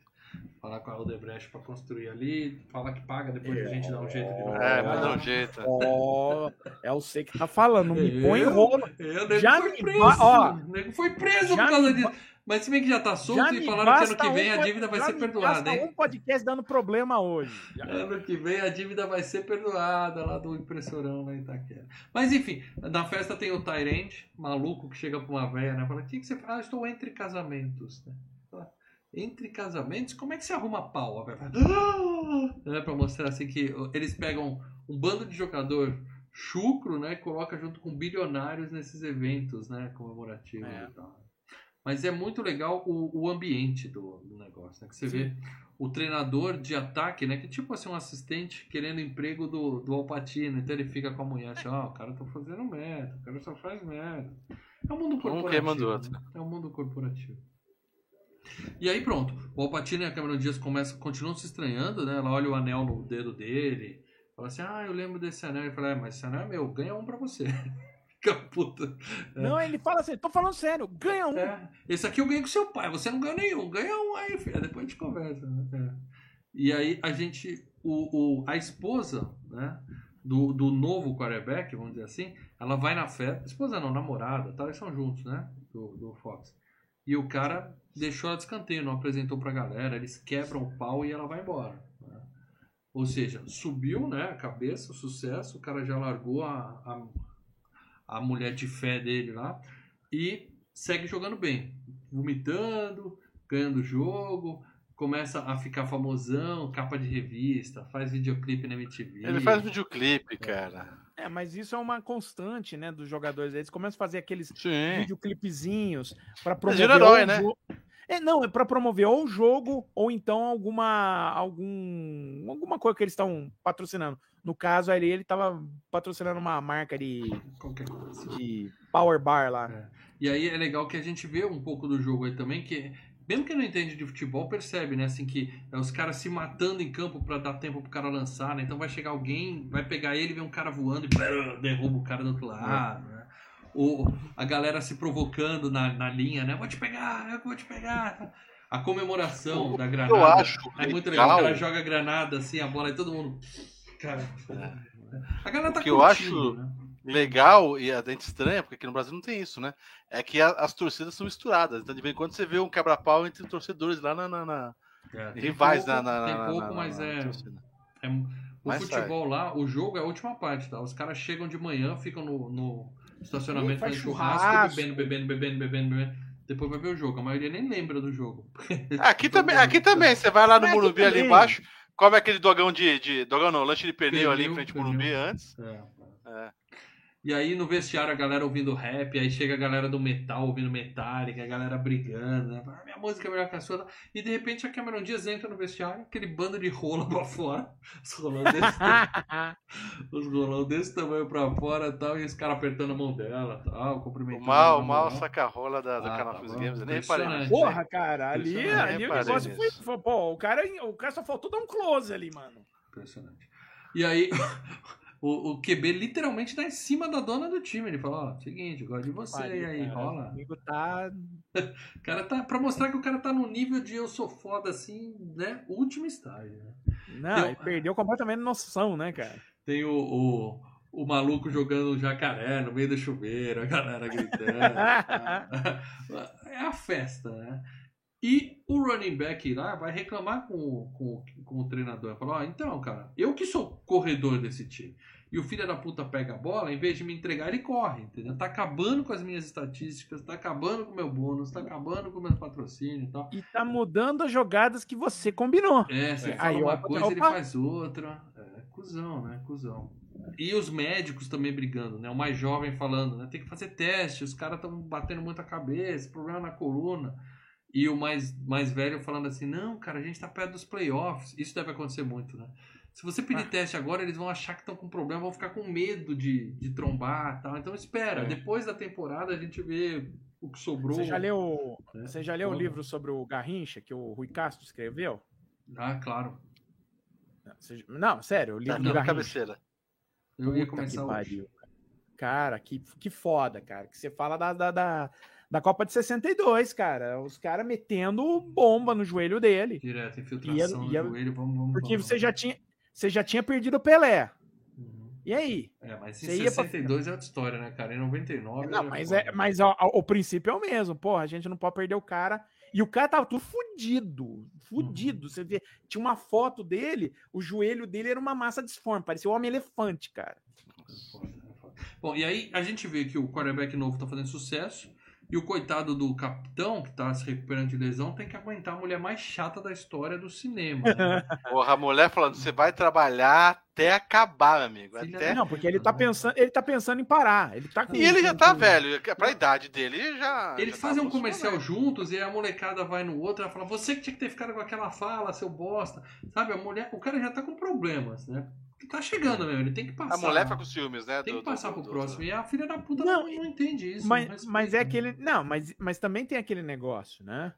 falar com a Aldebrecht pra construir ali, falar que paga, depois a gente dá um jeito de não É, dá um jeito. Ó, é você que tá falando, não me Eu? põe em rolo. É, o nego Já me preso. ó, o nego foi preso por causa me disso. Mas se bem que já tá solto Já e falaram que ano que vem um a dívida vai ser perdoada, hein? um podcast dando problema hoje. Já- Ano que vem a dívida vai ser perdoada lá do impressorão lá em Itaquera. Mas enfim, na festa tem o Tyrant, maluco, que chega pra uma velha, né? Fala, o que, que você faz? Ah, estou entre casamentos. Né? Fala, Entre casamentos? Como é que você arruma pau? A velha "Ah!" né? Pra mostrar assim que eles pegam um bando de jogador chucro, né? E coloca junto com bilionários nesses eventos, né? Comemorativos É. e tal. Mas é muito legal o, o ambiente do, do negócio, né? Que você vê o treinador de ataque, né? Que tipo assim, um assistente querendo emprego do, do Alpatino. Então ele fica com a mulher assim, ó, o cara tá fazendo merda, o cara só faz merda. É o mundo corporativo. outro. né? É o mundo corporativo. E aí pronto, o Alpatino e a Cameron Dias começam, continuam se estranhando, né? Ela olha o anel no dedo dele, fala assim, ah, eu lembro desse anel. Ele fala, é, mas esse anel é meu, ganha um pra você. Puta. Não, ele fala assim, tô falando sério, ganha um. É, esse aqui eu ganhei com seu pai, você não ganhou nenhum, ganha um aí, filho. Depois a gente conversa. né? É. E aí a gente, o, o, a esposa, né, do, do novo quarterback, vamos dizer assim, ela vai na festa, esposa não, namorada, tá, eles são juntos, né, do, do Fox. E o cara deixou ela de escanteio, não apresentou pra galera, eles quebram o pau e ela vai embora. né? Ou seja, subiu, né, a cabeça, o sucesso, o cara já largou a, a, a mulher de fé dele lá e segue jogando bem, vomitando, ganhando o jogo, começa a ficar famosão, capa de revista, faz videoclipe na MTV. Ele faz videoclipe, cara. É, mas isso é uma constante, né, dos jogadores. Eles começam a fazer aqueles Sim. videoclipezinhos pra promover herói, né? É, não, é pra promover ou o jogo ou então alguma algum alguma coisa que eles estão patrocinando. No caso ali, ele tava patrocinando uma marca de, Qualquer coisa. de Power Bar lá. É. E aí é legal que a gente vê um pouco do jogo aí também, que mesmo quem não entende de futebol, percebe, né? Assim, que é os caras se matando em campo para dar tempo pro cara lançar, né? Então vai chegar alguém, vai pegar ele, vê um cara voando e derruba o cara do outro lado, né? Ou a galera se provocando na, na linha, né? Vou te pegar, eu vou te pegar. A comemoração O da granada. eu acho é muito legal. O legal- cara joga granada assim, a bola e todo mundo. Cara, a galera tá O que eu curtindo, acho- né? legal e a gente estranha, porque aqui no Brasil não tem isso, né? É que a- as torcidas são misturadas. Então, de vez em quando você vê um quebra-pau entre torcedores lá na. na, na- É, rivais pouco, na, na, Tem pouco, na- mas é. É, o Mas futebol lá, o jogo é a última parte, tá? Os caras chegam de manhã, ficam no, no estacionamento faz churrasco, churrasco. bebendo, bebendo, bebendo, bebendo, bebendo. Depois vai ver o jogo. A maioria nem lembra do jogo. Aqui também, aqui também. Você vai lá no Aqui Morumbi ali embaixo, come aquele dogão de. de dogão não, lanche de pernil ali em frente ao. Morumbi antes. É. É. E aí no vestiário a galera ouvindo rap, aí chega a galera do metal ouvindo Metallica, a galera brigando, né? Fala, minha música é melhor que a sua. E de repente a Cameron Diaz entra no vestiário, aquele bando de rola pra fora. Os rolão desse, os rolão desse tamanho pra fora e tal, e os caras apertando a mão dela tal, O cumprimentando. mal, na o mal saca-rola da, do Ah, canal tá. Games. Eu nem reparei. Impressionante. Porra, cara, ali, Impressionante. ali o negócio foi, foi- Pô, o cara, o cara só faltou dar um close ali, mano. Impressionante. E aí, o, o QB literalmente tá em cima da dona do time. Ele fala, ó, seguinte, eu gosto de você, e aí, Cara, rola. O amigo tá. O cara tá, pra mostrar que o cara tá no nível de eu sou foda, assim, né? Último estágio, né? Não, Eu- ele perdeu completamente a noção, né, cara? Tem o, o, o maluco jogando jacaré no meio do chuveiro, a galera gritando. é a festa, né? E o running back lá vai reclamar com, o- com, com o treinador. Falar, ó, então, cara, eu que sou corredor desse time. E o filho da puta pega a bola, em vez de me entregar, ele corre, entendeu? Tá acabando com as minhas estatísticas, tá acabando com o meu bônus, tá acabando com o meu patrocínio e tal. E tá mudando as jogadas que você combinou. É, você É. fala Aí, uma opa, coisa, ele faz outra. É, cuzão, né? Cuzão. E os médicos também brigando, né? O mais jovem falando, né? Tem que fazer teste, os caras estão batendo muito a cabeça, problema na coluna. E o mais, mais velho falando assim, não, cara, a gente tá perto dos playoffs. Isso deve acontecer muito, né? Se você pedir Ah. teste agora, eles vão achar que estão com problema, vão ficar com medo de, de trombar e tal. Então espera, É. depois da temporada a gente vê o que sobrou. Você já leu, né? você já leu o livro sobre o Garrincha que o Rui Castro escreveu? Ah, claro. Não, você- Não, sério, o livro Tá do na Garrincha. cabeceira. Eu ia Puta começar que hoje. pariu. Cara, que, que foda, cara. Que você fala da, da, da, da Copa de 62, cara. Os caras metendo bomba no joelho dele. Direto, infiltração Ia- ia- no joelho, vamos, vamos. Porque vamos, você já tinha, você já tinha perdido o Pelé. Uhum. E aí? É, mas em Você ia pra- 62 é outra história, né, cara? Em 99. Não, mas, foda. é, mas ó, ó, o princípio é o mesmo. Porra, a gente não pode perder o cara. E o cara tava tudo fudido. Fudido. Você vê, tinha uma foto dele, o joelho dele era uma massa disforme, parecia um homem-elefante, cara. É foda. Bom, e aí a gente vê que o quarterback novo tá fazendo sucesso. E o coitado do capitão, que tá se recuperando de lesão, tem que aguentar a mulher mais chata da história do cinema. Né? Porra, a mulher falando, você vai trabalhar até acabar, amigo. Filha Até... Não, porque ele tá pensando, ele tá pensando em parar. Ele tá com- E ele já tá com- velho, pra idade dele ele já. Eles já tá fazem um próximo, comercial né? juntos e a molecada vai no outro e ela fala: Você que tinha que ter ficado com aquela fala, seu bosta. Sabe, a mulher, o cara já tá com problemas, né? Tá chegando mesmo, ele tem que passar. A mulher fica com ciúmes, né? Tem do- que passar do- pro do- próximo. E a filha da puta Não, não, não entende isso. Mas, não respeita. mas é aquele. Não, mas, mas também tem aquele negócio, né?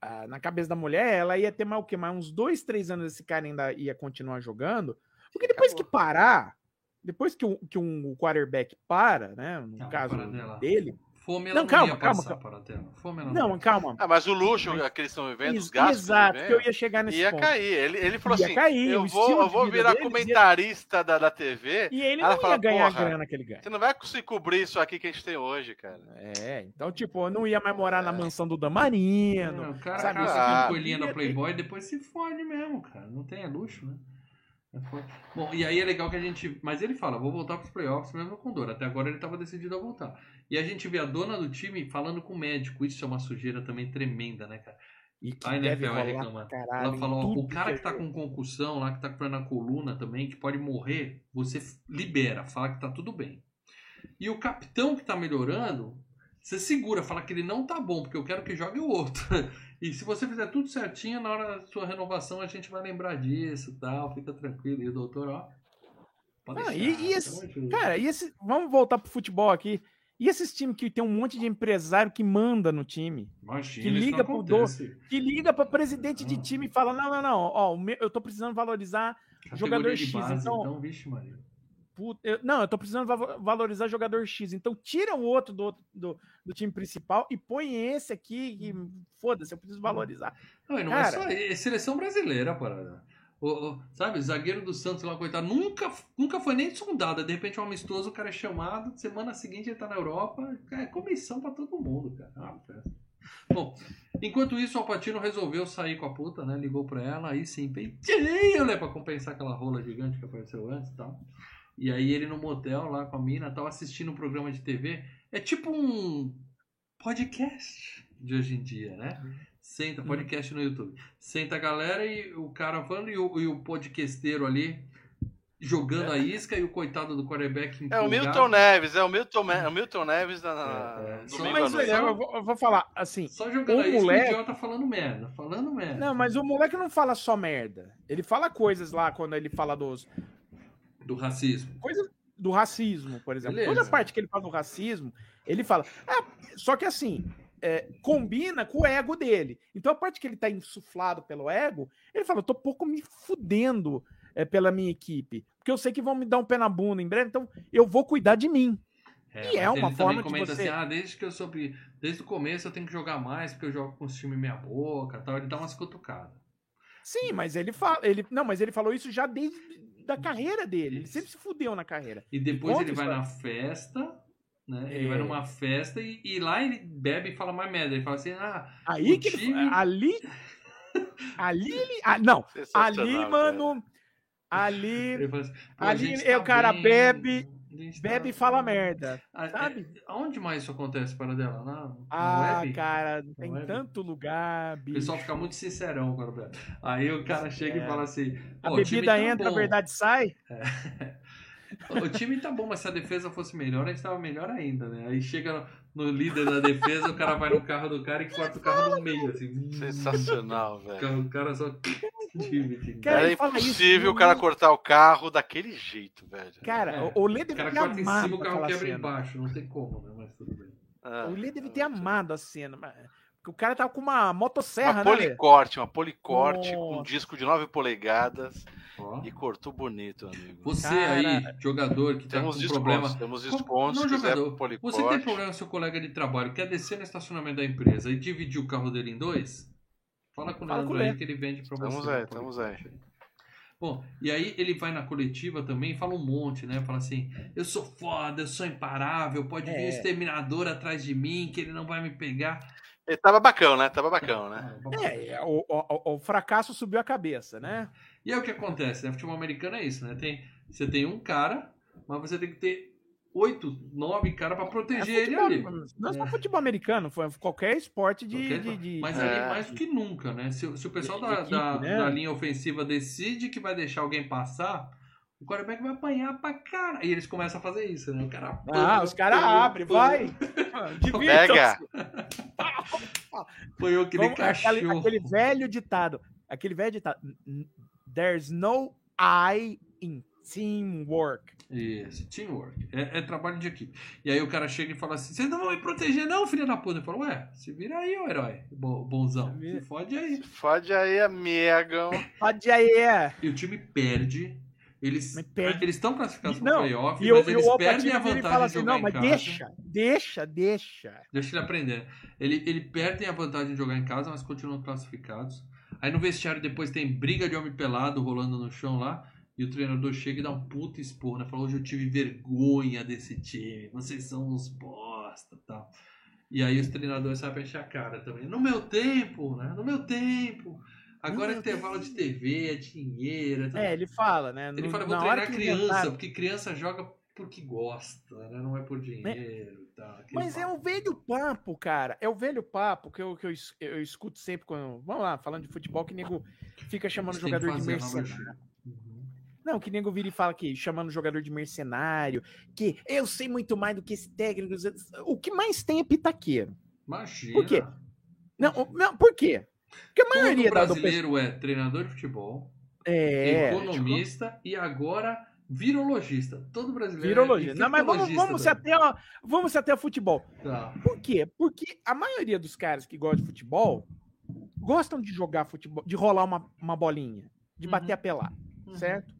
Ah, na cabeça da mulher, ela ia ter mais o quê? Mais uns dois, três anos esse cara ainda ia continuar jogando. Porque depois Acabou. que parar, depois que, um, que um quarterback para, né? No Não, caso dele. Fome ela Não, não, calma, ia calma, passar para a tela. Fome ela Não, ia. calma. Ah, mas o luxo Mas- que eles estão vivendo, os gastos. Exato, que eu ia chegar nesse ia ponto. cair. Ele, ele falou Ia assim: cair, eu, vou, eu vou virar deles ia- comentarista da, da TV. E ele não fala, ia ganhar "Porra, a grana que ele ganha. Você não vai conseguir cobrir isso aqui que a gente tem hoje, cara. É, então, tipo, eu não ia mais morar na É. mansão do É, Damarino. o cara sabe? caça Ah. com coelhinha da Playboy e depois se fode mesmo, cara. Não tem, é luxo, né? Bom, e aí é legal que a gente. Mas ele fala, vou voltar pros playoffs mesmo com dor. Até agora ele tava decidido a voltar. E a gente vê a dona do time falando com o médico. Isso é uma sujeira também tremenda, né, cara? E que A NFL pra caralho Ela falou, o cara é que tá com concussão lá, que tá com problema na coluna também, que pode morrer, você libera, fala que tá tudo bem. E o capitão que tá melhorando, você segura, fala que ele não tá bom, porque eu quero que jogue o outro. E se você fizer tudo certinho, na hora da sua renovação a gente vai lembrar disso e tal, fica tranquilo. E o doutor, ó. Pode Não, deixar, e- e esse-. Cara, e esse. Vamos voltar pro futebol aqui. E esses times que tem um monte de empresário que manda no time, Imagina, que liga pro acontece. que liga para presidente de time e fala: não, não, não, ó, eu tô precisando valorizar Categoria jogador X, base, então- então, vixe, Maria. Puta, eu- não, eu tô precisando va- valorizar jogador X. Então tira o outro do, do, do time principal e põe esse aqui e foda-se, eu preciso valorizar. Não, não Cara- é só é seleção brasileira, parada. O, o- sabe, zagueiro do Santos lá, coitado, nunca, nunca foi nem sondado. De repente, um amistoso, o cara é chamado, semana seguinte ele tá na Europa. É comissão pra todo mundo, cara. É festa. Bom, enquanto isso, o Alpatino resolveu sair com a puta, né? Ligou pra ela, aí sim, peitinho, né? Pra compensar aquela rola gigante que apareceu antes e tal. E aí ele no motel lá com a mina, tava assistindo um programa de TV. É tipo um podcast de hoje em dia, né? Senta, podcast no YouTube. Senta a galera e o cara falando e o, e o podcasteiro ali jogando a isca e o coitado do quarterback É o empolgado. Milton Neves, é o Milton, é o Milton Neves na, na- É, é. Mas noite. eu, vou, eu vou falar assim. Só jogando O a isca moleque- e o idiota falando merda. Falando merda. Não, mas o moleque não fala só merda. Ele fala coisas lá quando ele fala dos Do racismo. coisas do racismo, por exemplo. Beleza. Toda parte que ele fala do racismo, ele fala. Ah, só que assim, é, combina com o ego dele. Então a parte que ele tá insuflado pelo ego, ele fala: eu tô pouco me fudendo é, pela minha equipe. Porque eu sei que vão me dar um pé na bunda em breve, então eu vou cuidar de mim. E é uma forma de comenta você- assim, ah, desde que eu soube, desde o começo eu tenho que jogar mais, porque eu jogo com os times meia boca tal. Ele dá umas cutucadas. Sim, mas ele fala. Ele, não, mas ele falou isso já desde da carreira dele. Ele Isso. sempre se fudeu na carreira. E depois Conta ele vai na festa, né? Ele É. vai numa festa e, e lá ele bebe e fala mais merda. Ele fala assim, ah, Aí O que ele, time- ali. Ali ele. ah, não, ali, cara. mano. Ali. ele assim, "Pô, a Ali é, o cara bem, bebe, Bebe e fala merda. Sabe? é- aonde mais isso acontece para dela? Na, na Ah, web? cara, tem web? tanto lugar, O bicho. pessoal fica muito sincerão quando bebe. Aí o cara chega É. e fala assim: A "Pô, o bebida tá entra, a bom. verdade sai. O time tá bom, mas se a defesa fosse melhor, a gente tava melhor ainda, né? Aí chega no, no líder da defesa, o cara vai no carro do cara e corta o carro no meio, assim. Sensacional, velho. O cara só. Cara, Era ele fala isso, impossível o não- cara cortar o carro daquele jeito, velho. Cara, É. o- o Lê O deve cara ter corta em amado cima, o carro quebra cena. embaixo. Não tem como, né? Mas tudo bem. Ah, O Lê deve ter amado a cena. mas- Porque o cara tava com uma motosserra, Uma né, policorte, uma policorte com um disco de 9 polegadas Ó. e cortou bonito, amigo. Você Cara, aí, jogador que tá Temos com descontos, problema. temos Com- descontos, não, jogador. policorte. Você tem problema com seu colega de trabalho, quer descer no estacionamento da empresa e dividir o carro dele em dois? Fala com o Fala com Leandro o aí que ele vende pra Estamos você. aí, estamos podcast aí. Bom, e aí ele vai na coletiva também e fala um monte, né? Fala assim: eu sou foda, eu sou imparável, pode vir É. o exterminador atrás de mim, que ele não vai me pegar. Ele tava bacão, né? Tava bacão, né? É, é, o, o- o fracasso subiu a cabeça, né? E aí o que acontece, né? Futebol americano é isso, né? Tem, você tem um cara, mas você tem que ter oito, nove caras pra proteger É ele futebol- ali. Não é só É. futebol americano, foi qualquer esporte de. Qualquer- de- de- Mas É. ali mais do que nunca, né? Se, se o pessoal da, equipe, da, né? da linha ofensiva decide que vai deixar alguém passar, o quarterback vai apanhar pra cara. E eles começam a fazer isso, né? O cara Ah, os caras abrem, vai. Pega! Que nem Vamos- aquele, cachorro. aquele velho ditado. Aquele velho ditado. "N- There's no I in teamwork. Isso, teamwork. É, é trabalho de equipe. E aí o cara chega e fala assim: vocês não vão me proteger, não, filho da puta. Eu falo, ué, se vira aí, ô herói. Bo- Bonzão. Se fode aí. Fode aí, amigão. Pode aí, é. E o time perde. Eles estão classificados para Não, playoff, E, o- mas e eles o perdem a vantagem fala de assim: jogar não, em mas casa. deixa, deixa, deixa. Deixa ele aprender. Ele, ele perdem a vantagem de jogar em casa, mas continuam classificados. Aí no vestiário depois tem briga de homem pelado rolando no chão lá. E o treinador chega e dá um puto esporro, né? Fala, hoje eu tive vergonha desse time. Vocês são uns bosta tal. E aí os treinadores sabem encher a cara também. No meu tempo, né? No meu tempo. Agora é intervalo de TV, é dinheiro. É tudo. É, ele fala, né? Ele no- fala, vou treinar que criança, inventaram- porque criança joga porque gosta, né? Não é por dinheiro e tal. aquele Mas é o velho papo, cara. É o velho papo que eu, que eu, eu escuto sempre quando. Vamos lá, falando de futebol, que nego fica chamando jogador de mercenário. Não, que nego vira e fala que chamando jogador de mercenário, que eu sei muito mais do que esse técnico. O que mais tem é pitaqueiro. Imagina. Por quê? Não, o- não por quê? Porque a Todo maioria da, do pessoal. brasileiro é treinador de futebol, É. economista e agora Virologista. Todo brasileiro. Virologista. é Não, mas vamos, vamos, se até, ó, vamos se até ao futebol. Tá. Por quê? Porque a maioria dos caras que gostam de futebol gostam de jogar futebol, de rolar uma, uma bolinha, de bater Uhum. a pelada, Uhum. certo?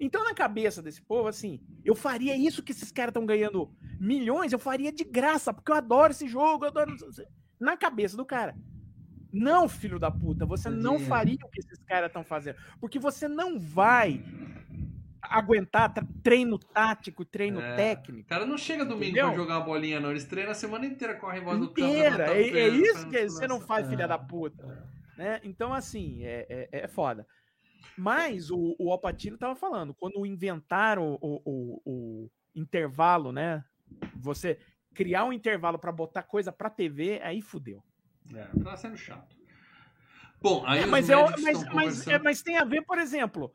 Então, na cabeça desse povo, assim, eu faria isso que esses caras estão ganhando milhões, eu faria de graça, porque eu adoro esse jogo, eu adoro. Na cabeça do cara. Não, filho da puta, você É não dinheiro. faria o que esses caras estão fazendo. Porque você não vai aguentar treino tático, treino É. técnico. O cara não chega domingo Entendeu? pra jogar uma bolinha, não. Eles treinam a semana inteira, correm em volta do campo. inteira. levantam É, é isso fazem que você não faz, filha É. da puta. Né? Então, assim, é, é, é foda. Mas o, o Alpatino tava falando, quando inventaram o, o, o, intervalo, né? Você criar um intervalo pra botar coisa pra TV, aí fudeu. É, tá sendo chato. Bom, aí É, mas, é, mas, mas, é, mas tem a ver, por exemplo,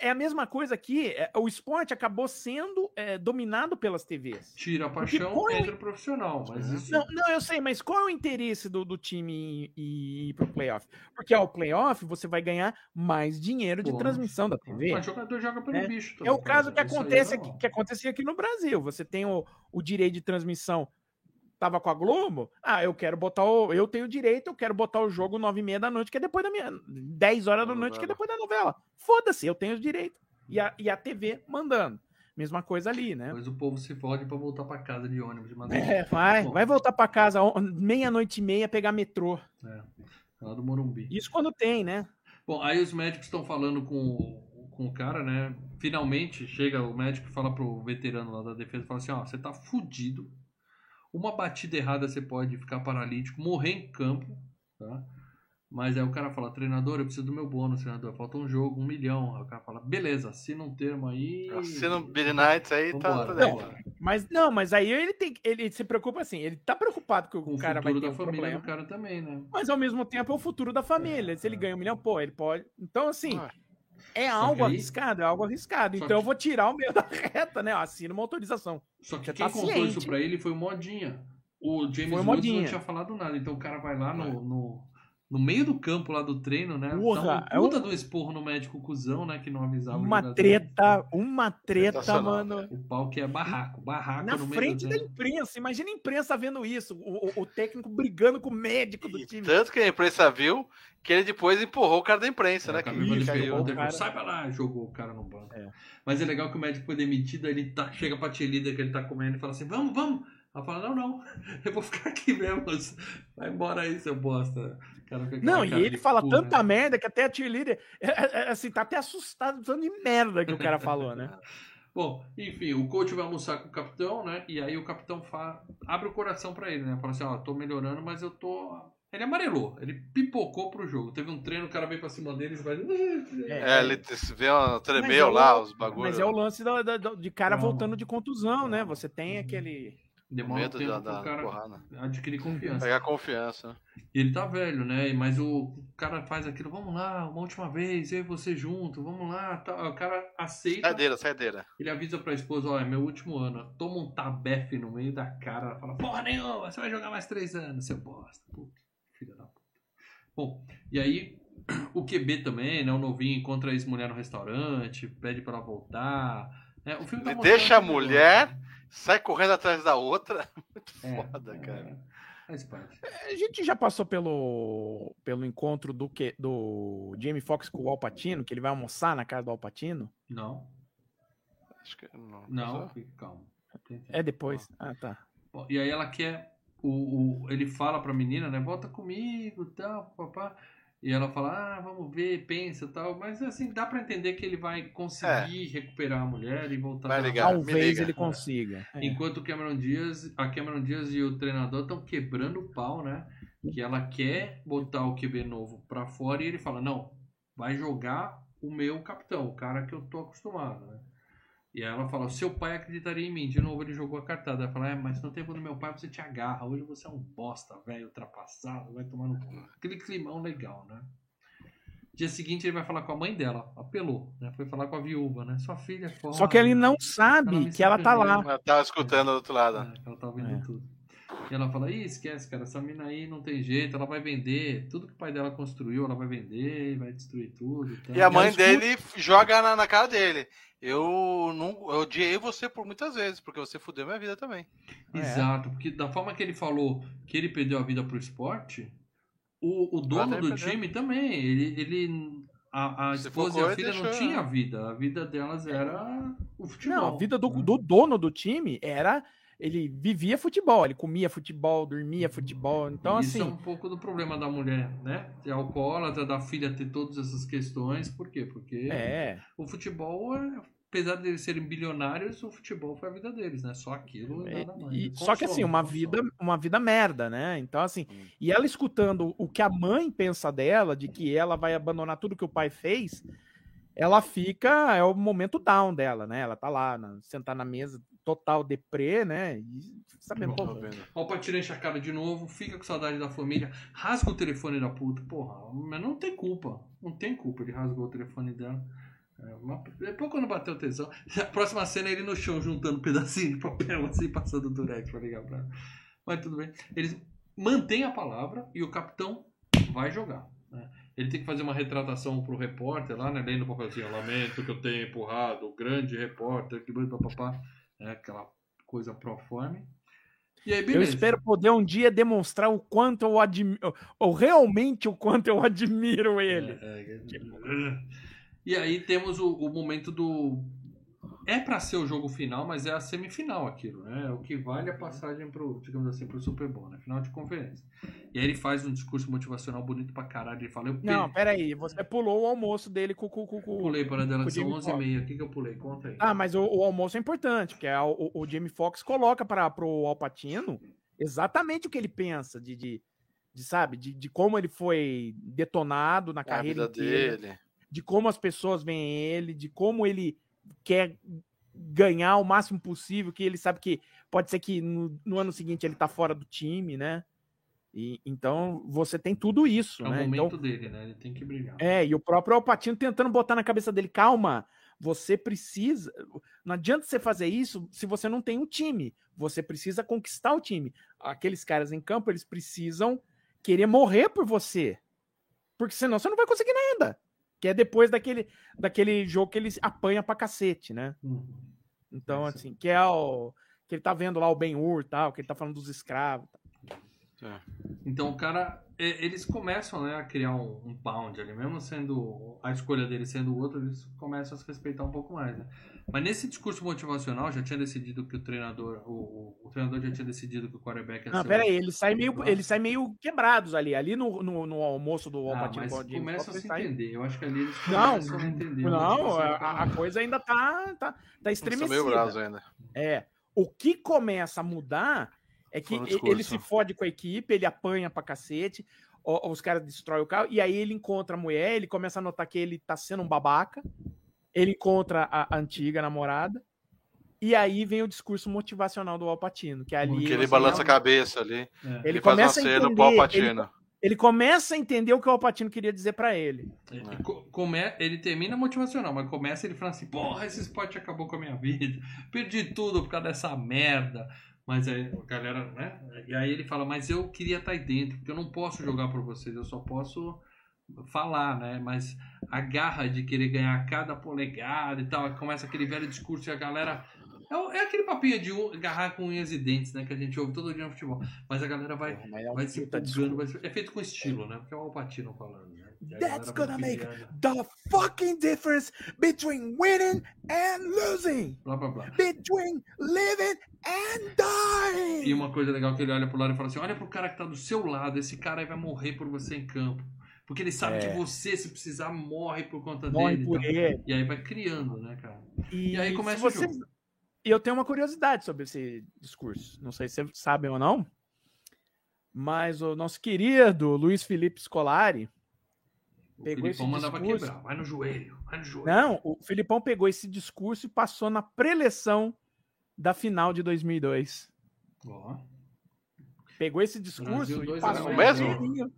é, é a mesma coisa aqui. é, o esporte acabou sendo é, dominado pelas TVs. Tira a paixão, qual é o- entra o profissional. Mas isso... Não, não, eu sei, mas qual é o interesse do, do time ir, ir pro playoff? Porque ao playoff você vai ganhar mais dinheiro de Pô, transmissão da TV. Mas jogador joga pelo É. bicho. É o caso que isso aí acontece aqui, que acontecia aqui no Brasil. Você tem o, o direito de transmissão. Tava com a Globo? Ah, eu quero botar o. Eu tenho direito, eu quero botar o jogo 9 e meia da noite, que é depois da minha. 10 horas da noite, que é depois da novela. Foda-se, eu tenho os direitos. E a, e a TV mandando. Mesma coisa ali, né? Depois o povo se fode pra voltar pra casa de ônibus de madrugada. É, vai, Bom. vai voltar pra casa meia-noite e meia pegar metrô. É. Lá do Morumbi. Isso quando tem, né? Bom, aí os médicos estão falando com, o- com o cara, né? Finalmente chega o médico e fala pro veterano lá da defesa, fala assim, ó, você tá fudido. Uma batida errada você pode ficar paralítico, morrer em campo, tá? Mas aí o cara fala, treinador, eu preciso do meu bônus, treinador. Falta um jogo, um milhão. Aí o cara fala, beleza, assina um termo aí. Assina o Billy Knights aí, tá, tá dentro. vambora. Mas não, mas aí ele tem ele se preocupa assim, ele tá preocupado que o Com o cara vai futuro ter da um família problema. do cara também, né? Mas ao mesmo tempo é o futuro da família. Se ele ganha um milhão, pô, ele pode. Então, assim, Ah, é algo aí- arriscado, é algo arriscado. Então eu que- vou tirar o meio da reta, né? Eu assino uma autorização. Só que Você quem tá contou ciente. isso pra ele foi o Modinha. O James Woods não tinha falado nada. Então o cara vai lá no, no, no meio do campo lá do treino, né? Porra, é um puta um- do esporro no médico cuzão, né? Que não avisava o Uma treta, uma treta, mano. O pau que é barraco. Barraco Na no meio frente da treino. imprensa. Imagina a imprensa vendo isso. O, o- o técnico brigando com o médico do E time. tanto que a imprensa viu que ele depois empurrou o cara da imprensa, É, né? Que, ele pegou, o cara- falou, Sai pra lá, jogou o cara no banco. É. Mas é legal que o médico foi demitido, aí ele tá, chega pra tia líder que ele tá comendo e fala assim: Vamos, vamos. Ela fala: Não, não, eu vou ficar aqui mesmo. Vai embora aí, seu bosta. Cara Não, e ele fala tanta né? merda que até a cheerleader, é, é, é, assim, tá até assustado tanto de merda que o cara falou, né? Bom, enfim, o coach vai almoçar com o capitão, né? E aí o capitão fa... abre o coração pra ele, né? Fala assim, ó, tô melhorando, mas eu tô... Ele amarelou, ele pipocou pro jogo. Teve um treino, o cara veio pra cima deles e vai... É, ele vê um tremeu é o- lá, os bagulhos. Mas é o lance da- da- da- de cara Calma. voltando de contusão, né? Você tem aquele. Demora um tempo da, pro cara porrada. adquirir confiança. Pegar confiança. né? E ele tá velho, né? Mas o cara faz aquilo, vamos lá, uma última vez, eu e você junto, vamos lá. Tá. O cara aceita, Saideira, saideira. ele avisa pra esposa, ó, é meu último ano. Toma um tabefe no meio da cara, ela fala, porra nenhuma, você vai jogar mais três anos, seu bosta. Puta, filha da puta. Bom, e aí o QB também, né? O novinho encontra a ex-mulher no restaurante, pede pra ela voltar. né? o filme tá deixa a tudo, né? Sai correndo atrás da outra. Muito É, foda, é, cara. Faz parte. A gente já passou pelo, pelo encontro do, que, do Jamie Foxx com o Alpatino, que ele vai almoçar na casa do Alpatino. Não, Acho que não. não, fica calmo. É depois. Ah, tá. Bom, E aí ela quer. O, o- ele fala pra menina, né? Volta comigo tal, papá. E ela fala, ah, vamos ver, pensa tal. Mas assim, dá pra entender que ele vai conseguir recuperar a mulher e voltar Vai ligar. me Talvez liga. ele consiga. É. Enquanto o Cameron Diaz, a Cameron Diaz e o treinador estão quebrando o pau, né? Que ela quer botar o QB novo pra fora e ele fala, não, vai jogar o meu capitão, o cara que eu tô acostumado, né? E aí ela fala, seu pai acreditaria em mim. De novo ele jogou a cartada. Ela fala, é, mas no tempo do meu pai você te agarra. Hoje você é um bosta, velho, ultrapassado, vai tomar no cu. Aquele climão legal, né? Dia seguinte ele vai falar com a mãe dela, apelou, né? Foi falar com a viúva, né? Sua filha é foda. Só que ele não Ela sabe me que ela tá lá. Ela tava escutando do outro lado. É, ela tá vendo É. tudo. E ela fala, Ih, esquece, cara, essa mina aí não tem jeito, ela vai vender. Tudo que o pai dela construiu, ela vai vender, vai destruir tudo. E. E a mãe escuto- dele joga na, na cara dele. Eu não eu odiei você por muitas vezes, porque você fudeu minha vida também. É. Exato, porque da forma que ele falou que ele perdeu a vida pro esporte, o, o dono do perdeu. time também, ele, ele a, a esposa e a e filha não deixou, tinha né? vida, a vida delas era o futebol. Não, a vida do, né? do dono do time era. Ele vivia futebol, ele comia futebol, dormia futebol. Então, Isso é assim. um pouco do problema da mulher, né? Ter alcoólatra, da filha ter todas essas questões, por quê? Porque É. o futebol, é- apesar de eles serem bilionários, o futebol foi a vida deles, né? Só aquilo É, nada mais. e- E só que assim, consome, uma consome. vida, uma vida merda, né? Então, assim, Hum. e ela escutando o que a mãe pensa dela, de que ela vai abandonar tudo que o pai fez, ela fica, é o momento down dela, né? Ela tá lá, na, sentar na mesa, total deprê, né? E sabendo, pô. Ó, o Patinho enche a cara de novo, fica com saudade da família, rasga o telefone da puta. Porra, mas não tem culpa. Não tem culpa, ele rasgou o telefone dela. É, depois quando bateu tesão. A próxima cena é ele no chão juntando um pedacinho de papel assim, passando o durex pra ligar pra ela. Mas tudo bem. Eles mantêm a palavra e o capitão vai jogar. né? Ele tem que fazer uma retratação pro repórter lá, né? Lendo o papelzinho, lamento que eu tenha empurrado o grande repórter, que papapá, né? Aquela coisa proforme. E aí, eu beleza. espero poder um dia demonstrar o quanto eu admiro, ou realmente o quanto eu admiro ele. É, é, E aí temos o, o momento do. É pra ser o jogo final, mas é a semifinal aquilo, né? É o que vale a passagem pro, digamos assim, pro Super Bowl, né? Final de conferência. E aí ele faz um discurso motivacional bonito pra caralho. Ele fala, eu Não, pe- peraí, você pulou o almoço dele com o. Com, com, pulei para dela são Jamie 11 h 30 O que, que eu pulei? Conta aí. Ah, mas o, o almoço é importante, porque a- o, o Jamie Foxx coloca para pro Alpatino exatamente o que ele pensa de, de, de, sabe, de, de como ele foi detonado na É a carreira vida inteira, dele. de como as pessoas veem ele, de como ele quer ganhar o máximo possível, que ele sabe que pode ser que no, no ano seguinte ele tá fora do time, né? E, então você tem tudo isso, é o né? momento Então, dele, né? Ele tem que brilhar. é, e o próprio Alpatino tentando botar na cabeça dele, calma, você precisa. Não adianta você fazer isso se você não tem um time. Você precisa conquistar o time. Aqueles caras em campo, eles precisam querer morrer por você. Porque senão você não vai conseguir nada. Que é depois daquele, daquele jogo que ele apanha pra cacete, né? Uhum. Então, É assim, que é o. Que ele tá vendo lá o Ben-Hur tal, que ele tá falando dos escravos. Então o cara, é, eles começam né, a criar um, um pound ali, mesmo sendo a escolha dele sendo o outro, eles começam a se respeitar um pouco mais. Né? Mas nesse discurso motivacional já tinha decidido que o treinador, o, o, o treinador já tinha decidido que o quarterback ia Não, ser o- pera aí, eles saem meio, eles saem meio quebrados ali. Ali no, no, no almoço do Ah, Alpatino mas com o Jamie começa a se eles entender. Eu acho que ali eles Não, começam a entender. a Não, motivação a, do a- a coisa ainda tá, tá, tá Eles são estremecida. meio ainda. É. O que começa a mudar é que ele se fode com a equipe, ele apanha pra cacete, os caras destroem o carro, e aí ele encontra a mulher, ele começa a notar que ele tá sendo um babaca, ele encontra a, antiga namorada, e aí vem o discurso motivacional do Alpatino, que ali Porque Que ele balança a cabeça ali. É. ele, Ele, faz uma começa a cena entender, pro ele, Alpatino. ele começa a entender o que o Alpatino queria dizer pra ele. Ele, co- come, ele termina motivacional, mas começa ele falando assim: Porra, esse esporte acabou com a minha vida, perdi tudo por causa dessa merda. Mas aí a galera, né? E aí ele fala: Mas eu queria estar aí dentro, porque eu não posso jogar por vocês, eu só posso falar, né? Mas a garra de querer ganhar cada polegada e tal, começa aquele velho discurso e a galera. É, é aquele papinho de agarrar com unhas e dentes, né? Que a gente ouve todo dia no futebol. Mas a galera vai, é vai se empolgando. vai se- É feito com estilo, né? Porque é o Alpatino falando, né? A That's gonna make pilhando. the fucking difference between winning and losing. Blá blá blá. Between living and dying. E uma coisa legal que ele olha pro lado e fala assim: olha pro cara que tá do seu lado, esse cara aí vai morrer por você em campo. Porque ele sabe É. que você, se precisar, morre por conta Morre dele. e por tal. ele. E aí vai criando, né, cara? E, E aí começa se o você... jogo. E eu tenho uma curiosidade sobre esse discurso. Não sei se vocês sabem ou não. Mas o nosso querido Luiz Felipe Scolari. O Pegou Filipão esse mandava discurso. quebrar. Vai no joelho, vai no joelho. Não, o Filipão pegou esse discurso e passou na preleção da final de 2002. Ó. Pegou esse discurso Brasil e passou a zero. inteirinho.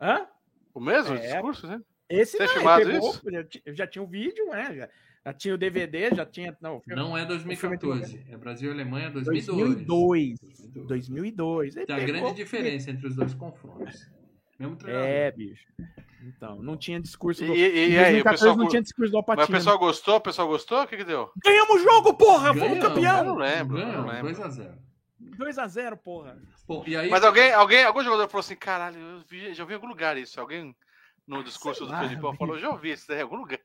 Hã? O mesmo É. discurso, né? Esse Tem não, ele filmado pegou, isso? eu ti- eu já tinha o vídeo, né? Já, já tinha o DVD, já tinha. Não, o filme- Não é 2014. É Brasil e Alemanha 2002. 2002. 2002. 2002. Ele Tem a grande diferença entre os dois confrontos. Mesmo treinador. É, bicho. Então, não tinha discurso E, do. e- em e aí, o 2014 pessoal, não tinha discurso do mas o Alpatino. pessoal gostou? O pessoal gostou? O que que deu? Ganhamos o jogo, porra! Fomos Ganhamos, Eu campeão! não lembro, eu não Ganhamos, lembro. 2x0. 2x0, porra. Bom, e aí. Mas alguém, alguém, algum jogador falou assim, caralho, eu vi- já ouvi em algum lugar isso. Alguém no discurso Sei do lá, Felipão bicho. falou, já ouvi isso daí em algum lugar.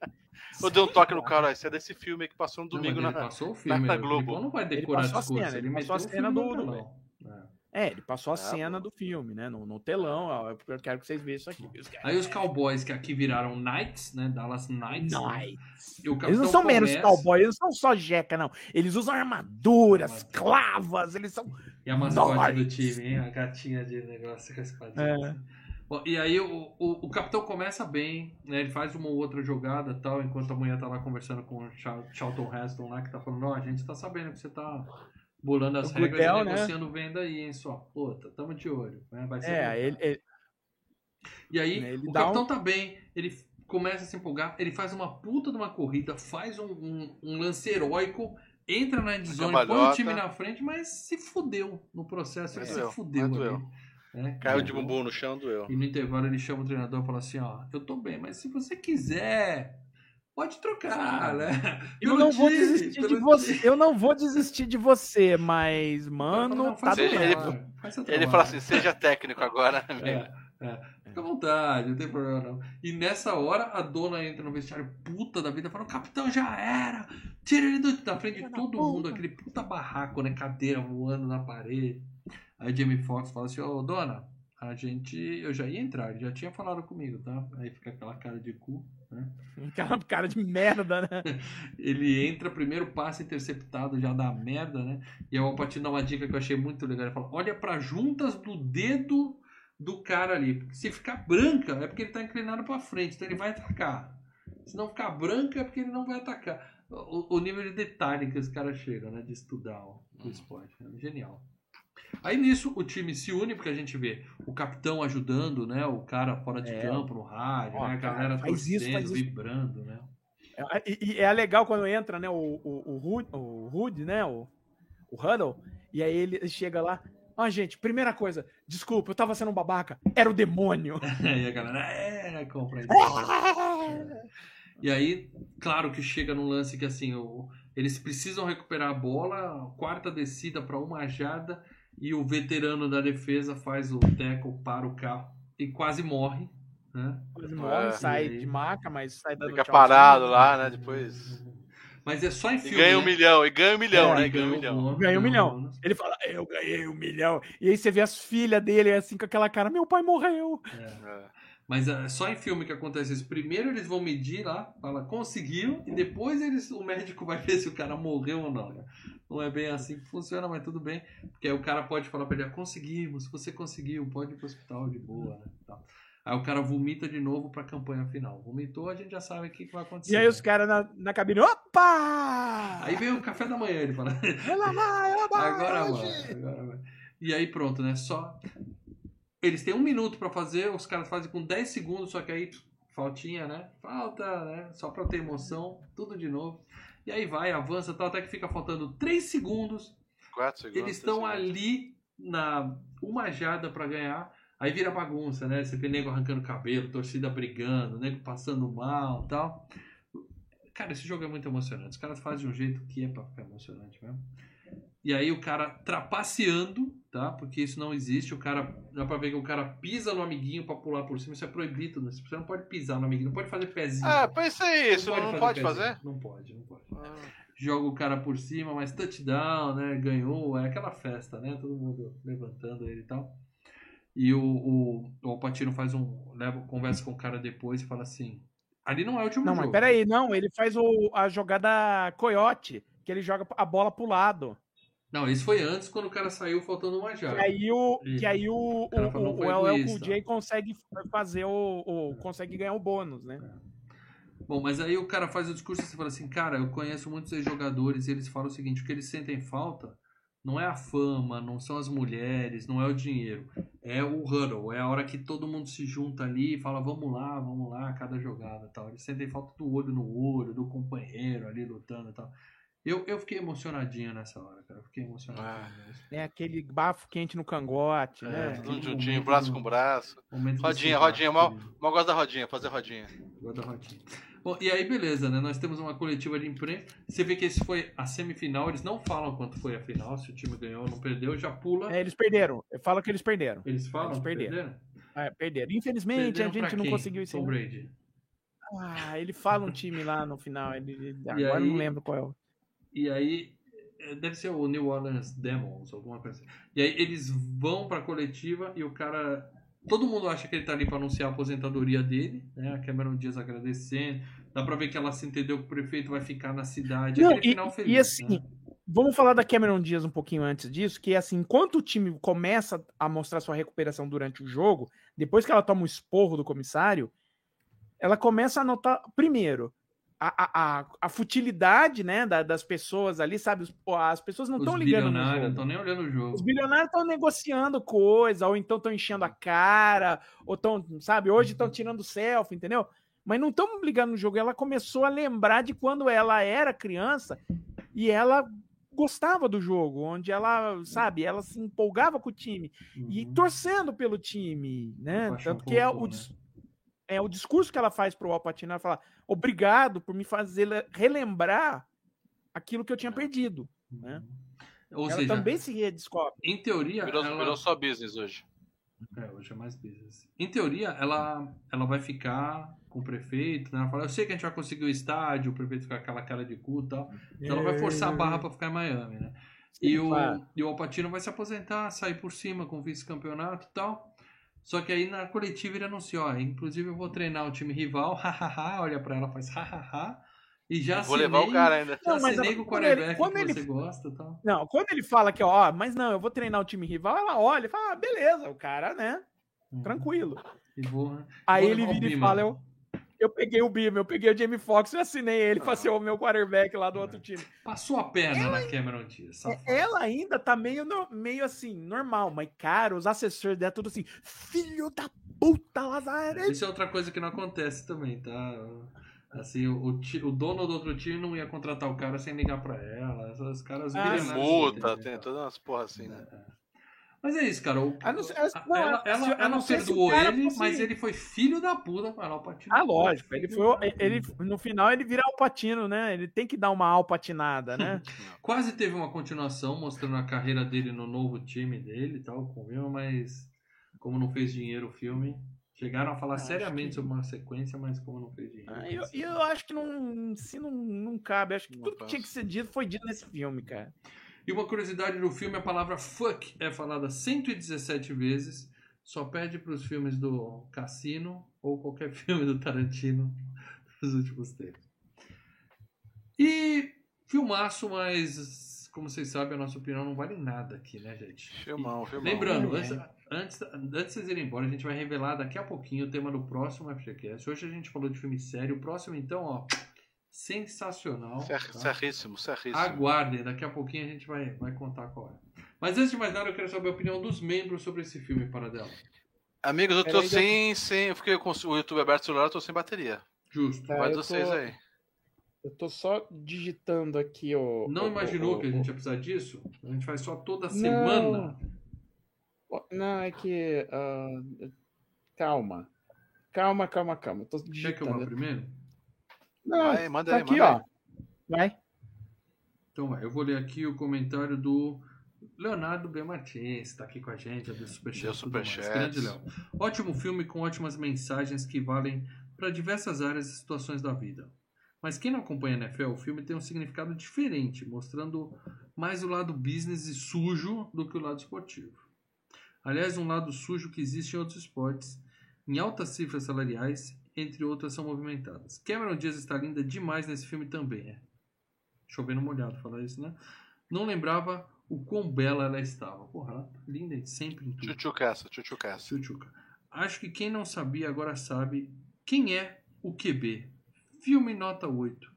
Eu dei um toque no cara, isso é desse filme que passou no Não, domingo ele na. passou o filme. na né? O Globo. Filipão não vai Ele decorar passou a discurso. cena, ele ele passou a cena filme do- do-. É. É, ele passou a Ah, cena do filme, né? No, no telão, ó, eu quero que vocês vejam isso aqui. Aí os Cowboys, que aqui viraram Knights, né? Dallas Knights. né? E o Eles não são menos começa- cowboys, eles não são só jeca, não. Eles usam armaduras, Armadura. clavas, eles são. E a mascote do time, hein? A gatinha de negócio com a espadinha. É. Bom, e aí o, o, o capitão começa bem, né? Ele faz uma ou outra jogada tal, enquanto a mulher tá lá conversando com o Char- Charlton Heston lá, que tá falando, ó, a gente tá sabendo que você tá bolando as O regras Goodell, e né? negociando venda aí, hein, sua puta. Tamo de olho. Né? Vai ser É, bom. ele, ele- E aí, Né, ele o capitão um- tá bem, ele começa a se empolgar, ele faz uma puta de uma corrida, faz um, um- um lance heróico, entra na endzone, põe o time na frente, mas se fudeu no processo, ele Mas se doeu, fudeu né? Caiu de bumbum no chão, doeu. E no intervalo ele chama o treinador e fala assim, ó, eu tô bem, mas se você quiser, pode trocar, né? eu Pelo não vou time, desistir de você. Eu não vou desistir de você, mas, Não, mano, tá faz seu Seja- Ele trabalho. fala assim, seja técnico agora, amigo. É, é. Fica à vontade, não tem problema não. E nessa hora a dona entra no vestiário puta da vida e fala: o capitão já era! Tira ele do, da frente de todo puta." mundo, aquele puta barraco, né? Cadeira voando na parede. Aí Jamie Foxx fala assim: ô dona, a gente. Eu já ia entrar, ele já tinha falado comigo, tá? Aí fica aquela cara de cu, né? Aquela cara de merda, né? Ele entra, primeiro passe interceptado, já dá merda, né? E o Alpatino dá uma dica que eu achei muito legal. Ele fala: olha para juntas do dedo do cara ali. Se ficar branca, é porque ele tá inclinado para frente, então ele vai atacar. Se não ficar branca, é porque ele não vai atacar. O, o nível de detalhe que os caras chegam, né? De estudar o, o esporte. É genial. Aí nisso o time se une, porque a gente vê o capitão ajudando, né? O cara fora de É. campo, no rádio, Ó, né? A cara, galera faz isso, torcendo, faz isso. vibrando, né? É, E, e é legal quando entra, né, o, o, o, Hood, o Hood, né, o, o Huddle, e aí ele chega lá. Ah, gente, primeira coisa, desculpa, eu tava sendo um babaca, era o demônio. e a galera, é, compra isso. E aí, claro que chega num lance que assim, o- eles precisam recuperar a bola, quarta descida para uma jada e o veterano da defesa faz o tackle para o carro e quase morre, né? Quase morre, sai e aí? de maca, mas sai dando Fica parado lá, né? Depois. Mas é só em E filme, ganha um né? milhão, e ganha um milhão, É, né? E E ganha um milhão. Ganha um milhão. bônus. Ele fala, eu ganhei um milhão. E aí você vê as filhas dele assim com aquela cara, meu pai morreu. É. Mas é só em filme que acontece isso. Primeiro eles vão medir lá, fala conseguiu, e depois eles, o médico vai ver se o cara morreu ou não. né? Não é bem assim que funciona, mas tudo bem. Porque aí o cara pode falar pra ele, ah, conseguimos, você conseguiu, pode ir pro hospital de boa, né? Tal. Aí o cara vomita de novo pra campanha final. Vomitou, a gente já sabe o que, que vai acontecer. E aí os né? caras na, na cabine, opa! Aí vem o café da manhã, ele fala. Ela vai, ela vai, Agora vai, agora vai. E aí pronto, né? Só. Eles têm um minuto pra fazer, os caras fazem com 10 segundos, só que aí faltinha, né? Falta, né? Só pra ter emoção, tudo de novo. E aí vai, avança tal, até que fica faltando 3 segundos. Quatro segundos. Eles estão ali na uma jada pra ganhar. Aí vira bagunça, né? Você vê nego arrancando cabelo, torcida brigando, nego passando mal tal. Cara, esse jogo é muito emocionante. Os caras fazem de um jeito que é pra ficar emocionante mesmo. E aí o cara trapaceando, tá? Porque isso não existe. O cara, dá pra ver que o cara pisa no amiguinho pra pular por cima. Isso é proibido, né? Você não pode pisar no amiguinho, não pode fazer pezinho. Ah, pensei isso, não, pode pezinho. fazer? Não pode, não pode Ah, joga o cara por cima, mas touchdown, né? Ganhou, é aquela festa, né? Todo mundo levantando ele e tal. E o, o, o Alpatino faz um. Leva, conversa com o cara depois e fala assim. Ali não é o último Não, jogo. mas peraí, não, ele faz o, a jogada coiote, que ele joga a bola pro lado. Não, isso foi antes quando o cara saiu faltando uma jarda. aí o, Isso. que aí o, o, o, foi o LL. Cool J consegue fazer o, o- consegue ganhar o bônus, né? Bom, mas aí o cara faz o discurso e você fala assim, cara, eu conheço muitos jogadores e eles falam o seguinte, o que eles sentem falta não é a fama, não são as mulheres, não é o dinheiro. É o huddle, é a hora que todo mundo se junta ali e fala, vamos lá, vamos lá, cada jogada e tal. Eles sentem falta do olho no olho, do companheiro ali lutando e tal. Eu, eu fiquei emocionadinho nessa hora, cara. Eu fiquei emocionado. Ah. É aquele bafo quente no cangote, É, né? tudo juntinho, braço com braço. Momento Rodinha, rodinha, mal, querido. mal gosto da rodinha, fazer rodinha. Igual da rodinha. Bom, e aí beleza, né? Nós temos uma coletiva de imprensa. Você vê que esse foi a semifinal. Eles não falam quanto foi a final, se o time ganhou ou não perdeu, já pula. É, eles perderam. Fala que eles perderam. Eles falam Eles que perderam. É, perderam. Infelizmente, Perderam a gente não quem? conseguiu isso. Tom. Brady. Ah, ele fala um time lá no final. Ele, agora eu aí- não lembro qual é o. E aí, é, deve ser o New Orleans Demons, alguma coisa assim. E aí eles vão pra coletiva e o cara. Todo mundo acha que ele tá ali pra anunciar a aposentadoria dele, né? A Cameron Diaz agradecendo. Dá pra ver que ela se entendeu que o prefeito vai ficar na cidade. Não, e, final feliz. e assim, né? vamos falar da Cameron Diaz um pouquinho antes disso, que assim, enquanto o time começa a mostrar sua recuperação durante o jogo, depois que ela toma o esporro do comissário, ela começa a notar, primeiro, a, a, a, futilidade né, da- das pessoas ali, sabe? Os- As pessoas não Os estão ligando no bilionários não estão nem olhando o jogo. Os bilionários estão negociando coisa, ou então estão enchendo a cara, ou estão, sabe, hoje estão tirando selfie, entendeu? Mas não estão ligando no jogo. Ela começou a lembrar de quando ela era criança e ela gostava do jogo, onde ela, sabe, ela se empolgava com o time e Uhum. torcendo pelo time, né? Tanto que é o, né? é o discurso que ela faz pro Alpatino, ela fala, obrigado por me fazer le- relembrar aquilo que eu tinha perdido. né? Ou ela seja, também se redescobre. em teoria, Virou, ela... virou só business hoje. É, hoje é mais business. Em teoria, ela, ela vai ficar com o prefeito, né? Ela fala, eu sei que a gente vai conseguir o estádio, o prefeito fica com aquela cara de cu e tal. Então ela vai forçar a barra pra ficar em Miami, né? E o, claro. e o Alpatino vai se aposentar, sair por cima com o vice-campeonato e tal. Só que aí na coletiva ele anunciou, ó, inclusive eu vou treinar o time rival, hahaha, olha pra ela, faz hahaha. E já Vou levar o assinei- cara ainda. Já Não, mas assinei com o quando ele- quando que ele- você gosta e tal. Não, quando ele fala que, ó, mas não, eu vou treinar o time rival, ela olha e fala, ah, beleza, o cara, né, Uhum. tranquilo. E vou, né? Aí Vou ele vira e fala, eu, eu peguei o Bima, eu peguei o Jamie Foxx, eu assinei ele pra Ah. ser o meu quarterback lá do outro time. Passou a perna na Cameron Diaz. safado. Ela ainda tá meio, no- meio assim, normal, mas, cara, os assessores dela tudo assim, filho da puta, Lazaré. Isso é outra coisa que não acontece também, tá? Assim, o, o dono do outro time não ia contratar o cara sem ligar pra ela. Os caras Ah, bilionários multa, entendem, tem todas umas porra assim, né? Mas é isso, cara. O, A não a- não, ela se- ela, a ela não se perdoou ele, fosse- mas ele foi filho da puta com ela, o Patino. Ah, lógico, ele foi, ele, no final ele vira alpatino, né, ele tem que dar uma alpatinada, né. Quase teve uma continuação mostrando a carreira dele no novo time dele e tal, com o Vilma, mas como não fez dinheiro o filme, chegaram a falar Acho seriamente que- sobre uma sequência, mas como não fez dinheiro. Ah, eu, eu acho que não, se não, não cabe. Acho que Não tudo que tinha que ser dito foi dito nesse filme, cara. E uma curiosidade do filme, a palavra fuck é falada 117 vezes, só perde para os filmes do Cassino ou qualquer filme do Tarantino dos últimos tempos. E filmaço, mas como vocês sabem, a nossa opinião não vale nada aqui, né, gente? Filmão, filmão. Lembrando, antes, antes, antes de vocês irem embora, a gente vai revelar daqui a pouquinho o tema do próximo FGCast. Hoje a gente falou de filme sério, o próximo então, ó, sensacional. Ser- tá? Serríssimo, serríssimo. Aguardem, daqui a pouquinho a gente vai, vai contar qual é. Mas antes de mais nada, eu quero saber a opinião dos membros sobre esse filme, Paradela. Amigos, eu tô sem, sem. Eu fiquei com o YouTube aberto no celular, eu tô sem bateria. Justo. Tá, Vai vocês tô- aí. Eu tô só digitando aqui o. Não o- imaginou o- que a gente ia precisar disso? A gente faz só toda Não. semana. Não, é que. ah, calma. Calma, calma, calma. Eu tô Quer que eu digitando. vá primeiro? Não, Vai, manda tá aí, aqui, manda ó. aí. Vai. Então vai, eu vou ler aqui o comentário do Leonardo B. Martins, está aqui com a gente, é do Superchat. Superchat. Grande Léo. Ótimo filme com ótimas mensagens que valem para diversas áreas e situações da vida. Mas quem não acompanha a NFL, o filme tem um significado diferente, mostrando mais o lado business e sujo do que o lado esportivo. Aliás, um lado sujo que existe em outros esportes, em altas cifras salariais, entre outras são movimentadas. Cameron Diaz está linda demais nesse filme também, é chovendo molhado falar isso, né? Não lembrava o quão bela ela estava. Porra, ela tá linda e sempre em tudo. Tchutchucaça, tchutchucaça. Tchutchuca. Acho que quem não sabia agora sabe quem é o QB. Filme nota 8.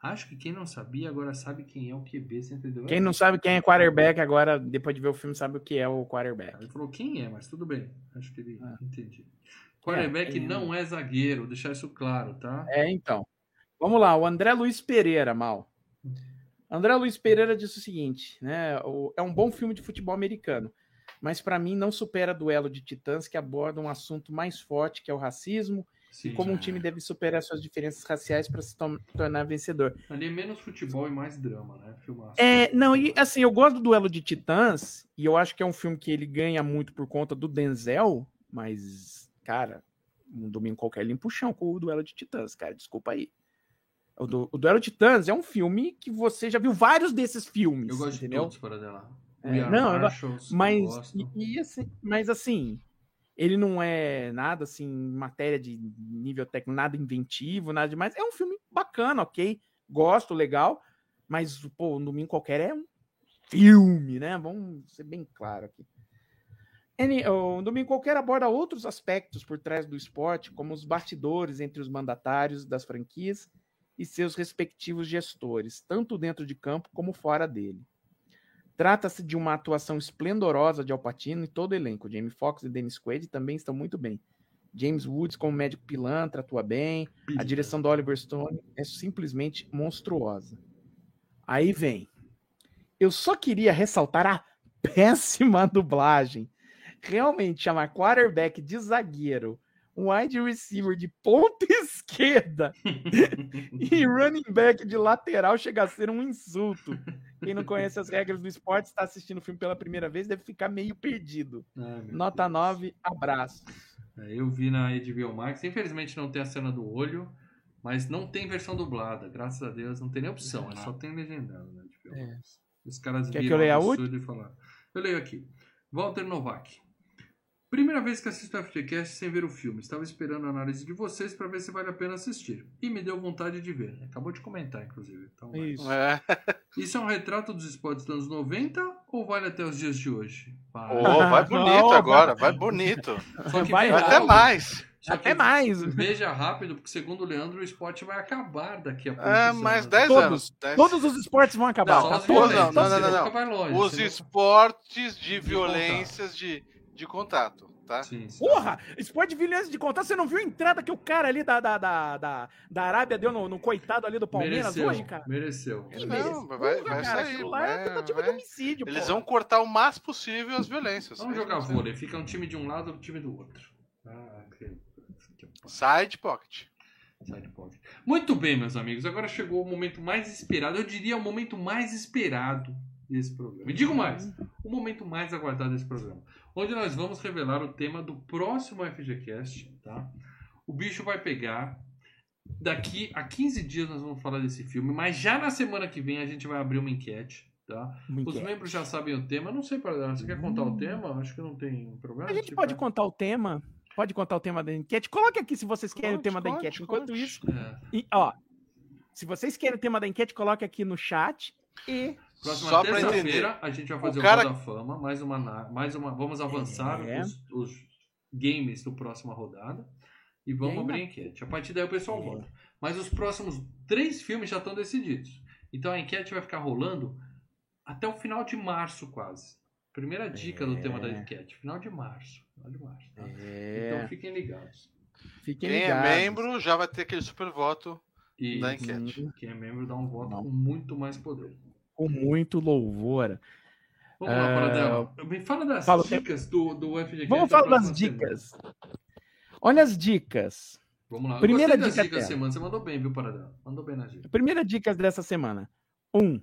Acho que quem não sabia agora sabe quem é o QB, você entendeu? Quem não sabe quem é quarterback agora, depois de ver o filme, sabe o que é o quarterback. Ele falou quem é, mas tudo bem. Acho que ele entendi. Quarterback É, é. não é zagueiro, deixar isso claro, tá? É, então. Vamos lá, o André Luiz Pereira, mal. André Luiz Pereira disse o seguinte, né? o- é um bom filme de futebol americano, mas para mim não supera Duelo de Titãs, que aborda um assunto mais forte, que é o racismo, Sim. e como um time deve superar suas diferenças raciais para se tornar vencedor. Ali é menos futebol e mais drama, né? Filmaço. É, não, e assim, eu gosto do Duelo de Titãs, e eu acho que é um filme que ele ganha muito por conta do Denzel, mas, cara, um domingo qualquer limpa o chão com o Duelo de Titãs, cara, desculpa aí. O, du- o Duelo de Titãs é um filme que você já viu vários desses filmes, Eu gosto entendeu? de todos para dela. É, não, Mas, e, e assim, mas assim, ele não é nada assim, matéria de nível técnico, nada inventivo, nada demais. É um filme bacana, ok? Gosto, legal, mas, pô, um domingo qualquer é um filme, né? Vamos ser bem claro aqui. O Domingo Qualquer aborda outros aspectos por trás do esporte, como os bastidores entre os mandatários das franquias e seus respectivos gestores, tanto dentro de campo como fora dele. Trata-se de uma atuação esplendorosa de Al Pacino e todo o elenco. Jamie Foxx e Dennis Quaid também estão muito bem. James Woods como médico pilantra atua bem. A direção do Oliver Stone é simplesmente monstruosa. Aí vem. Eu só queria ressaltar a péssima dublagem. Realmente chamar quarterback de zagueiro, um wide receiver de ponta esquerda e running back de lateral chega a ser um insulto. Quem não conhece as regras do esporte, está assistindo o filme pela primeira vez, deve ficar meio perdido. Meu Nota Deus. 9, abraço. É, eu vi na HBO Max. Infelizmente não tem a cena do olho, mas não tem versão dublada. Graças a Deus não tem nem opção, é só tem legendado na HBO É. Os caras Quer que viram eu leia a e. Eu leio aqui. Walter Novak. Primeira vez que assisto o FGCast sem ver o filme. Estava esperando a análise de vocês para ver se vale a pena assistir. E me deu vontade de ver. Acabou de comentar, inclusive. Então, vai. Isso. É. Isso é um retrato dos esportes dos anos 90 ou vale até os dias de hoje? Para. Ô, vai bonito Não, agora, vai bonito. Só que vai Vai até mais. só Até mais. Veja rápido, porque segundo o Leandro, o esporte vai acabar daqui a pouco. É, mais 10 Todos. anos. dez. Todos os esportes vão acabar. Não, tá? os Todos. não, não, não, não, não. Vai longe, Os esportes de De violências de, de contato, tá? Sim, sim. Porra! Esporte de violência de contar, você não viu a entrada que o cara ali da, da, da, da, da Arábia deu no, no coitado ali do Palmeiras Mereceu, hoje, cara? mereceu. Ele Não, merece. vai- vai Porra, cara, sair, aquilo lá é vai- tentativa de vai. homicídio, Eles porra. vão cortar o mais possível as violências. Vamos É jogar vôlei. Fica um time de um lado e um time do outro. Ah, que- Side pocket. Side pocket. Muito bem, meus amigos. Agora chegou o momento mais esperado. Eu diria o momento mais esperado desse programa. E digo mais, o momento mais aguardado desse programa. Onde nós vamos revelar o tema do próximo FGCast, tá? O bicho vai pegar. Daqui a 15 dias nós vamos falar desse filme, mas já na semana que vem a gente vai abrir uma enquete, tá? Muito Os membros já sabem o tema. Não sei, para você quer contar o tema? Acho que não tem problema. A gente pode é- contar o tema. Pode contar o tema da enquete. Coloque aqui se vocês querem o Conte, tema da conte, enquete. Enquanto conte. isso, É. e, ó, se vocês querem o tema da enquete, coloque aqui no chat e Próxima Só pra terça-feira entender. a gente vai O fazer o, cara- Roda da Fama, mais uma, mais uma, vamos avançar É. os, os games do próxima rodada e vamos E abrir a enquete. A partir daí o pessoal É. vota. Mas os próximos três filmes já estão decididos. Então a enquete vai ficar rolando até o final de março quase. Primeira dica do É. tema da enquete, final de março. Final de março, tá? É, Então fiquem ligados. fiquem Quem é ligados. membro já vai ter aquele super voto. E Da enquete. quem é membro dá um voto Não. com muito mais poder. Com muito louvor. Vamos lá, Paradela. Me fala das fala dicas do, do FGCast. Vamos da falar das próxima semana. dicas. Olha as dicas. Vamos lá. Primeira dica dicas dela. semana. Você mandou bem, viu, Paradela? Mandou bem nas dicas. Primeira dica dessa semana. Um.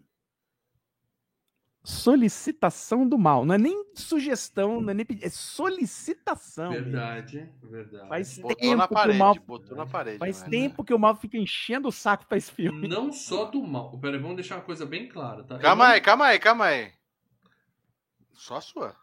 Solicitação do mal. Não é nem sugestão, não é nem pedi- é solicitação. mesmo. Verdade, verdade. Faz Botou tempo na que o parede. mal- Botou na parede. Faz né? tempo que o mal fica enchendo o saco pra esse filme. Não só do mal. Pera aí, vamos deixar uma coisa bem clara, tá? Eu Calma não- aí, calma aí, calma aí. Só a sua.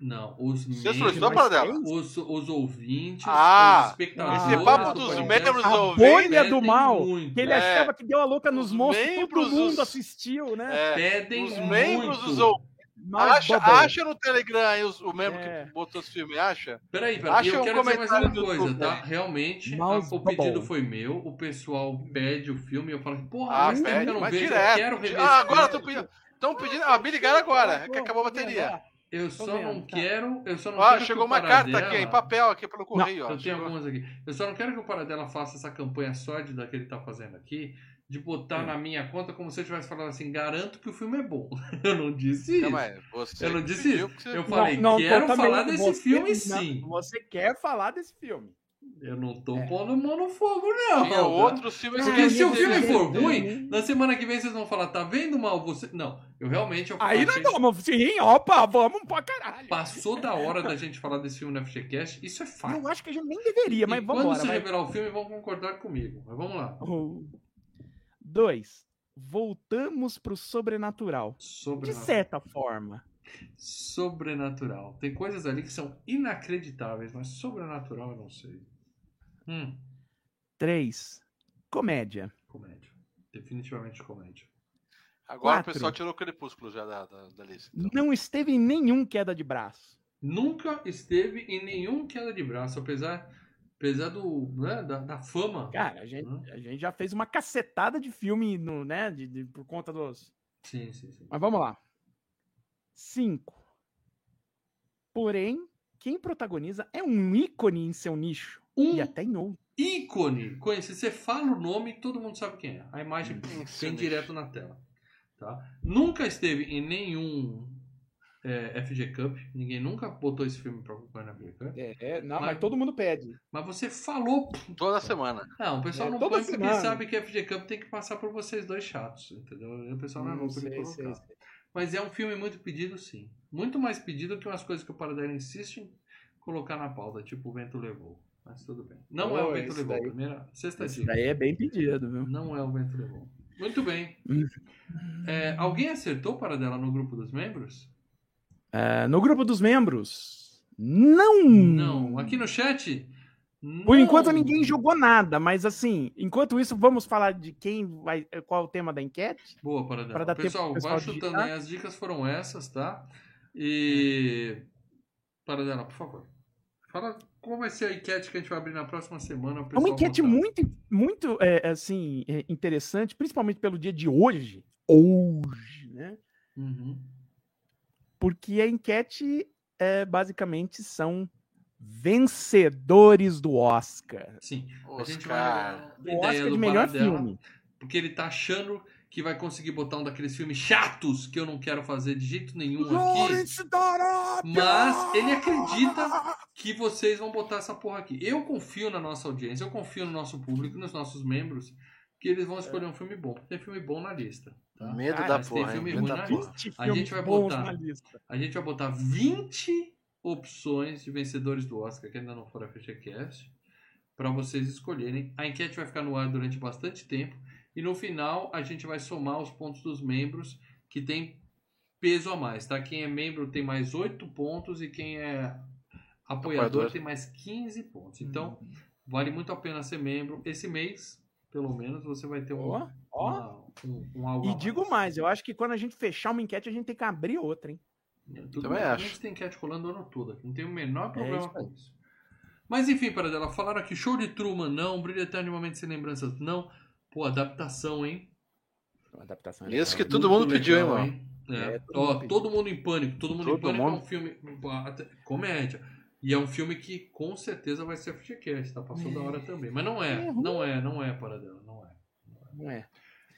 Não, os Você solicitou para dela? os, os ouvintes, Ah, os espectadores. esse papo do dos membros A ouvintes bolha do mal. muito, Que ele É. achava que deu a louca nos Os monstros, todo mundo dos- assistiu, né? É, Pedem os muito. membros dos ouvintes Acha, acha no Telegram aí os- o membro É. que botou os filmes, acha? Peraí, peraí. Acha eu um quero dizer mais uma coisa, YouTube tá? aí. Realmente, a- o pedido foi meu, o pessoal pede o filme, eu falo, porra, Ah, pede, eu não mas vejo, eu direto. quero rever Ah, esse agora filme. estão pedindo. Estão pedindo. Ah, me ligaram agora, é que acabou a bateria. Eu só vendo, não tá. quero, eu só não Ó, quero que chegou o uma carta Paradela- aqui, em papel, aqui pelo correio. ó. Eu tenho Chegou. algumas aqui. Eu só não quero que o Paradela faça essa campanha sórdida que ele tá fazendo aqui, de botar Hum. na minha conta como se eu estivesse falando assim, garanto que o filme é bom. Eu não disse isso. você Eu não que disse isso. que você- Eu falei, Não, não, quero falar desse filme não, sim. Você quer falar desse filme. Eu não tô É. pondo mão no fogo, não. Tinha tá? outros filmes Porque que se o filme for ruim, na semana que vem vocês vão falar, tá vendo mal você. Não, eu realmente. Eu Aí nós vamos, sim, opa, vamos pra caralho. Passou da hora da gente falar desse filme no FGCast, isso é fato. Eu acho que a gente nem deveria, mas e vamos quando vai. revelar o filme, vão concordar comigo. Mas vamos lá. Dois. Voltamos pro sobrenatural. De Sobrenatural. certa forma. Sobrenatural. Tem coisas ali que são inacreditáveis, mas sobrenatural eu não sei. Hum, Três. Comédia. comédia. Definitivamente comédia. Agora Quatro. o pessoal tirou o crepúsculo já da, da, da lista. então. Não esteve em nenhum queda de braço. Nunca esteve em nenhum queda de braço, apesar, apesar do, né, da, da fama. Cara, a gente, Hum. a gente já fez uma cacetada de filme no, né, de, de- por conta dos. Sim, sim, sim. Mas vamos lá. Cinco. Porém, quem protagoniza é um ícone em seu nicho. Um E até em outro. ícone conhecido. Você fala o nome e todo mundo sabe quem é. A imagem Hum, vem direto na tela. Tá? Nunca esteve em nenhum é, FG Cup. Ninguém nunca botou esse filme pra concorrer na FG Cup. É, não, Mas- mas todo mundo pede. Mas você falou. Toda semana. Não, o pessoal É, não põe porque sabe que a FG Cup tem que passar por vocês dois chatos. Entendeu? E o pessoal não é louco de sei, colocar. sei, sei. Mas é um filme muito pedido, sim. Muito mais pedido que umas coisas que o Paradela insiste em colocar na pauta, tipo o Vento Levou. Mas tudo bem. Não é o Oh, Vento daí- Primeira, sexta Isso dica. daí é bem pedido, viu? Não é o Vento Levou. Muito bem. É, alguém acertou para dela no grupo dos membros? É, no grupo dos membros. Não! Não. Aqui no chat? Por não. enquanto ninguém jogou nada, mas assim, enquanto isso, vamos falar de quem vai. Qual é o tema da enquete? Boa, para dar tempo Pessoal, pro pessoal vai chutando aí. As dicas foram essas, tá? E. Para dela, por favor. Fala qual vai ser a enquete que a gente vai abrir na próxima semana. É uma enquete votar. muito, muito é, assim, é, interessante, principalmente pelo dia de hoje. Hoje, né? Uhum. Porque a enquete é, basicamente são vencedores do Oscar. Sim. A Os gente vai. O a ideia Oscar de do melhor Paradela, filme. Porque ele tá achando que vai conseguir botar um daqueles filmes chatos que eu não quero fazer de jeito nenhum aqui. Lawrence da Arábia! Mas ele acredita que vocês vão botar essa porra aqui. Eu confio na nossa audiência, eu confio no nosso público, nos nossos membros, que eles vão escolher um filme bom. Tem filme bom na lista. tá? Medo Cara, da tem porra, hein? filme ruim na porra. 20 A gente vai botar. lista. A gente vai botar 20 opções de vencedores do Oscar que ainda não foram FGCast para vocês escolherem. A enquete vai ficar no ar durante bastante tempo e no final a gente vai somar os pontos dos membros que tem peso a mais, tá? Quem é membro tem mais 8 pontos e quem é apoiador, Apoiador. tem mais 15 pontos. Então, vale muito a pena ser membro. Esse mês, pelo menos, você vai ter um, Ó, ó. uma- um, um algo a E digo mais, eu acho que quando a gente fechar uma enquete, a gente tem que abrir outra, hein? tudo Também bem, a acho. gente tem enquete rolando o ano todo. aqui, Não tem o menor problema isso aí. com isso. Mas enfim, para dela, falaram aqui show de Truman, não, Brilho Momentos Sem Lembranças, não. Pô, adaptação, hein? Uma adaptação Esse que legal. todo mundo pediu, hein, legal, mano? É. É, todo Ó, mundo todo mundo em pânico. Todo mundo em Todo pânico é mundo. um filme. Comédia. E é um filme que com certeza vai ser FGCast, tá? Passou da hora também. Mas não é, É, não é, não é para dela, não é. Não é.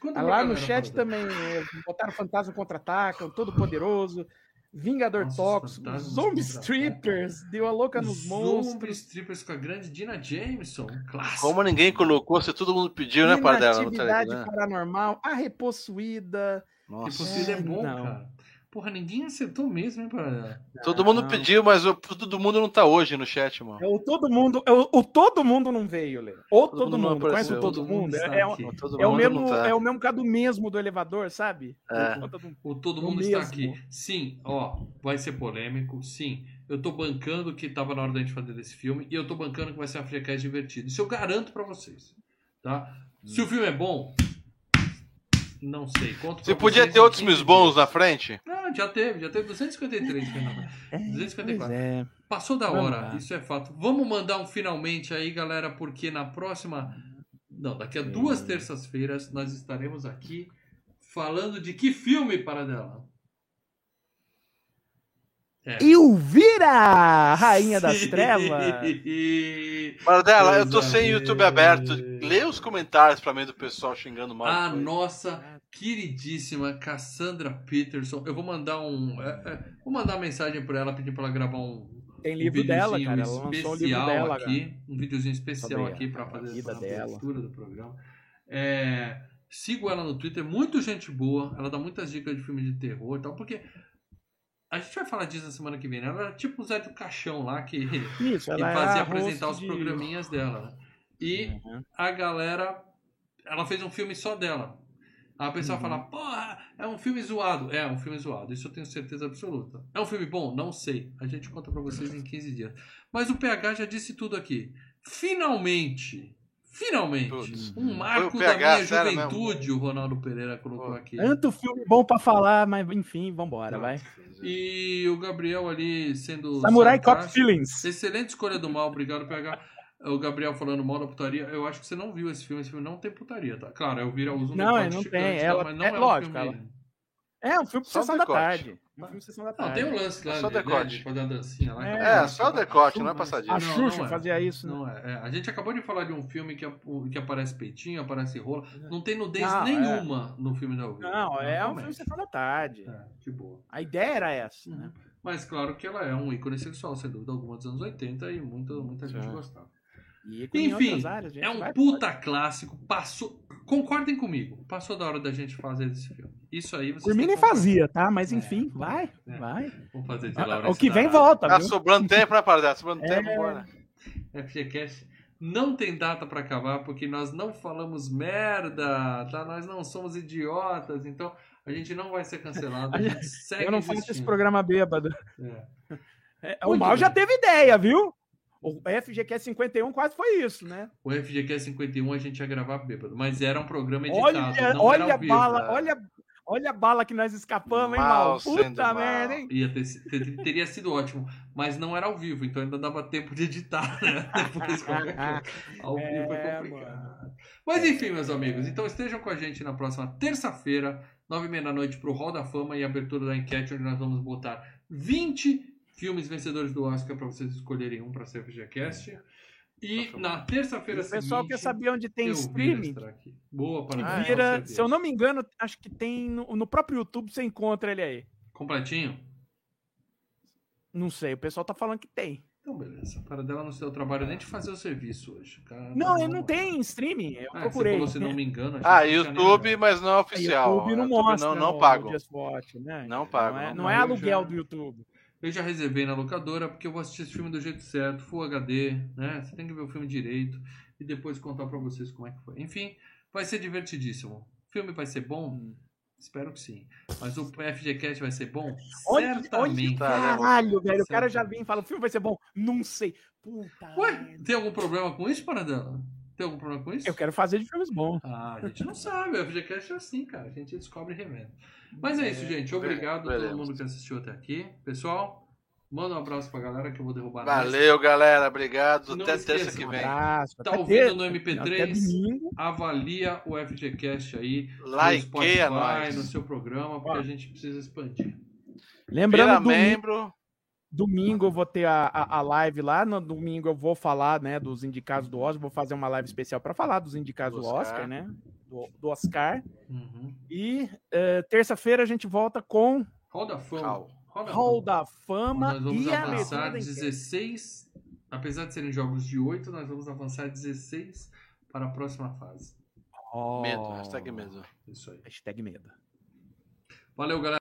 Conta Ah, lá no chat Paradela. também é, botaram Fantasma Contra-Atacam, Todo Poderoso, Vingador Nossa, Tóxico, Zombie. Strippers, Deu a Louca nos Zombie Monstros, Strippers com a grande Dina Jameson, um clássico. Como ninguém colocou, se todo mundo pediu, né, Pardela? No Inatividade Telegram. Paranormal, A Repossuída, Nossa. possível é bom, Não. cara. Porra, ninguém acertou mesmo, hein, Paradela? Todo mundo Não. pediu, mas o, todo mundo não tá hoje no chat, mano. É o todo mundo, é o, o todo mundo não veio, Lê. O todo, mundo mundo, conhece o todo, Todo mundo mundo? está É, é, aqui. Todo é o mundo mesmo, tá. é o mesmo caso do mesmo do elevador, sabe? É. O todo O mundo está mesmo. aqui. Sim, ó, vai ser polêmico, sim. Eu tô bancando que tava na hora da gente fazer desse filme e eu tô bancando que vai ser uma FreeCast divertido. Isso eu garanto pra vocês, tá? Se o filme é bom, não sei. Conto Você podia vocês ter outros 15 bons na frente? Não, já teve, já teve 253. Fernando. É, 254. pois é. Passou da Vamos hora, lá. isso é fato. Vamos mandar um finalmente aí, galera, porque na próxima. Não, daqui a duas terças-feiras nós estaremos aqui falando de que filme, para dela? É. Elvira, Rainha das Trevas. Maradela, eu tô sem. YouTube aberto. Lê os comentários pra mim do pessoal xingando mal. A nossa queridíssima Cassandra Peterson. Eu vou mandar um. é, é, vou mandar uma mensagem para ela, pedir para ela gravar um, Tem um livro dela, videozinho cara. Ela lançou o livro especial dela, aqui. Um videozinho especial Sobre aqui para a fazer a dela. abertura do programa. É, sigo ela no Twitter, muito gente boa. Ela dá muitas dicas de filme de terror e tal, porque. A gente vai falar disso na semana que vem, né? Ela era tipo o Zé do Caixão lá, que, que Isso, ela fazia é apresentar os de- programinhas dela. né? E Uhum. a galera. Ela fez um filme só dela. A pessoa Uhum. fala, porra, é um filme zoado. É, um filme zoado. Isso eu tenho certeza absoluta. É um filme bom? Não sei. A gente conta pra vocês em 15 dias. Mas o PH já disse tudo aqui. Finalmente, finalmente, Putz. um marco o da PH, minha sério juventude, o Ronaldo Pereira colocou Pô. aqui. Tanto filme bom pra falar, mas enfim, vambora, Não. vai. E o Gabriel ali sendo. Samurai Cop. Feelings. Excelente escolha do mal, obrigado, PH. O Gabriel falando mal da putaria. Eu acho que você não viu esse filme. Esse filme não tem putaria, tá? Claro, eu vira uso um Não, decote não tem, ela- mas não é é, um lógico, filme... É um filme de sessão da tarde. Um filme de sessão da Não, tarde. tem um lance lá, Só de, né, decote. de fazer a dancinha lá. É, que É, só o decote, não é passadinha. A Não, Xuxa não é. fazia isso, né? Não é, é. A gente acabou de falar de um filme que, ap- que aparece peitinho, aparece rola. Não tem nudez Não, nenhuma no filme da Elvira. Não, é um filme sessão da tarde. É, de boa. A ideia era essa, né? Mas claro que ela é um ícone sexual, sem dúvida alguma, dos anos 80 e muita, muita gente gostava. E com Enfim, áreas, gente, É um vai- puta clássico. Passou. Concordem comigo. Passou da hora da gente fazer esse filme. Isso aí vocês Por mim nem fazia, tá? Mas É, enfim, vai, é. vai. Vamos fazer de Ah, Laurence O que vem volta, Tá viu? sobrando tempo, né, Paradela? Sobrando É. tempo, bora. FGCast não tem data pra acabar porque nós não falamos merda, tá? Nós não somos idiotas, então a gente não vai ser cancelado. A gente segue Eu não faço esse existindo. programa bêbado. É. É, o Mal já teve ideia, viu? O FGQ 51 quase foi isso, né? O FGCast 51 a gente ia gravar bêbado, mas era um programa editado, Olha, não era olha a ao vivo. bala, né? olha, olha a bala que nós escapamos, hein, Mal Mal? sendo Puta mal. merda, hein? Ia ter, ter- teria sido ótimo, mas não era ao vivo, então ainda dava tempo de editar, né? Depois qualquer coisa. Ao vivo é É, complicado. Mas enfim, meus amigos, então estejam com a gente na próxima terça-feira, nove e meia da noite, pro Hall da Fama e abertura da enquete, onde nós vamos botar 20 filmes vencedores do Oscar para vocês escolherem um para ser FGCast. E na terça-feira O pessoal seguinte, quer saber onde tem streaming. Boa, para Ah, é, vira, se eu não me engano, acho que tem no, no próprio YouTube você encontra ele aí. Completinho? Não sei, o pessoal tá falando que tem. Então, beleza. Para dela não ser o trabalho nem de fazer o serviço hoje. Cara, Não, ele não tem streaming, eu Ah, procurei. Você falou, se não me engano. a gente Ah, YouTube, nem- mas não é oficial. YouTube não YouTube mostra. Não, não pago. Watch, né? Não pago, Não é, não é aluguel já- do YouTube. Eu já reservei na locadora porque eu vou assistir esse filme do jeito certo, Full HD, né? Você tem que ver o filme direito e depois contar pra vocês como é que foi. Enfim, vai ser divertidíssimo. O filme vai ser bom? Espero que sim. Mas o FGCast vai ser bom? Olha- Certamente. Tá, né? Caralho, velho. O cara já Certo. vem e fala: o filme vai ser bom. Não sei. Puta. Ué, tem algum problema com isso, Paradela? Tem algum problema com isso? Eu quero fazer de filmes bons. Ah, a gente não sabe. O FGCast é assim, cara. A gente descobre e revela. Mas é isso, gente. Obrigado a todo mundo que assistiu até aqui. Pessoal, manda um abraço pra galera que eu vou derrubar Valeu, galera. Obrigado. Não Até esqueça, terça que Um vem. abraço. Tá até ouvindo no Até MP3? domingo. Avalia o FGCast aí no Likeia Spotify, nós. no seu programa, porque Ó. a gente precisa expandir. Lembrando, Vira domingo, membro. Domingo eu vou ter a, a, a live lá. No domingo eu vou falar né, dos indicados do Oscar. Vou fazer uma live especial para falar dos indicados Do do Oscar, Oscar. né? Do, do Oscar. Uhum. E eh, terça-feira a gente volta com Hall da Fama. Hall. Da Fama. da Fama Nós vamos e a avançar abertura da enquete. 16, apesar de serem jogos de 8, nós vamos avançar 16 para a próxima fase. Oh. Medo. Hashtag medo. Isso aí. Hashtag medo. Valeu, galera.